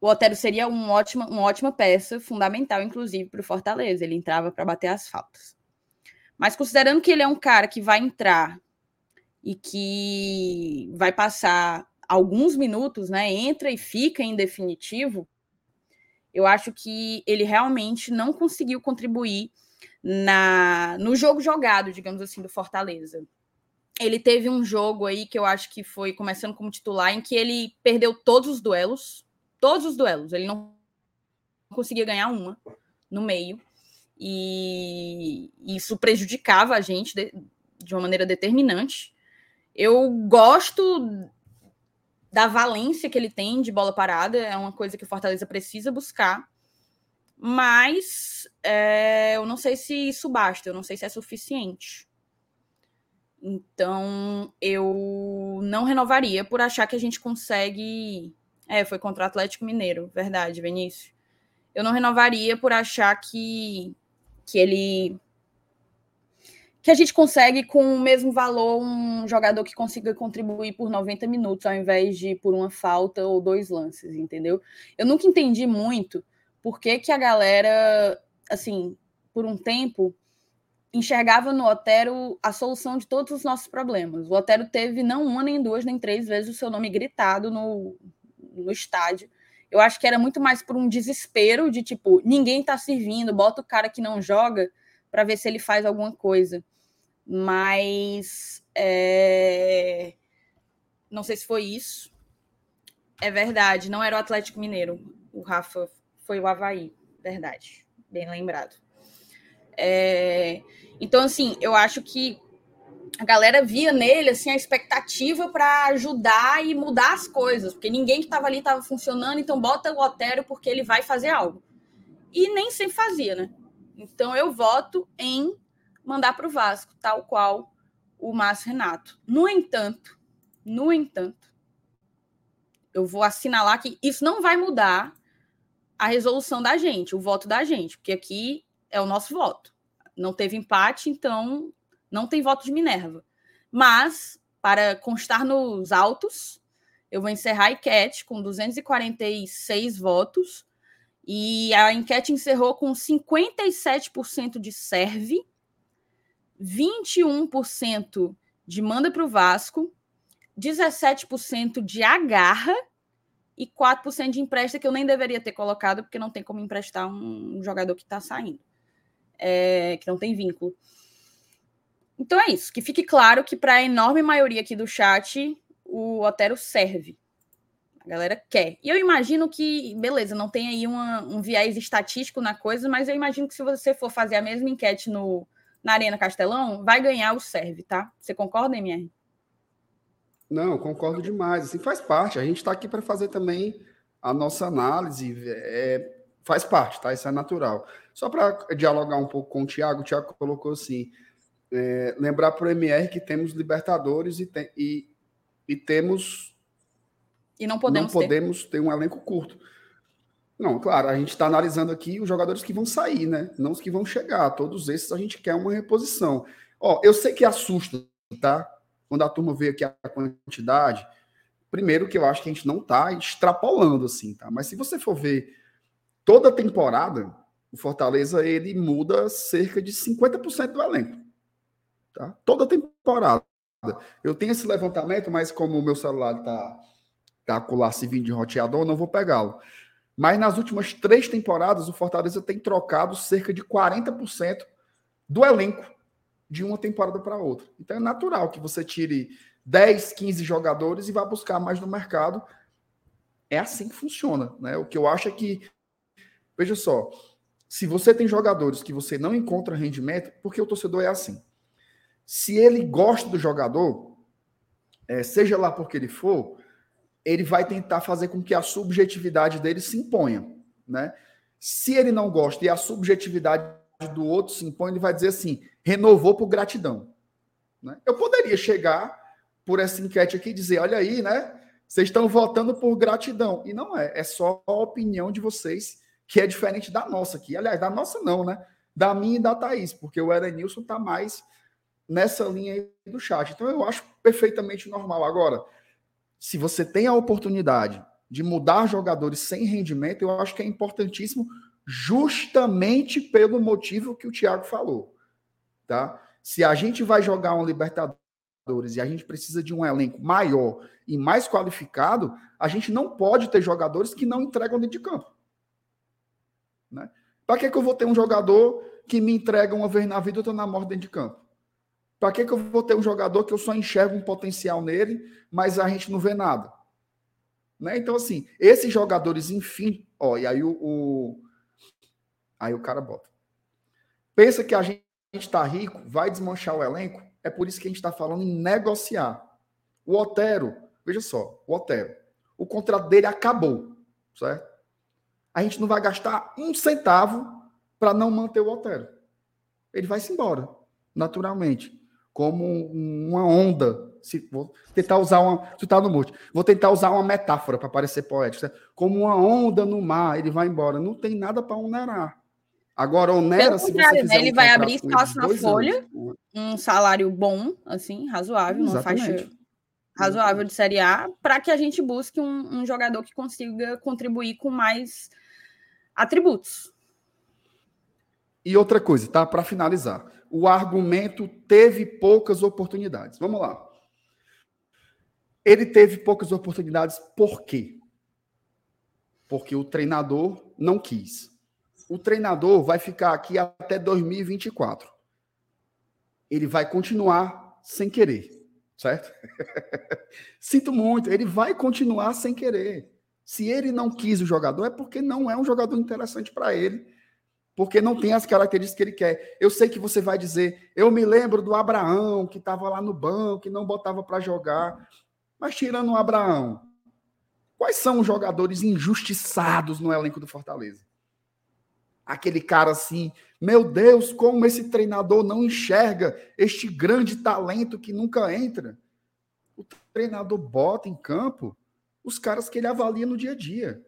o Otero seria um ótima, uma ótima peça, fundamental, inclusive, para o Fortaleza. Ele entrava para bater as faltas. Mas considerando que ele é um cara que vai entrar e que vai passar alguns minutos, né? Entra e fica em definitivo, eu acho que ele realmente não conseguiu contribuir na no jogo jogado, digamos assim, do Fortaleza. Ele teve um jogo aí que eu acho que foi começando como titular, em que ele perdeu todos os duelos, todos os duelos. Ele não conseguia ganhar uma no meio. E isso prejudicava a gente de, de uma maneira determinante. Eu gosto da valência que ele tem de bola parada, é uma coisa que o Fortaleza precisa buscar. Mas é, eu não sei se isso basta, eu não sei se é suficiente. Então, eu não renovaria por achar que a gente consegue. É, foi contra o Atlético Mineiro, verdade, Vinícius. Eu não renovaria por achar que, que ele. Que a gente consegue, com o mesmo valor, um jogador que consiga contribuir por 90 minutos, ao invés de por uma falta ou dois lances, entendeu? Eu nunca entendi muito por que, que a galera, assim, por um tempo, enxergava no Otero a solução de todos os nossos problemas. O Otero teve não uma, nem duas, nem três vezes o seu nome gritado no, no estádio. Eu acho que era muito mais por um desespero de tipo, ninguém tá servindo, bota o cara que não joga para ver se ele faz alguma coisa. Mas é... não sei se foi isso. É verdade, não era o Atlético Mineiro. O Rafa foi o Havaí, verdade, bem lembrado. É, então, assim, eu acho que a galera via nele assim a expectativa para ajudar e mudar as coisas, porque ninguém que estava ali estava funcionando, então bota o Otero porque ele vai fazer algo. E nem sempre fazia, né? Então eu voto em mandar para o Vasco, tal qual o Márcio Renato. No entanto, no entanto, eu vou assinalar que isso não vai mudar a resolução da gente, o voto da gente, porque aqui é o nosso voto. Não teve empate, então não tem voto de Minerva. Mas, para constar nos autos, eu vou encerrar a enquete com 246 votos. E a enquete encerrou com 57% de serve, 21% de manda para o Vasco, 17% de agarra e 4% de empresta, que eu nem deveria ter colocado, porque não tem como emprestar um jogador que está saindo é, que não tem vínculo. Então é isso, que fique claro que para a enorme maioria aqui do chat, o Otero serve. A galera quer. E eu imagino que, beleza, não tem aí uma, um viés estatístico na coisa, mas eu imagino que se você for fazer a mesma enquete no, na Arena Castelão, vai ganhar o serve, tá? Você concorda, MR? Não, concordo demais. Assim, faz parte. A gente está aqui para fazer também a nossa análise. É, faz parte, tá? Isso é natural. Só para dialogar um pouco com o Thiago, o Thiago colocou assim: é, lembrar para o MR que temos Libertadores e, tem, e, e temos. E não podemos, não podemos ter. ter um elenco curto. Não, claro, a gente está analisando aqui os jogadores que vão sair, né? Não os que vão chegar. Todos esses a gente quer uma reposição. Ó, eu sei que assusta, tá? Quando a turma vê aqui a quantidade. Primeiro que eu acho que a gente não está extrapolando assim, tá? Mas se você for ver toda temporada, o Fortaleza ele muda cerca de 50% do elenco. Tá? Toda temporada. Eu tenho esse levantamento, mas como o meu celular está tá com o laço de roteador, não vou pegá-lo. Mas nas últimas três temporadas, o Fortaleza tem trocado cerca de 40% do elenco de uma temporada para outra. Então é natural que você tire 10, 15 jogadores e vá buscar mais no mercado. É assim que funciona. Né? O que eu acho é que Veja só, se você tem jogadores que você não encontra rendimento, porque o torcedor é assim. Se ele gosta do jogador, é, seja lá por que ele for, ele vai tentar fazer com que a subjetividade dele se imponha, né? Se ele não gosta e a subjetividade do outro se impõe, ele vai dizer assim: renovou por gratidão. Né? Eu poderia chegar por essa enquete aqui e dizer: olha aí, né? Vocês estão votando por gratidão. E não é, é só a opinião de vocês que é diferente da nossa aqui. Aliás, da nossa não, né? Da minha e da Thaís, porque o Erenilson está mais nessa linha aí do chat. Então eu acho perfeitamente normal. Agora, se você tem a oportunidade de mudar jogadores sem rendimento, eu acho que é importantíssimo justamente pelo motivo que o Thiago falou, tá? Se a gente vai jogar um Libertadores e a gente precisa de um elenco maior e mais qualificado, a gente não pode ter jogadores que não entregam dentro de campo. Né? Para que, que eu vou ter um jogador que me entrega uma vez na vida e estou na morte dentro de campo? Para que, que eu vou ter um jogador que eu só enxergo um potencial nele, mas a gente não vê nada? Né? Então, assim, esses jogadores, enfim, ó, e aí o, o aí o cara bota. Pensa que a gente está rico, vai desmanchar o elenco, é por isso que a gente está falando em negociar. O Otero, veja só, o Otero, o contrato dele acabou, certo? A gente não vai gastar um centavo para não manter o Otero. Ele vai se embora, naturalmente como uma onda. Se, vou tentar usar uma. Tu tá no mute. Vou tentar usar uma metáfora para parecer poético. Certo? Como uma onda no mar, ele vai embora. Não tem nada para onerar. Agora, onera Pelo se você né? Ele um vai abrir espaço na folha, anos. um salário bom, assim, razoável, numa faixa razoável de Série A, para que a gente busque um, um jogador que consiga contribuir com mais atributos. E outra coisa, tá? Para finalizar, o argumento teve poucas oportunidades. Vamos lá. Ele teve poucas oportunidades por quê? Porque o treinador não quis. O treinador vai ficar aqui até 2024. Ele vai continuar sem querer, certo? Sinto muito, ele vai continuar sem querer. Se ele não quis o jogador, é porque não é um jogador interessante para ele porque não tem as características que ele quer. Eu sei que você vai dizer, eu me lembro do Abraão, que estava lá no banco, que não botava para jogar. Mas tirando o Abraão, quais são os jogadores injustiçados no elenco do Fortaleza? Aquele cara assim, meu Deus, como esse treinador não enxerga este grande talento que nunca entra. O treinador bota em campo os caras que ele avalia no dia a dia.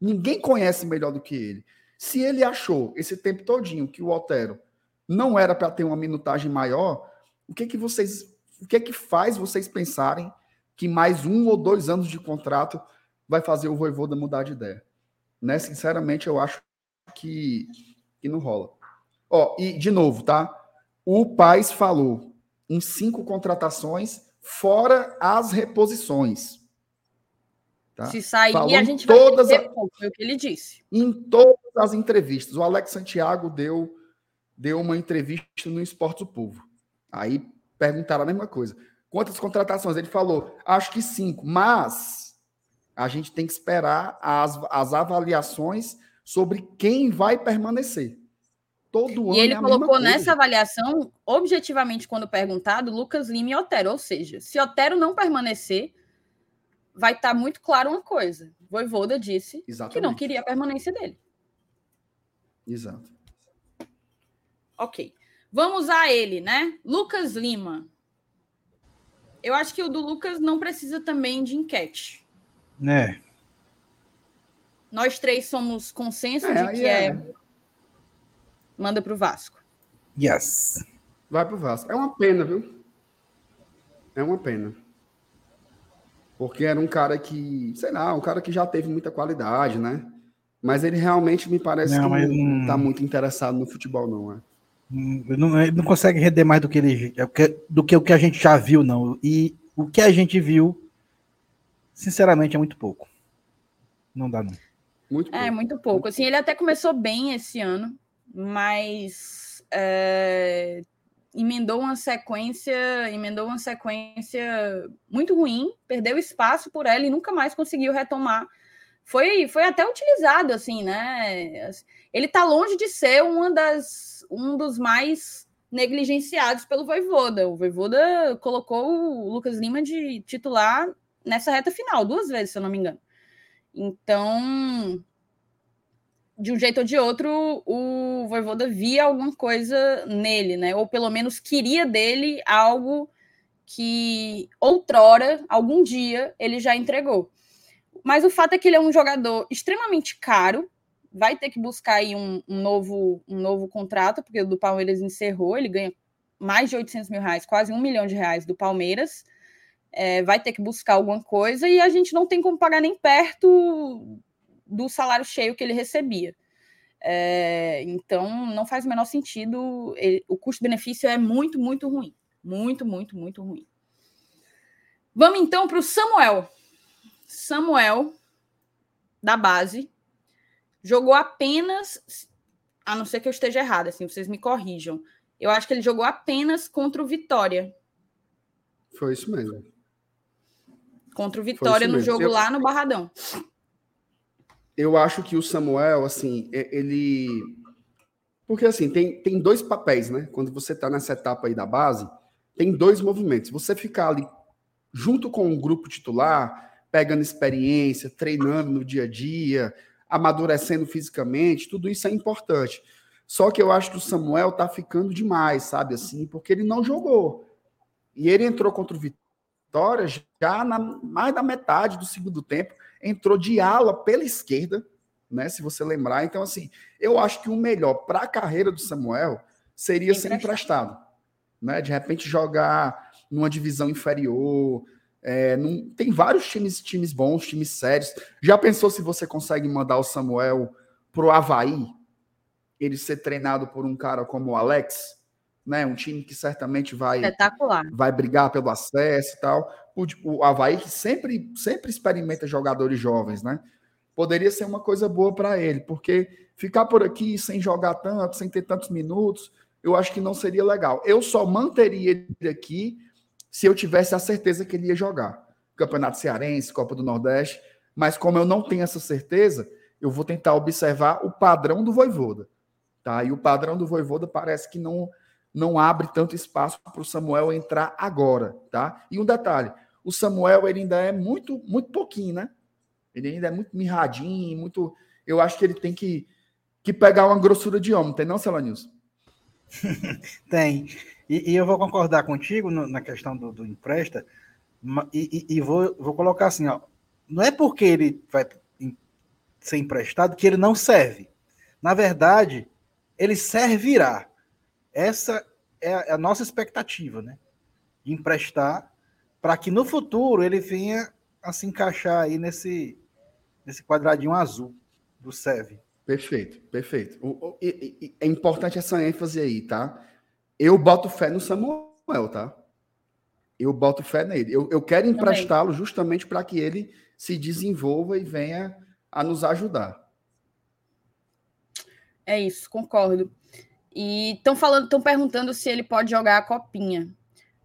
Ninguém conhece melhor do que ele. Se ele achou esse tempo todinho que o Otero não era para ter uma minutagem maior, o que que vocês, o que que faz vocês pensarem que mais um ou dois anos de contrato vai fazer o Voivoda mudar de ideia? Né? Sinceramente, eu acho que, que não rola. Ó, e de novo, tá? O Paz falou em cinco contratações, fora as reposições. Tá? Se sair, Falou a gente vai todas foi o que ele disse. em todas as entrevistas. O Alex Santiago deu, deu uma entrevista no Esporte do Povo. Aí perguntaram a mesma coisa. Quantas contratações? Ele falou, acho que cinco, mas a gente tem que esperar as, as avaliações sobre quem vai permanecer. Todo ano E ele é a mesma colocou nessa avaliação, objetivamente, quando perguntado, Lucas Lima e Otero. Ou seja, se Otero não permanecer, vai estar muito claro uma coisa. Voivoda disse que Exatamente. não queria a permanência dele. Exato. Ok. Vamos a ele, né? Lucas Lima. Eu acho que o do Lucas não precisa também de enquete. Né? Nós três somos consenso É, de que é. é. Manda para o Vasco. Yes. Vai pro Vasco. É uma pena, viu? É uma pena. Porque era um cara que, sei lá, um cara que já teve muita qualidade, né? Mas ele realmente me parece Não, que não, não- tá muito interessado no futebol, não. É. Não, ele não consegue render mais do que, ele, é o que- do que o que a gente já viu, não. E o que a gente viu, sinceramente, é muito pouco. Não dá, não. Muito É, pouco. muito pouco. Assim, ele até começou bem esse ano, mas é, emendou uma sequência, emendou uma sequência muito ruim, perdeu espaço por ela e nunca mais conseguiu retomar. Foi, foi até utilizado, assim, né? Ele tá longe de ser uma das, um dos mais negligenciados pelo Voivoda. O Voivoda colocou o Lucas Lima de titular nessa reta final, duas vezes, se eu não me engano. Então, de um jeito ou de outro, o Voivoda via alguma coisa nele, né? Ou pelo menos queria dele algo que outrora, algum dia, ele já entregou. Mas o fato é que ele é um jogador extremamente caro, vai ter que buscar aí um, um novo, um novo contrato, porque o do Palmeiras encerrou, ele ganha mais de 800 mil reais, quase um milhão de reais do Palmeiras, é, vai ter que buscar alguma coisa e a gente não tem como pagar nem perto do salário cheio que ele recebia. É, então, não faz o menor sentido. Ele, o custo-benefício é muito, muito ruim. Muito, muito, muito ruim. Vamos então para o Samuel. Samuel, da base, jogou apenas, a não ser que eu esteja errada, assim, vocês me corrijam. Eu acho que ele jogou apenas contra o Vitória. Foi isso mesmo. Contra o Vitória no jogo eu... lá no Barradão eu acho que o Samuel, assim, ele. Porque, assim, tem, tem dois papéis, né? Quando você está nessa etapa aí da base, tem dois movimentos. Você ficar ali junto com o grupo titular, pegando experiência, treinando no dia a dia, amadurecendo fisicamente, tudo isso é importante. Só que eu acho que o Samuel tá ficando demais, sabe assim, porque ele não jogou. E ele entrou contra o Vitória já na mais da metade do segundo tempo entrou de ala pela esquerda, né? Se você lembrar. Então, assim, eu acho que o melhor para a carreira do Samuel seria ser emprestado. Né? De repente jogar numa divisão inferior. É, num, tem vários times, times bons, times sérios. Já pensou se você consegue mandar o Samuel pro Havaí? Ele ser treinado por um cara como o Alex? Né, um time que certamente vai, vai brigar pelo acesso e tal o, o Havaí, que sempre, sempre experimenta jogadores jovens, né? Poderia ser uma coisa boa para ele, porque ficar por aqui sem jogar tanto, sem ter tantos minutos, eu acho que não seria legal. Eu só manteria ele aqui se eu tivesse a certeza que ele ia jogar. Campeonato Cearense, Copa do Nordeste, mas como eu não tenho essa certeza, eu vou tentar observar o padrão do Voivoda. Tá? E o padrão do Voivoda parece que não não abre tanto espaço para o Samuel entrar agora, tá? E um detalhe, o Samuel ele ainda é muito, muito pouquinho, né? Ele ainda é muito mirradinho, muito. Eu acho que ele tem que, que pegar uma grossura de homem, tem não, Celanilson? tem. E, e, eu vou concordar contigo no, na questão do, do empresta, e, e, e, vou, vou colocar assim, ó. Não é porque ele vai ser emprestado que ele não serve. Na verdade, ele servirá. Essa é a nossa expectativa, né? De emprestar para que no futuro ele venha a se encaixar aí nesse, nesse quadradinho azul do SEV. Perfeito, perfeito. O, o, e, e, é importante essa ênfase aí, tá? Eu boto fé no Samuel, tá? Eu boto fé nele. Eu, eu quero emprestá-lo justamente para que ele se desenvolva e venha a nos ajudar. É isso, concordo. E estão falando, estão perguntando se ele pode jogar a copinha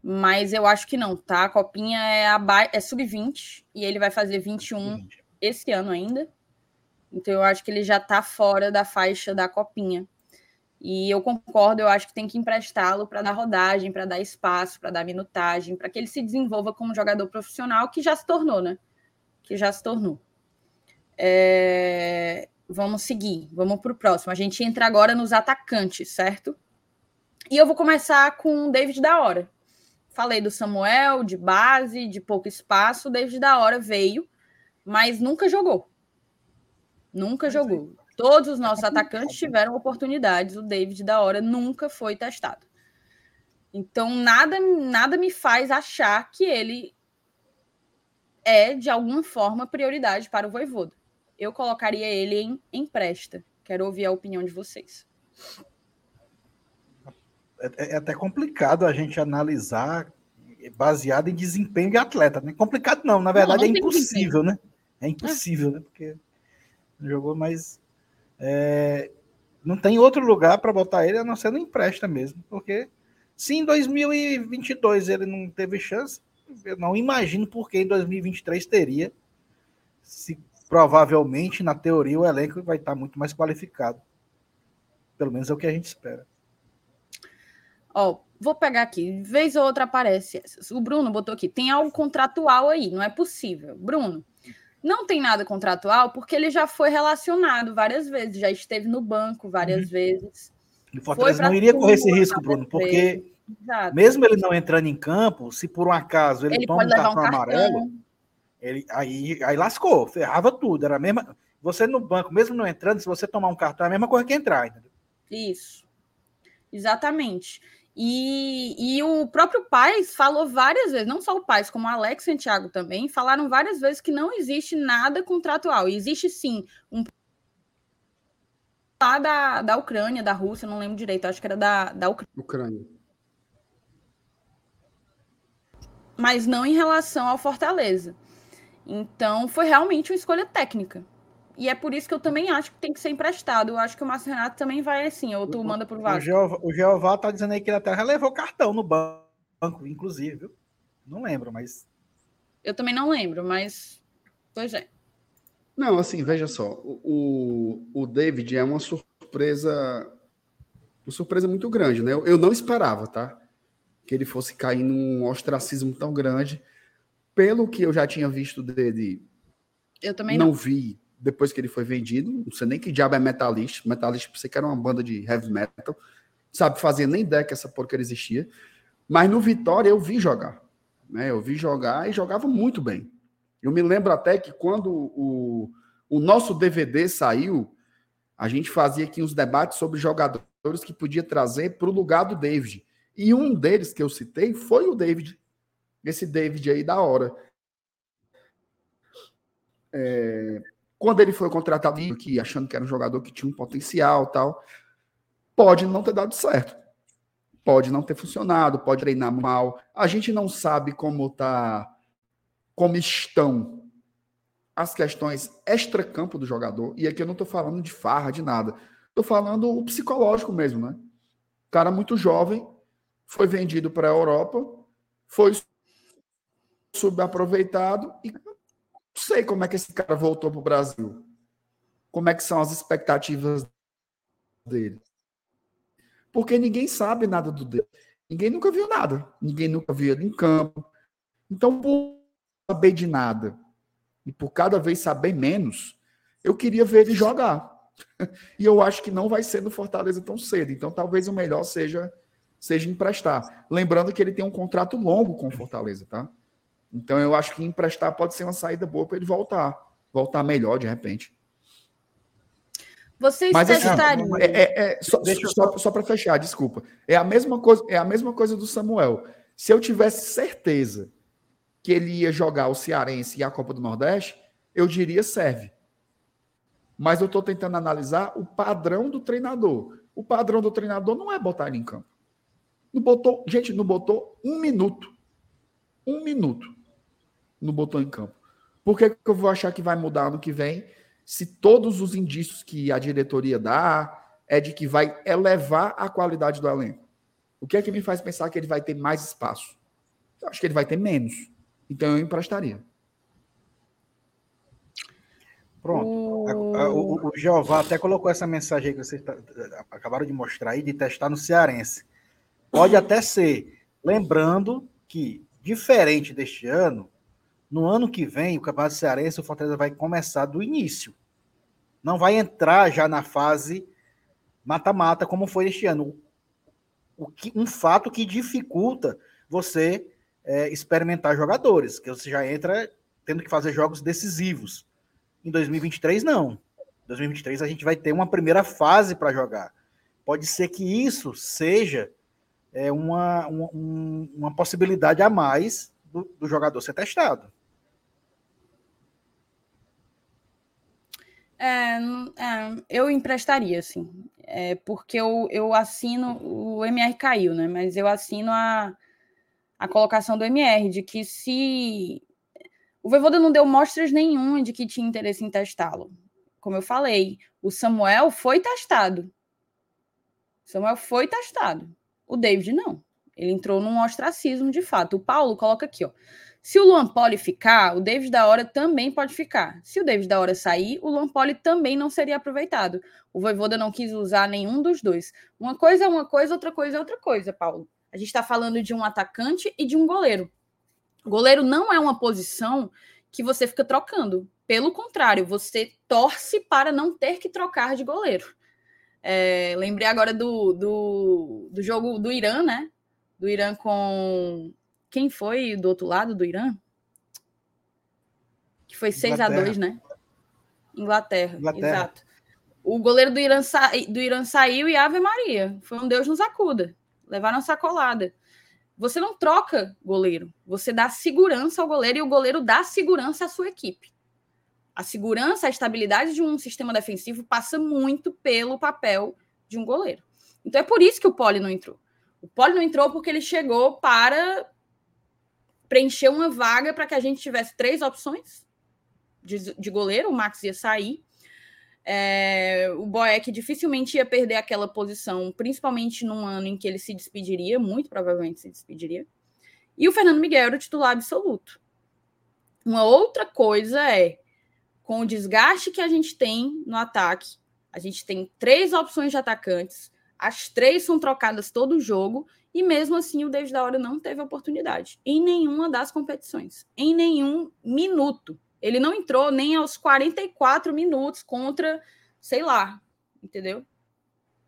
mas eu acho que não, tá? A copinha é, é sub-20 e ele vai fazer 21 20. esse ano ainda. Então eu acho que ele já tá fora da faixa da copinha. E eu concordo, eu acho que tem que emprestá-lo para dar rodagem, para dar espaço, para dar minutagem, para que ele se desenvolva como jogador profissional, que já se tornou, né? Que já se tornou. É... Vamos seguir, vamos para o próximo. A gente entra agora nos atacantes, certo? E eu vou começar com o David da Hora. Falei do Samuel, de base, de pouco espaço, desde da hora veio, mas nunca jogou. Nunca jogou. Todos os nossos atacantes tiveram oportunidades, o David da hora nunca foi testado. Então, nada, nada me faz achar que ele é, de alguma forma, prioridade para o Voivoda. Eu colocaria ele em empresta. Quero ouvir a opinião de vocês. É, é até complicado a gente analisar baseado em desempenho de atleta. Não é complicado, não. Na verdade, não, não é impossível, né? É impossível, né? Porque jogou, mas é, não tem outro lugar para botar ele a não ser no empresta mesmo. Porque se em 2022 ele não teve chance, eu não imagino por que em 2023 teria. Se provavelmente, na teoria, o elenco vai estar muito mais qualificado. Pelo menos é o que a gente espera. Ó, vou pegar aqui, vez ou outra aparece essas. O Bruno botou aqui, tem algo contratual aí, não é possível. Bruno, não tem nada contratual porque ele já foi relacionado várias vezes, já esteve no banco várias uhum. vezes. O Fortaleza não iria correr esse risco, Bruno, porque Exato. mesmo ele não entrando em campo, se por um acaso ele, ele toma um cartão, um cartão, amarelo, ele, aí, aí lascou, ferrava tudo. Era a mesma. Você no banco, mesmo não entrando, se você tomar um cartão, é a mesma coisa que entrar, entendeu? Isso. Exatamente. E, e o próprio Paz falou várias vezes, não só o Paz, como o Alex Santiago também, falaram várias vezes que não existe nada contratual. Existe sim um lá da, da Ucrânia, da Rússia, não lembro direito, acho que era da, da Ucrânia. Ucrânia. Mas não em relação ao Fortaleza. Então, foi realmente uma escolha técnica. E é por isso que eu também acho que tem que ser emprestado. Eu acho que o Márcio Renato também vai assim, ou tu o, manda pro Vasco. O Jeová, o Jeová tá dizendo aí que ele até já levou cartão no banco, inclusive, viu? Não lembro, mas. Eu também não lembro, mas. Pois é. Não, assim, veja só. O, o David é uma surpresa. Uma surpresa muito grande, né? Eu, eu não esperava, tá? Que ele fosse cair num ostracismo tão grande. Pelo que eu já tinha visto dele. Eu também não. Não vi depois que ele foi vendido. Não sei nem que diabo é Metalist. Metalist, você que era uma banda de heavy metal. Sabe fazer nem ideia que essa porcaria existia. Mas no Vitória eu vi jogar. Né? Eu vi jogar e jogava muito bem. Eu me lembro até que quando o, o nosso DVD saiu, a gente fazia aqui uns debates sobre jogadores que podia trazer para o lugar do David. E um deles que eu citei foi o David. Esse David aí da hora. É, quando ele foi contratado aqui, achando que era um jogador que tinha um potencial tal, pode não ter dado certo. Pode não ter funcionado, pode treinar mal. A gente não sabe como tá, como estão as questões extra-campo do jogador. E aqui eu não estou falando de farra, de nada. Estou falando o psicológico mesmo, né? Cara muito jovem, foi vendido para a Europa, foi subaproveitado e sei como é que esse cara voltou para o Brasil. Como é que são as expectativas dele. Porque ninguém sabe nada do dele. Ninguém nunca viu nada. Ninguém nunca viu ele em campo. Então, por saber de nada e por cada vez saber menos, eu queria ver ele jogar. E eu acho que não vai ser no Fortaleza tão cedo. Então, talvez o melhor seja seja emprestar. Lembrando que ele tem um contrato longo com o Fortaleza, tá? Então eu acho que emprestar pode ser uma saída boa para ele voltar, voltar melhor de repente. Vocês Mas, assim? É, é, é, só, só, só para fechar, desculpa. É a mesma coisa, é a mesma coisa do Samuel. Se eu tivesse certeza que ele ia jogar o Cearense e a Copa do Nordeste, eu diria serve. Mas eu estou tentando analisar o padrão do treinador. O padrão do treinador não é botar ele em campo. Não botou, gente, não botou um minuto. Um minuto não botou em campo. Por que, que eu vou achar que vai mudar ano que vem se todos os indícios que a diretoria dá é de que vai elevar a qualidade do elenco? O que é que me faz pensar que ele vai ter mais espaço? Eu acho que ele vai ter menos. Então eu emprestaria. Pronto. O, o, o Jeová até colocou essa mensagem aí que vocês tá, acabaram de mostrar aí, de testar no Cearense. Pode até ser. Lembrando que, diferente deste ano, no ano que vem, o Campeonato Cearense, o Fortaleza vai começar do início. Não vai entrar já na fase mata-mata, como foi este ano. O que, um fato que dificulta você é, experimentar jogadores, que você já entra tendo que fazer jogos decisivos. Em 2023, não. Em 2023, a gente vai ter uma primeira fase para jogar. Pode ser que isso seja é, uma, uma, uma possibilidade a mais do, do jogador ser testado. É, é, eu emprestaria, assim, é, porque eu, eu assino, o MR caiu, né? Mas eu assino a, a colocação do MR, de que se o Voivoda não deu mostras nenhuma de que tinha interesse em testá-lo. Como eu falei, o Samuel foi testado. O Samuel foi testado. O David não. Ele entrou num ostracismo de fato. O Paulo coloca aqui, ó. Se o Luan Poli ficar, o David da Hora também pode ficar. Se o David da Hora sair, o Luan Poli também não seria aproveitado. O Voivoda não quis usar nenhum dos dois. Uma coisa é uma coisa, outra coisa é outra coisa, Paulo. A gente está falando de um atacante e de um goleiro. goleiro não é uma posição que você fica trocando. Pelo contrário, você torce para não ter que trocar de goleiro. É, lembrei agora do, do, do jogo do Irã, né? Do Irã com quem foi do outro lado do Irã? Que foi 6 a 2 né? Inglaterra, Inglaterra, exato. O goleiro do Irã, sa... do Irã saiu e Ave Maria. Foi um Deus nos acuda. levaram a sacolada. Você não troca goleiro, você dá segurança ao goleiro e o goleiro dá segurança à sua equipe. A segurança, a estabilidade de um sistema defensivo passa muito pelo papel de um goleiro. Então é por isso que o Poli não entrou. O Poli não entrou porque ele chegou para preencher uma vaga para que a gente tivesse três opções de, de goleiro. O Max ia sair. É, o Boeck dificilmente ia perder aquela posição, principalmente num ano em que ele se despediria, muito provavelmente se despediria. E o Fernando Miguel era o titular absoluto. Uma outra coisa é, com o desgaste que a gente tem no ataque, a gente tem três opções de atacantes, as três são trocadas todo o jogo, e mesmo assim o David da Hora não teve oportunidade em nenhuma das competições, em nenhum minuto. Ele não entrou nem aos 44 minutos contra, sei lá, entendeu?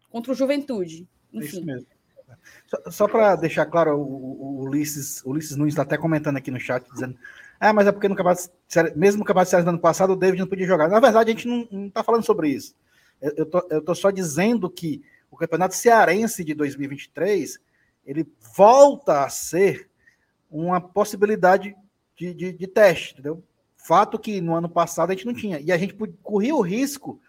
Contra o Juventude. Enfim. É isso mesmo. Só, só para deixar claro, o, o, Ulisses, Ulisses Nunes está até comentando aqui no chat, dizendo ah, mas é porque no campeonato, mesmo no campeonato de séries do ano passado, o David não podia jogar. Na verdade, a gente não está falando sobre isso. Eu, tô, eu tô só dizendo que o campeonato cearense de 2023 ele volta a ser uma possibilidade de, de, de teste, entendeu? Fato que no ano passado a gente não tinha. E a gente corria o risco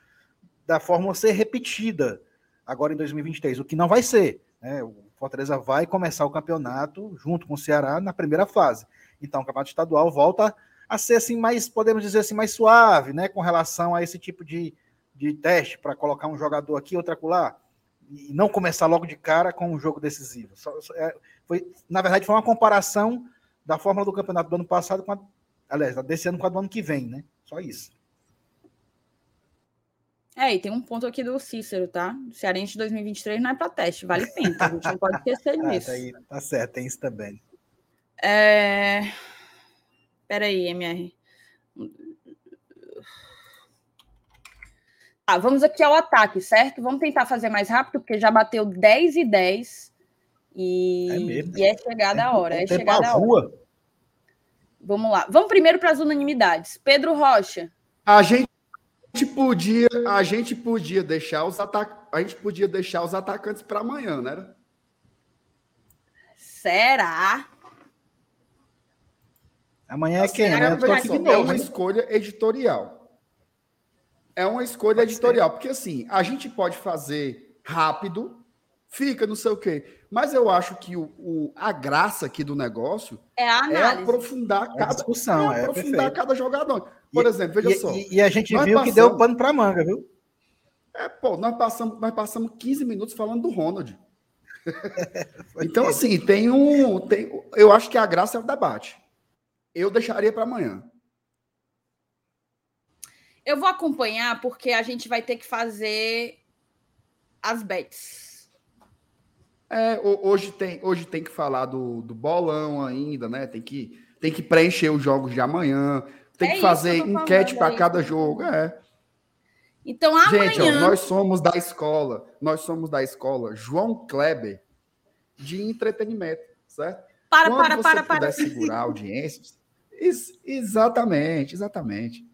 da fórmula ser repetida agora em 2023, o que não vai ser. Né? O Fortaleza vai começar o campeonato junto com o Ceará na primeira fase. Então o campeonato estadual volta a ser assim mais, podemos dizer assim, mais suave, né? Com relação a esse tipo de, de teste para colocar um jogador aqui, outro acolá. E não começar logo de cara com um jogo decisivo. Só, é, foi, na verdade, foi uma comparação da fórmula do campeonato do ano passado com a Aliás, desse ano com a do ano que vem, né? Só isso. É, e tem um ponto aqui do Cícero, tá? O Cearense de 2023 não é para teste, vale penta. A gente não pode esquecer ah, disso. Tá, aí, tá certo, tem isso também. É... Peraí, MR. Tá, vamos aqui ao ataque, certo? Vamos tentar fazer mais rápido, porque já bateu 10 e 10 e é, e é chegada a hora. É chegada a hora. Vamos lá. Vamos primeiro para as unanimidades. Pedro Rocha. A gente podia, a gente podia deixar os atac... a gente podia deixar os atacantes para amanhã, né? Será? Amanhã é quem? Amanhã é, é uma escolha editorial. É uma escolha pode editorial, ser. porque assim, a gente pode fazer rápido, fica não sei o quê. Mas eu acho que o, o a graça aqui do negócio é, é aprofundar é cada discussão, é, é aprofundar cada jogador. Por e, exemplo, veja e, só. E, e, a gente viu passamos, que deu pano para manga, viu? É, pô, nós passamos, nós passamos 15 minutos falando do Ronald. então, assim, tem um. Tem, eu acho que a graça é o debate. Eu deixaria para amanhã. Eu vou acompanhar porque a gente vai ter que fazer as bets. É, hoje tem, hoje tem que falar do, do bolão ainda, né? Tem que, tem que preencher os jogos de amanhã, tem é que fazer que enquete para é cada jogo. É. Então, amanhã... Gente, ó, nós somos da escola, nós somos da escola João Kleber de entretenimento, certo? Para, Quando para, você para, puder para. segurar audiências. Ex exatamente, exatamente.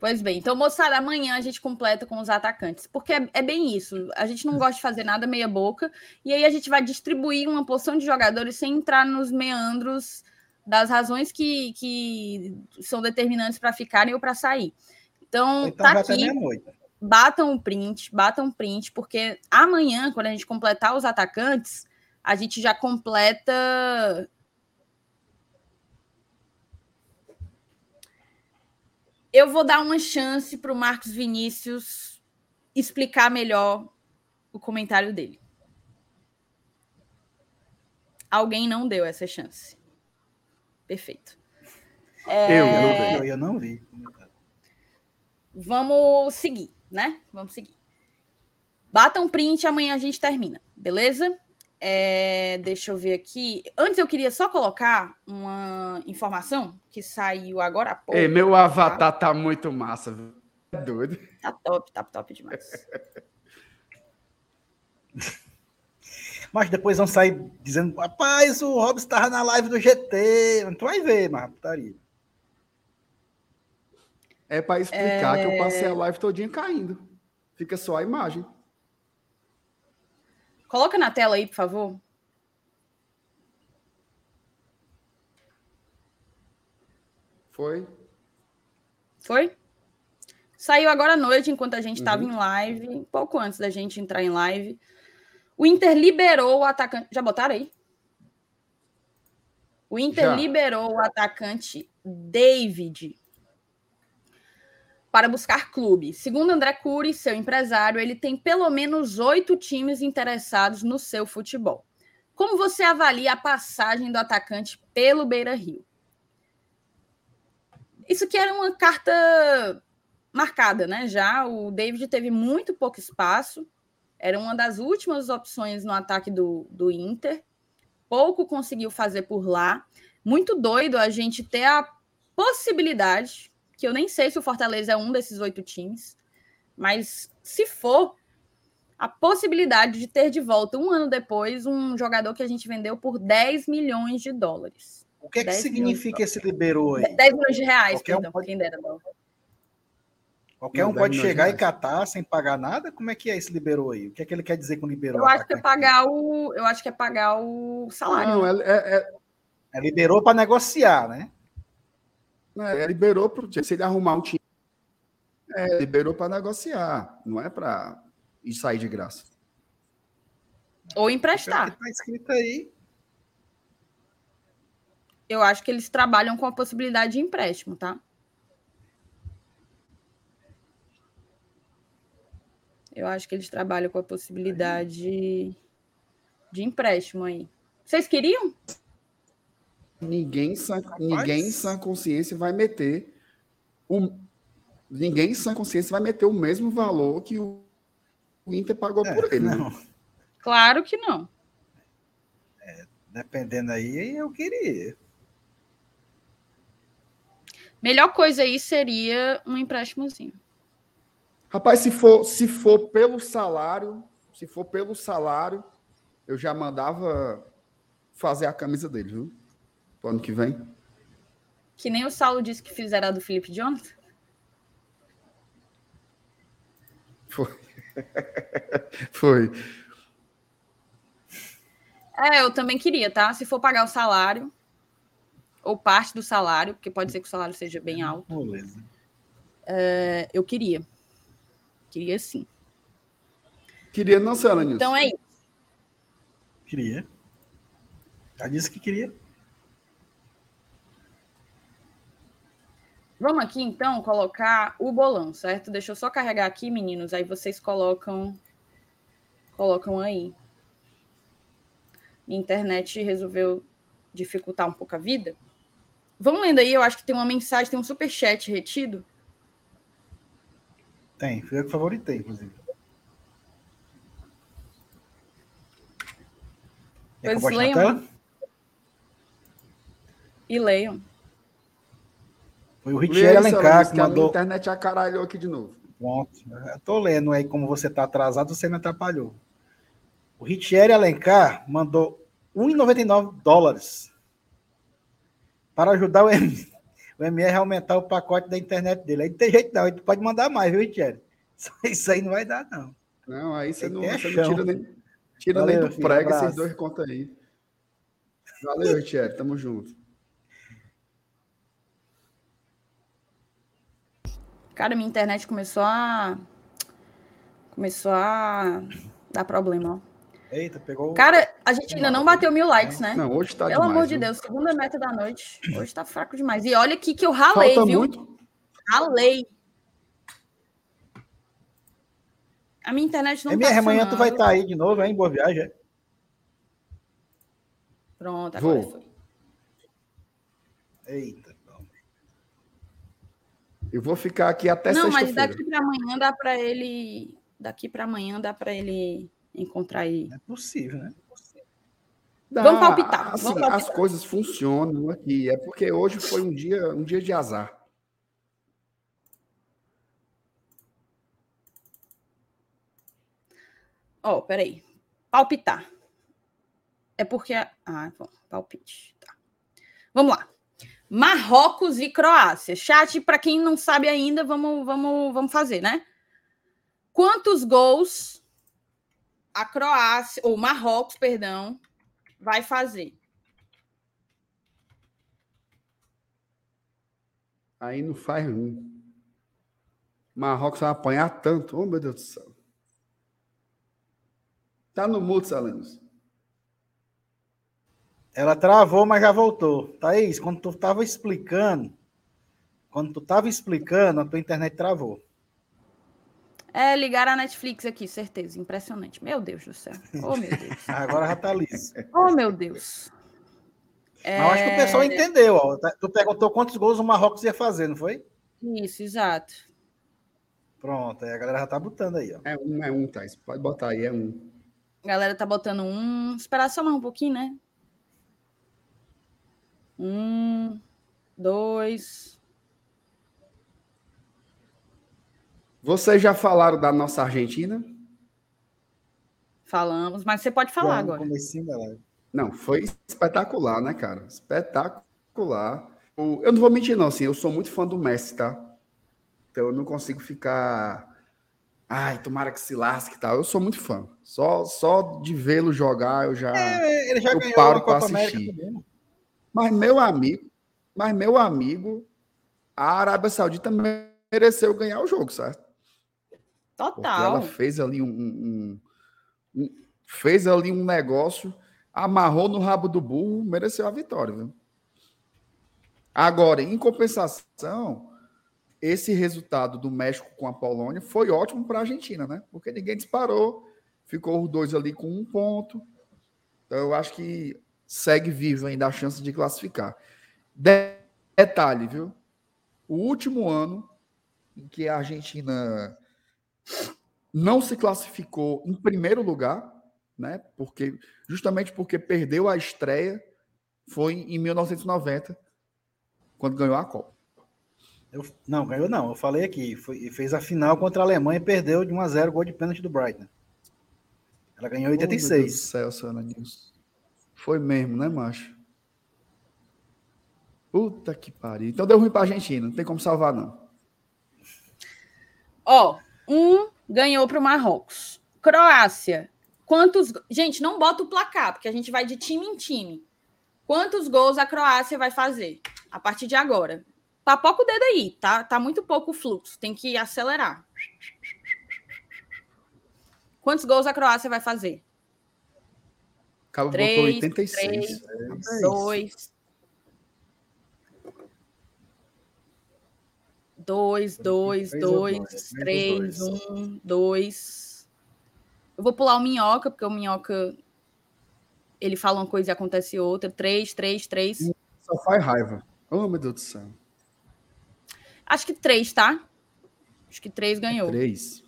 Pois bem, então, moçada, amanhã a gente completa com os atacantes, porque é, é, bem isso. A gente não gosta de fazer nada meia boca, e aí a gente vai distribuir uma porção de jogadores sem entrar nos meandros das razões que, que são determinantes para ficarem ou para sair. Então, então tá aqui. Batam o print, batam o print, porque amanhã, quando a gente completar os atacantes, a gente já completa eu vou dar uma chance para o Marcos Vinícius explicar melhor o comentário dele. Alguém não deu essa chance. Perfeito. É... Eu, eu, eu não vi. Vamos seguir, né? Vamos seguir. Bata um print, amanhã a gente termina, beleza? É, deixa eu ver aqui. Antes eu queria só colocar uma informação que saiu agora há pouco. Ei, meu tá? avatar tá muito massa, viu? É doido. Tá top, tá top demais. Mas depois vão sair dizendo: rapaz, o Robson estava na live do GT. Tu vai ver, mas putaria. É para explicar é... que eu passei a live todinha caindo. Fica só a imagem. Coloca na tela aí, por favor. Foi? Foi? Saiu agora à noite, enquanto a gente estava Uhum. em live, pouco antes da gente entrar em live. O Inter liberou o atacante. Já botaram aí? O Inter Já. liberou o atacante David para buscar clube. Segundo André Cury, seu empresário, ele tem pelo menos oito times interessados no seu futebol. Como você avalia a passagem do atacante pelo Beira Rio? Isso aqui era uma carta marcada, né? Já o David teve muito pouco espaço, era uma das últimas opções no ataque do, do Inter, pouco conseguiu fazer por lá. Muito doido a gente ter a possibilidade, que eu nem sei se o Fortaleza é um desses oito times, mas se for, a possibilidade de ter de volta um ano depois um jogador que a gente vendeu por 10 milhões de dólares. O que é que 10 significa esse liberou aí? 10 milhões de reais, Qualquer um perdão, pode- quem dera. Não. Qualquer um pode 10 milhões de chegar e catar sem pagar nada? Como é que é esse liberou aí? O que é que ele quer dizer com liberou? Eu acho que é pagar o, eu acho que é pagar o salário. Não, é, é- é- É, liberou para negociar, né? É, liberou pro se ele arrumar um time. É, liberou para negociar, não é para ir sair de graça. Ou emprestar. que tá escrito aí. Eu acho que eles trabalham com a possibilidade de empréstimo, tá? Eu acho que eles trabalham com a possibilidade de empréstimo aí. Vocês queriam? Ninguém sã, ninguém em sã consciência vai meter o ninguém em sã consciência vai meter o mesmo valor que o, o Inter pagou É, por ele. né? não, Claro que não. dependendo aí, eu queria. Melhor coisa aí seria um empréstimozinho. Rapaz, se for, se for pelo salário, se for pelo salário, eu já mandava fazer a camisa dele, viu? Pro ano que vem. Que nem o Saulo disse que fizeram a do Felipe Jonathan. Foi. Foi. É, eu também queria, tá? Se for pagar o salário, ou parte do salário, porque pode ser que o salário seja bem alto, Beleza. é, eu queria. Queria sim. Queria não, senhora Nilson. Então é isso. Queria. Já disse que queria. Vamos aqui, então, colocar o bolão, certo? Deixa eu só carregar aqui, meninos, aí vocês colocam colocam aí. Minha internet resolveu dificultar um pouco a vida. Vamos lendo aí, eu acho que tem uma mensagem, tem um superchat retido. Tem, fui eu que favoritei, inclusive. Pois leiam. E leiam. Foi o Lê Richel aí, senhora Alencar que que a mandou. internet acaralhou aqui de novo. Pronto. Eu tô lendo aí como você tá atrasado, você me atrapalhou. O Richel Alencar mandou 1,99 dólares para ajudar o, M... o MR a aumentar o pacote da internet dele. Aí não tem jeito não, ele pode mandar mais, viu, Richel? Isso aí não vai dar, não. Não, aí você não, você não tira nem, tira Valeu, nem do filho, prego abraço. esses dois contas aí. Valeu, Richard. Tamo junto. Cara, minha internet começou a começou a dar problema, ó. Eita, pegou. Cara, a gente ainda não bateu mil likes, né? Não, hoje tá Pelo demais. amor de viu? Deus, segunda meta da noite. Hoje tá fraco demais. E olha aqui que eu ralei, Falta viu? muito. Ralei. A minha internet não MR, tá amanhã tu vai estar aí de novo, hein? Boa viagem. é? Pronto, agora Vou. foi. Eita. Eu vou ficar aqui até não, mas daqui para amanhã dá para ele. Daqui para amanhã dá para ele encontrar aí. Não é possível, né? Dá, Vamos palpitar, assim, vamos palpitar. As coisas funcionam aqui. É porque hoje foi um dia, um dia de azar. Ó, peraí. Palpitar. É porque. Ah, bom, palpite. Tá. Vamos lá. Marrocos e Croácia. Chat, para quem não sabe ainda, vamos, vamos, vamos fazer, né? Quantos gols a Croácia, ou Marrocos, perdão, vai fazer? Aí não faz um. Marrocos vai apanhar tanto. Oh, meu Deus do céu. Tá no mudo, Salemos. Ela travou, mas já voltou. Thaís, quando tu tava explicando, quando tu tava explicando, a tua internet travou. É, ligar a Netflix aqui, certeza. Impressionante. Meu Deus do céu. Oh, meu Deus. Agora já tá liso. Oh, meu Deus. Mas eu acho que o pessoal entendeu. Ó. Tá- Tu perguntou quantos gols o Marrocos ia fazer, não foi? Isso, exato. Pronto, aí a galera já tá botando aí, ó. É um, é um, Thais. Pode botar aí, é um. A galera tá botando um. Esperar só mais um pouquinho, né? Um, dois. Vocês já falaram da nossa Argentina? Falamos, mas você pode falar agora. live. Não, foi espetacular, né, cara? Espetacular. Eu não vou mentir, não, assim, eu sou muito fã do Messi, tá? Então eu não consigo ficar. Ai, tomara que se lasque e tal. Eu sou muito fã. Só, só de vê-lo jogar, eu já. É, ele já Eu ganhou paro a pra Copa América assistir. também. Mas meu amigo, mas meu amigo, a Arábia Saudita mereceu ganhar o jogo, certo? Porque ela Total. fez ali um, um- um- fez ali um negócio, amarrou no rabo do burro, mereceu a vitória, viu? Agora, em compensação, esse resultado do México com a Polônia foi ótimo para a Argentina, né? Porque ninguém disparou, ficou os dois ali com um ponto. Então, eu acho que segue vivo ainda a chance de classificar. De- Detalhe, viu? O último ano em que a Argentina não se classificou em primeiro lugar, né? Porque justamente porque perdeu a estreia foi em 1990, quando ganhou a Copa. Eu- não, ganhou não. Eu falei aqui. Foi, fez a final contra a Alemanha e perdeu de 1 a 0 gol de pênalti do Brighton. Ela ganhou em Oh, meu Deus do 86. céu. Foi mesmo, né, macho? Puta que pariu. Então deu ruim pra Argentina, não tem como salvar, não. Ó, um ganhou para o Marrocos. Croácia. Quantos. Gente, não bota o placar, porque a gente vai de time em time. Quantos gols a Croácia vai fazer a partir de agora? Papoca o dedo aí, tá? Tá muito pouco o fluxo, tem que acelerar. Quantos gols a Croácia vai fazer? Acaba botou Três, 86. três, dois. Dois, dois, Três ou dois, dois? três, Três ou um, dois. Eu vou pular o minhoca, porque o minhoca ele fala uma coisa e acontece outra. Três, três, três. Só faz raiva. Oh, meu Deus do céu. Acho que três, tá? Acho que três ganhou. Três.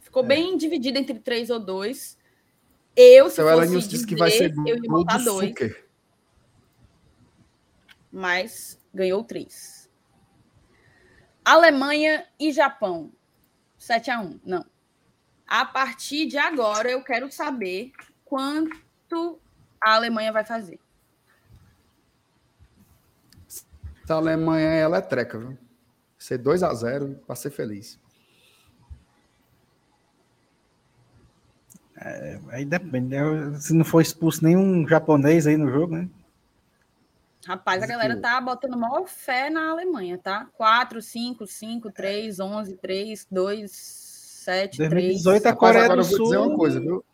Ficou bem dividido entre três ou dois. Eu, se Então ela fosse disse que vai dizer, ser eu ia botar do dois, Suker. mas ganhou três. Alemanha e Japão. 7 a 1 Não. A partir de agora, eu quero saber quanto a Alemanha vai fazer. Essa Alemanha ela é treca, viu? Ser 2 a 0 para ser feliz. Aí depende. né? Se não for expulso nenhum japonês aí no jogo, né? Rapaz, a galera que- tá botando maior fé na Alemanha, tá? 4, 5, 5, 3, 11, 3, 2, 7, 3, 2018 a Rapaz, Coreia agora do eu vou dizer Sul. uma coisa, viu?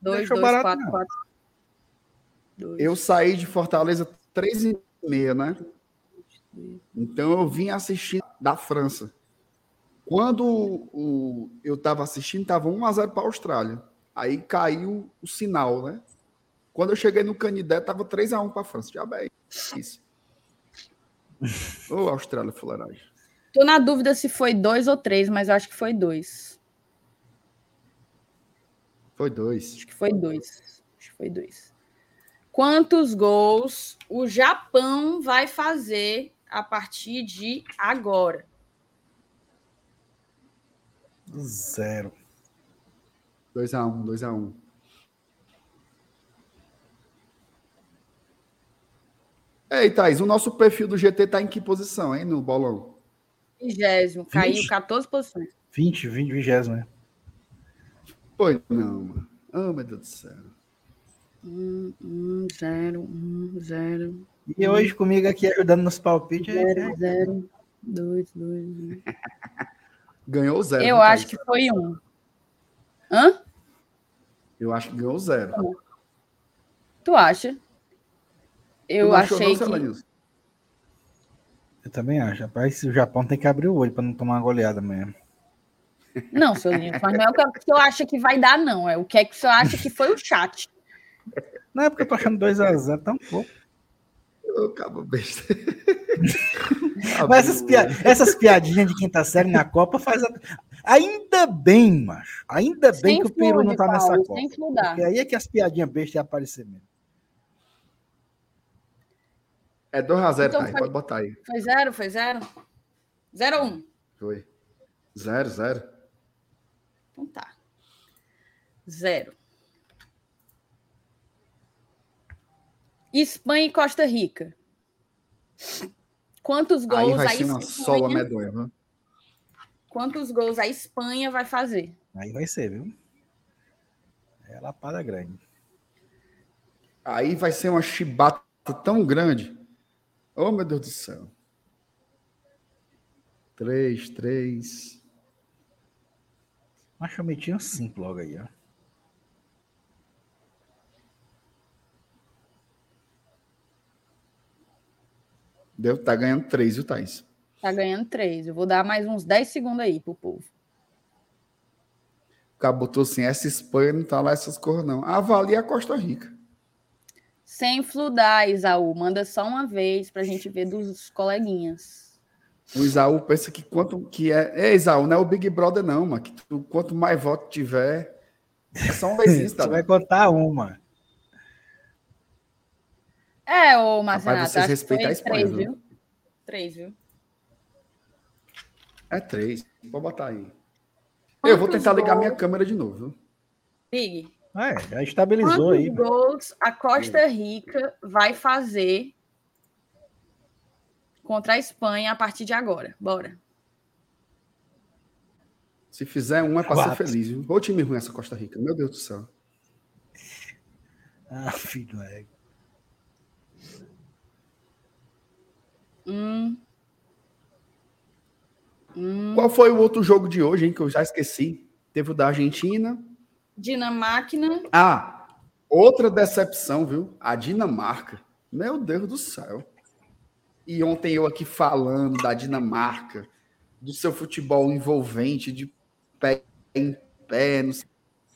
2, deixou 2, barato, 4, não. 4. 2. Eu saí de Fortaleza 3 e meia, né? Então eu vim assistir da França. Quando o, eu estava assistindo, estava 1 a 0 para a Austrália. Aí caiu o sinal, né? Quando eu cheguei no Canidé, estava 3 a 1 para a França. Já bem. Isso. Ô, Austrália, fuleiragem. Tô na dúvida se foi 2 ou 3, mas acho que foi 2. Foi dois. Acho que foi 2. Acho que foi 2. Quantos gols o Japão vai fazer a partir de agora? Zero. 2 a 1 2 a 1 Ei, Thaís, o nosso perfil do GT tá em que posição, hein, no bolão? Vigésimo. Caiu Vixe. 14 posições. 20, 20, 20, né? Foi, não, mano. Oh, meu Deus do céu. Um, um, zero, um, zero. E hoje comigo aqui ajudando nos palpites. é- Zero, zero, dois, dois. um. Ganhou zero. Eu acho Thaís? que foi um. Hã? Eu acho que ganhou zero. Tu acha? Eu Tu achei não, que. Eu também acho. Rapaz, o Japão tem que abrir o olho para não tomar uma goleada mesmo. Não, seu lindo, mas não é o que o que eu acho que vai dar, não. É o que é que o senhor acha que foi o chat. Não é porque eu tô achando 2x0 tão pouco. Ô, cabo besta. Mas essas, pia- essas piadinhas de quinta série na Copa faz. a- Ainda bem, macho. Ainda bem Sem que o Peru não tá nessa Paulo, Copa. sem fludar. Porque aí é que as piadinhas bestas iam aparecer mesmo. É 2x0, Então Thaís. foi- Pode botar aí. Foi zero? Foi zero? Zero ou um? Foi. Zero, zero. Então tá. Zero. Espanha e Costa Rica. Quantos Aí gols vai a ser uma sola Espanha? medonha, viu? Quantos gols a Espanha vai fazer? Aí vai ser, viu? É lapada grande. Aí vai ser uma chibata tão grande. Oh, meu Deus do céu. Três, três. Mas eu meti um 5 logo aí, ó. Deu, tá ganhando três, viu, Thaís? Tá ganhando três. Eu vou dar mais uns 10 segundos aí pro povo. O cara botou assim, essa Espanha não tá lá essas cores, não. Avalia a Costa Rica. Sem fludar, Isaú. Manda só uma vez pra gente ver dos coleguinhas. O Isaú pensa que quanto que é. É, Isaú, não é o Big Brother, não, mano. Que tu- quanto mais voto tiver. É só um vezinho, tá? Você vai contar uma. É, ô Marcenato, vocês acho que respeitam a Espanha, três, viu? viu? Três, viu? É três. Vou botar aí. Eu vou Quantos tentar ligar gols- minha câmera de novo? Big, É, já estabilizou quantos aí. gols a Costa Rica vai fazer contra a Espanha a partir de agora? Bora. Se fizer um, é pra Quatro. ser feliz, viu? Ô time ruim essa Costa Rica. Meu Deus do céu. Ah, filho, é. Um. Qual foi o outro jogo de hoje, hein? Que eu já esqueci. Teve o da Argentina. Dinamáquina. Ah, outra decepção, viu? A Dinamarca. Meu Deus do céu. E ontem eu aqui falando da Dinamarca, do seu futebol envolvente, de pé em pé, não sei.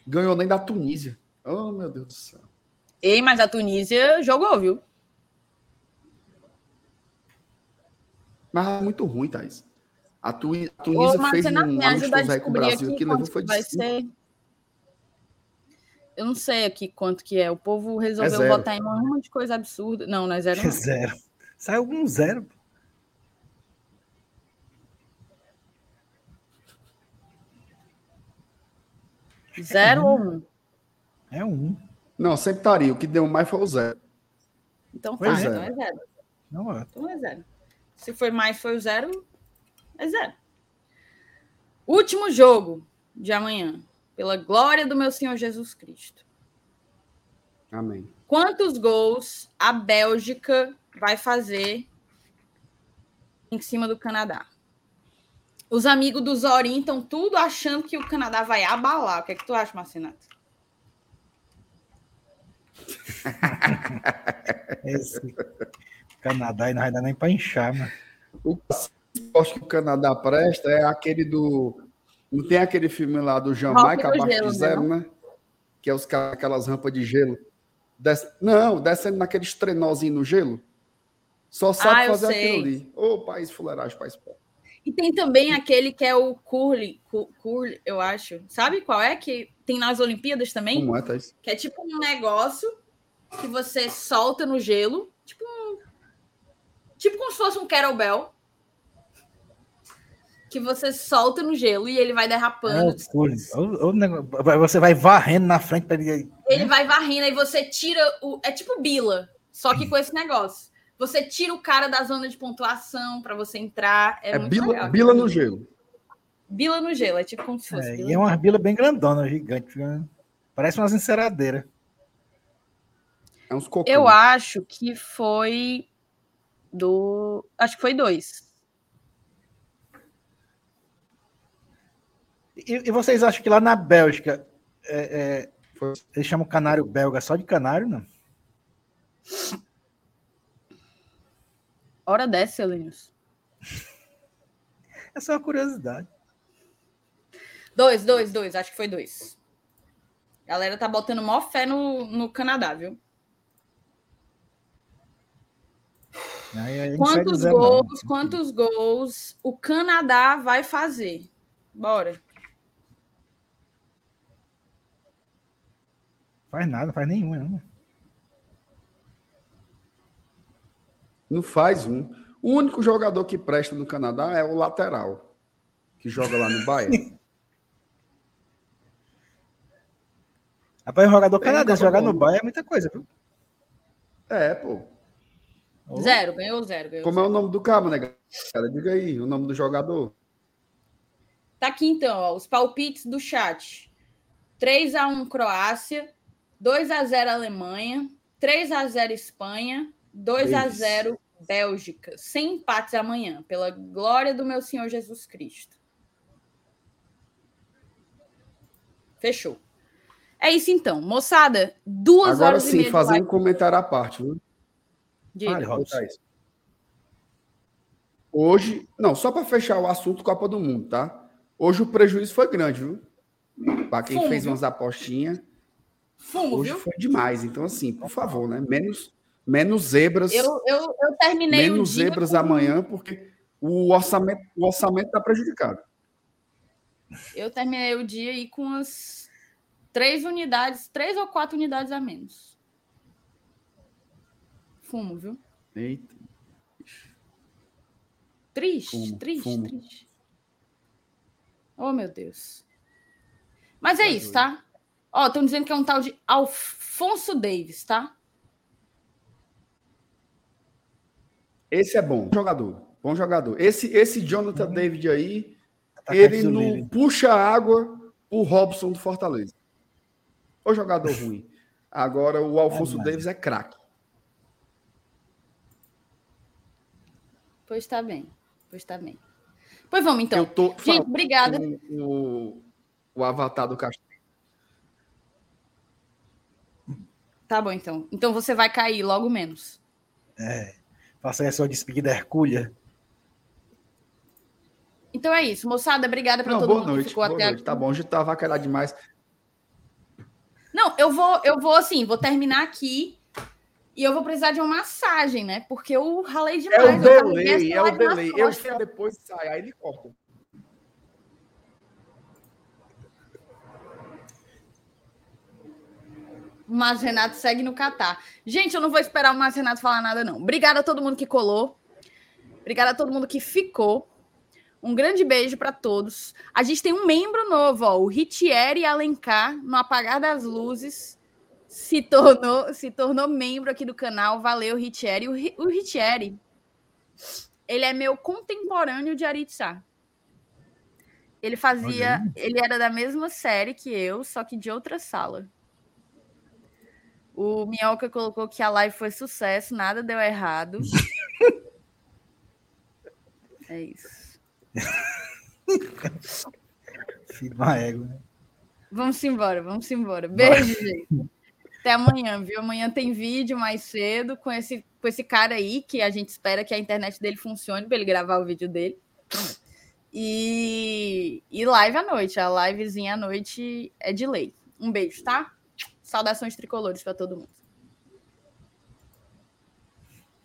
ganhou nem da Tunísia. Oh, meu Deus do céu. Ei, mas a Tunísia jogou, viu? Mas é muito ruim, Thaís. A, Tu- a Ô, Tunísia fez Marcenato, um me ajuda a amistoso aí com o descobrir Brasil aqui que levou foi que de vai cinco. ser. Eu não sei aqui quanto que é. O povo resolveu zero. votar em um monte de coisa absurda. Não, não é zero. não. Zero. Saiu um zero. Zero ou um? É um. Não, sempre estaria. O que deu mais foi o zero. Então tá, Pois é. então é zero. Não, é. Então é zero. Se foi mais, foi o zero, é zero. Último jogo de amanhã. Pela glória do meu Senhor Jesus Cristo. Amém. Quantos gols a Bélgica vai fazer em cima do Canadá? Os amigos do Zorin estão tudo achando que o Canadá vai abalar. O que é que tu acha, Marcinato? Esse Canadá e não vai dar nem pra inchar, mano. O esporte que o Canadá presta é aquele do. Não tem aquele filme lá do Jamaica Rock abaixo gelo, de zero, né? Que é os, aquelas rampas de gelo. Des- Não, descendo naqueles trenózinhos no gelo. Só sabe Ah, eu fazer sei. aquilo ali. Ô, país fuleiragem, país pobre. E tem também aquele que é o curly, cu- curly, eu acho. Sabe qual é? Que tem nas Olimpíadas também? Como é, Thaís? Que é tipo um negócio que você solta no gelo. Tipo um... Tipo como se fosse um kettlebell. Que você solta no gelo e ele vai É derrapando. o cule. O- o negócio- vai- Você vai varrendo na frente pra ele. Ele vai varrendo e você tira o. É tipo bila, só que com esse negócio. Você tira o cara da zona de pontuação para você entrar. É, É, muito bila, legal. bila no gelo. Bila no gelo, é tipo como se fosse. É, e é uma bila bem grandona, gigante. né? Parece umas enceradeiras. É uns cocô. Eu acho que foi do. Acho que foi dois. E, e vocês acham que lá na Bélgica é, é, eles chamam canário belga só de canário, não? Hora dessa, Linus. Essa é uma curiosidade. Dois, dois, dois. Acho que foi dois. A galera tá botando maior fé no, no Canadá, viu? Aí, Quantos gols, não. quantos gols o Canadá vai fazer? Bora. Faz nada, faz nenhum, não. Não faz um. O único jogador que presta no Canadá é o lateral, que joga lá no Bahia. Rapaz, um jogador Tem canadense Copa jogar no. Bahia é muita coisa, viu? É, pô. Zero, ganhou zero. Ganhou Como é zero. o nome do cabo, né, cara? Diga aí, o nome do jogador. Tá aqui então, ó, os palpites do chat. 3 a 1 Croácia, 2 a 0 Alemanha, 3 a 0 Espanha, 2 a Isso. 0 Bélgica. Sem empates amanhã, pela glória do meu Senhor Jesus Cristo. Fechou. É isso então, moçada. Duas Agora horas e sim, meia de fazer um live. comentário à parte, viu? Diga. Hoje, não, só para fechar o assunto Copa do Mundo, tá? Hoje o prejuízo foi grande, viu? Para quem Fumo, fez umas apostinhas, Fumo, hoje viu? foi demais. Então, assim, por favor, né? Menos, menos zebras, Eu, eu, eu terminei menos zebras com- amanhã, porque o orçamento o orçamento está prejudicado. Eu terminei o dia aí com as três unidades, três ou quatro unidades a menos. Fumo, viu? Eita. Triste, Fumo, triste, fumo. triste. Oh, meu Deus. Mas é Tá isso, tá? Ó, estão dizendo que é um tal de Alfonso Davis, tá? Esse é bom, jogador. Bom jogador. Esse, esse Jonathan David aí, ele não puxa água o Robson do Fortaleza. O jogador ruim. Agora o Alfonso mas- Davis é craque. Pois tá bem. Pois tá bem. Pois vamos, então. Eu tô Gente, obrigada. o, o avatar do Castro. Tá bom, então. Então você vai cair logo menos. É. Faça aí a sua despedida hercúlea. Então é isso, moçada. Obrigada para todo boa mundo que noite. ficou Boa até noite. aqui. Tá bom, a gente tá avacalhado demais. Não, eu vou, eu vou assim, vou terminar aqui e eu vou precisar de uma massagem, né? Porque eu ralei É demais. o eu carreguei delay, é o delay. Eu depois sai, aí ele corta. O Márcio Renato segue no Catar. Gente, eu não vou esperar o Márcio Renato falar nada, não. Obrigada a todo mundo que colou. Obrigada a todo mundo que ficou. Um grande beijo para todos. A gente tem um membro novo, ó, o Ritieri Alencar, no apagar das luzes, se tornou, se tornou membro aqui do canal. Valeu, Ritieri. O, o Ritieri, ele é meu contemporâneo de Aritsá. Ele fazia, ele era da mesma série que eu, só que de outra sala. O Minhoca colocou que a live foi sucesso, nada deu errado. é isso. Filho uma égua, né? Vamos embora, vamos embora. Beijo, gente. Até amanhã, viu? Amanhã tem vídeo mais cedo com esse, com esse cara aí, que a gente espera que a internet dele funcione para ele gravar o vídeo dele. E, e live à noite. A livezinha à noite é de lei. Um beijo, tá? Saudações tricolores para todo mundo.